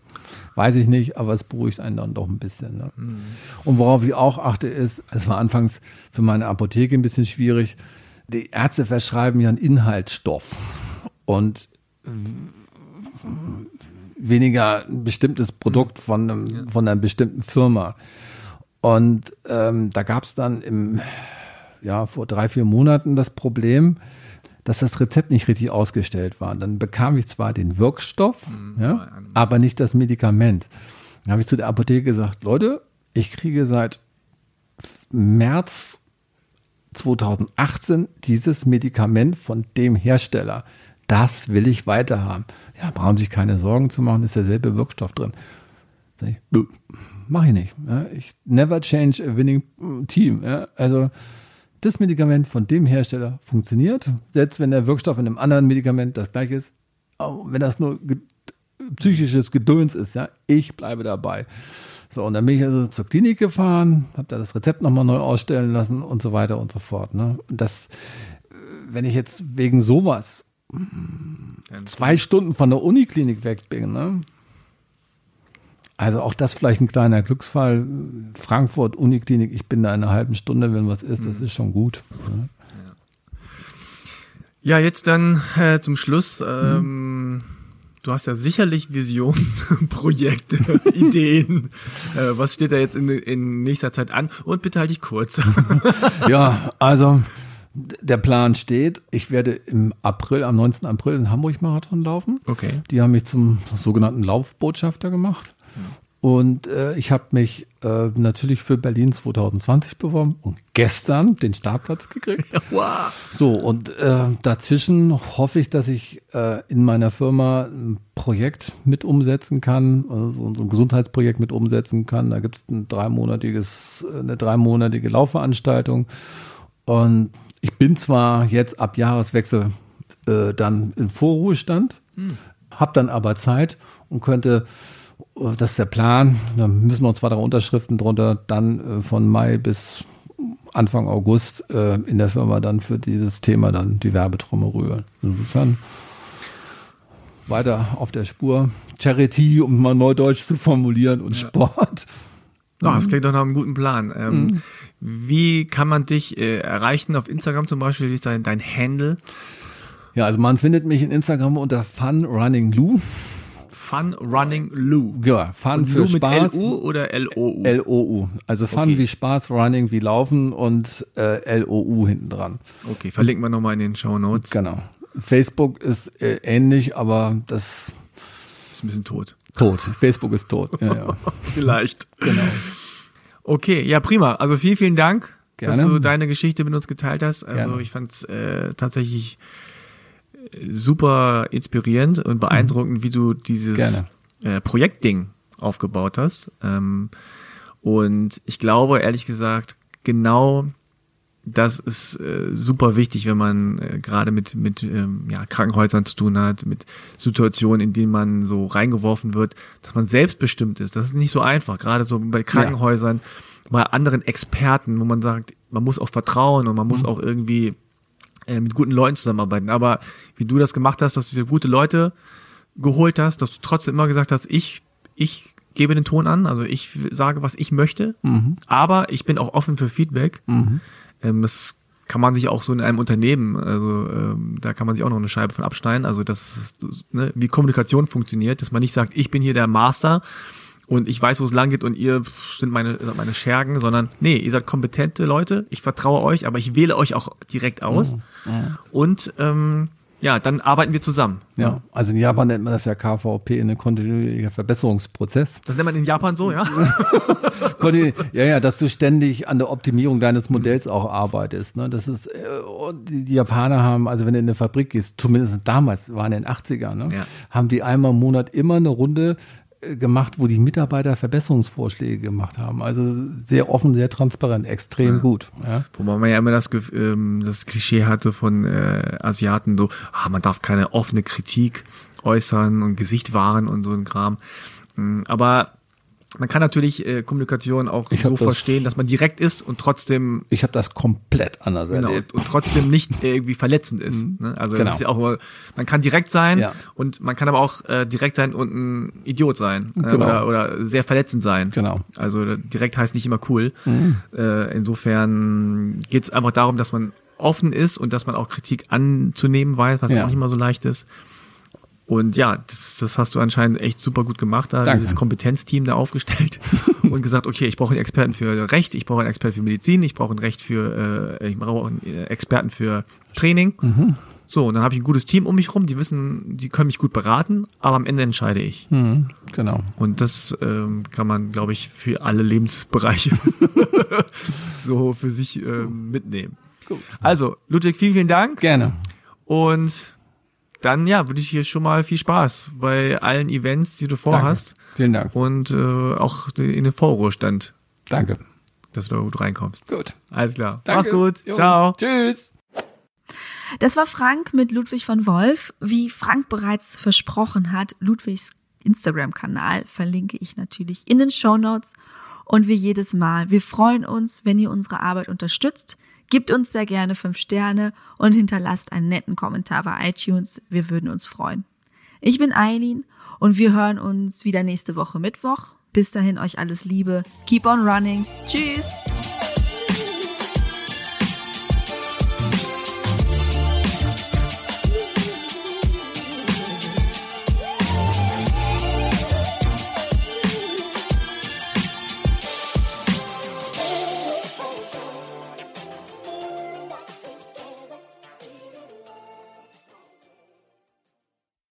Weiß ich nicht, aber es beruhigt einen dann doch ein bisschen. Ne? Mhm. Und worauf ich auch achte, ist, es war anfangs für meine Apotheke ein bisschen schwierig. Die Ärzte verschreiben ja einen Inhaltsstoff. Und weniger ein bestimmtes Produkt mhm. von, einem, von einer bestimmten Firma. Und ähm, da gab es dann im, ja, vor drei, vier Monaten das Problem, dass das Rezept nicht richtig ausgestellt war. Dann bekam ich zwar den Wirkstoff, mhm, ja, aber nicht das Medikament. Dann habe ich zu der Apotheke gesagt, Leute, ich kriege seit März 2018 dieses Medikament von dem Hersteller. Das will ich weiterhaben. Ja, brauchen sich keine Sorgen zu machen, ist derselbe Wirkstoff drin. Sag ich, mach ich nicht. Ja, ich never change a winning team. Ja, also das Medikament von dem Hersteller funktioniert, selbst wenn der Wirkstoff in einem anderen Medikament das gleiche ist, wenn das nur ge psychisches Gedöns ist, ja, ich bleibe dabei. So, und dann bin ich also zur Klinik gefahren, habe da das Rezept nochmal neu ausstellen lassen und so weiter und so fort. Ne? Das, wenn ich jetzt wegen sowas zwei Stunden von der Uniklinik weg bin. Ne? Also auch das vielleicht ein kleiner Glücksfall. Frankfurt, Uniklinik, ich bin da in einer halben Stunde, wenn was ist, das mhm. ist schon gut. Ne? Ja, jetzt dann äh, zum Schluss. Ähm, mhm. Du hast ja sicherlich Visionen, Projekte, Ideen. Äh, was steht da jetzt in, in nächster Zeit an? Und bitte halt dich kurz. ja, also der Plan steht, ich werde im April, am 19. April in Hamburg Marathon laufen. Okay. Die haben mich zum sogenannten Laufbotschafter gemacht. Ja. Und äh, ich habe mich äh, natürlich für Berlin 2020 beworben und gestern den Startplatz gekriegt. wow. So, und äh, dazwischen hoffe ich, dass ich äh, in meiner Firma ein Projekt mit umsetzen kann, also so ein Gesundheitsprojekt mit umsetzen kann. Da gibt es ein dreimonatiges, eine dreimonatige Laufveranstaltung. Und ich bin zwar jetzt ab Jahreswechsel äh, dann im Vorruhestand, hm. habe dann aber Zeit und könnte, äh, das ist der Plan, da müssen noch zwei, drei Unterschriften drunter, dann äh, von Mai bis Anfang August äh, in der Firma dann für dieses Thema dann die Werbetrommel rühren. Insofern weiter auf der Spur. Charity, um mal Neudeutsch zu formulieren, und ja. Sport. Ach, das klingt doch nach einem guten Plan. Ähm, mhm. Wie kann man dich äh, erreichen? Auf Instagram zum Beispiel, wie ist dein, dein Handle? Ja, also man findet mich in Instagram unter Fun Running Lou. Fun Running Lou. Ja, Fun und für Lou Spaß. Mit L-U oder L-O-U? L-O-U. Also Fun okay. wie Spaß, Running wie Laufen und äh, L-O-U hinten dran. Okay, verlinken wir nochmal in den Show Notes. Genau. Facebook ist äh, ähnlich, aber das ist ein bisschen tot. Tot. Facebook ist tot. Ja, ja. Vielleicht. Genau. Okay, ja prima. Also vielen, vielen Dank, Gerne. dass du deine Geschichte mit uns geteilt hast. Also Gerne. ich fand es äh, tatsächlich äh, super inspirierend und beeindruckend, mhm. wie du dieses äh, Projektding aufgebaut hast. Ähm, und ich glaube, ehrlich gesagt, genau das ist äh, super wichtig, wenn man äh, gerade mit, mit ähm, ja, Krankenhäusern zu tun hat, mit Situationen, in denen man so reingeworfen wird, dass man selbstbestimmt ist. Das ist nicht so einfach, gerade so bei Krankenhäusern, ja. bei anderen Experten, wo man sagt, man muss auch vertrauen und man muss mhm. auch irgendwie äh, mit guten Leuten zusammenarbeiten. Aber wie du das gemacht hast, dass du dir gute Leute geholt hast, dass du trotzdem immer gesagt hast, ich, ich gebe den Ton an, also ich sage, was ich möchte, mhm. aber ich bin auch offen für Feedback. Mhm. Ähm, das kann man sich auch so in einem Unternehmen, also ähm, da kann man sich auch noch eine Scheibe von abschneiden, also das, ist, ne, wie Kommunikation funktioniert, dass man nicht sagt, ich bin hier der Master und ich weiß, wo es lang geht und ihr sind meine, meine Schergen, sondern nee, ihr seid kompetente Leute, ich vertraue euch, aber ich wähle euch auch direkt aus. Mhm. Mhm. Und ähm, ja, dann arbeiten wir zusammen. Ja, also in Japan nennt man das ja KVP, eine kontinuierlicher Verbesserungsprozess. Das nennt man in Japan so, ja? ja, ja, dass du ständig an der Optimierung deines Modells auch arbeitest. Ne? Das ist, äh, die Japaner haben, also wenn du in eine Fabrik gehst, zumindest damals, waren in den 80ern, ne? Ja. haben die einmal im Monat immer eine Runde gemacht, wo die Mitarbeiter Verbesserungsvorschläge gemacht haben. Also sehr offen, sehr transparent, extrem ja. gut. Ja. Wobei man ja immer das, ähm, das Klischee hatte von äh, Asiaten, so, ah, man darf keine offene Kritik äußern und Gesicht wahren und so ein Kram. Mm, aber man kann natürlich äh, Kommunikation auch so das, verstehen, dass man direkt ist und trotzdem. Ich habe das komplett anders genau, erlebt. Und trotzdem nicht irgendwie verletzend ist. Mhm. Ne? Also genau. ist ja auch, man kann direkt sein ja. und man kann aber auch äh, direkt sein und ein Idiot sein äh, genau. oder, oder sehr verletzend sein. Genau. Also direkt heißt nicht immer cool. Mhm. Äh, insofern geht es einfach darum, dass man offen ist und dass man auch Kritik anzunehmen weiß, was ja. auch nicht immer so leicht ist. Und ja, das, das hast du anscheinend echt super gut gemacht, da Danke. dieses Kompetenzteam da aufgestellt und gesagt, okay, ich brauche einen Experten für Recht, ich brauche einen Experten für Medizin, ich brauche einen Recht für, äh, ich brauche einen Experten für Training. Mhm. So, und dann habe ich ein gutes Team um mich rum, die wissen, die können mich gut beraten, aber am Ende entscheide ich. Mhm, genau. Und das ähm, kann man, glaube ich, für alle Lebensbereiche so für sich ähm, mitnehmen. Gut. Also, Ludwig, vielen, vielen Dank. Gerne. Und dann ja, würde ich hier schon mal viel Spaß bei allen Events, die du vorhast. Danke. Vielen Dank. Und äh, auch in den Vorruhestand. Danke. Dass du da gut reinkommst. Gut. Alles klar. Danke. Mach's gut. Jo. Ciao. Tschüss. Das war Frank mit Ludwig von Wolf. Wie Frank bereits versprochen hat, Ludwigs Instagram-Kanal verlinke ich natürlich in den Show Notes. Und wie jedes Mal, wir freuen uns, wenn ihr unsere Arbeit unterstützt. Gebt uns sehr gerne fünf Sterne und hinterlasst einen netten Kommentar bei iTunes. Wir würden uns freuen. Ich bin Eileen und wir hören uns wieder nächste Woche Mittwoch. Bis dahin euch alles Liebe. Keep on running. Tschüss.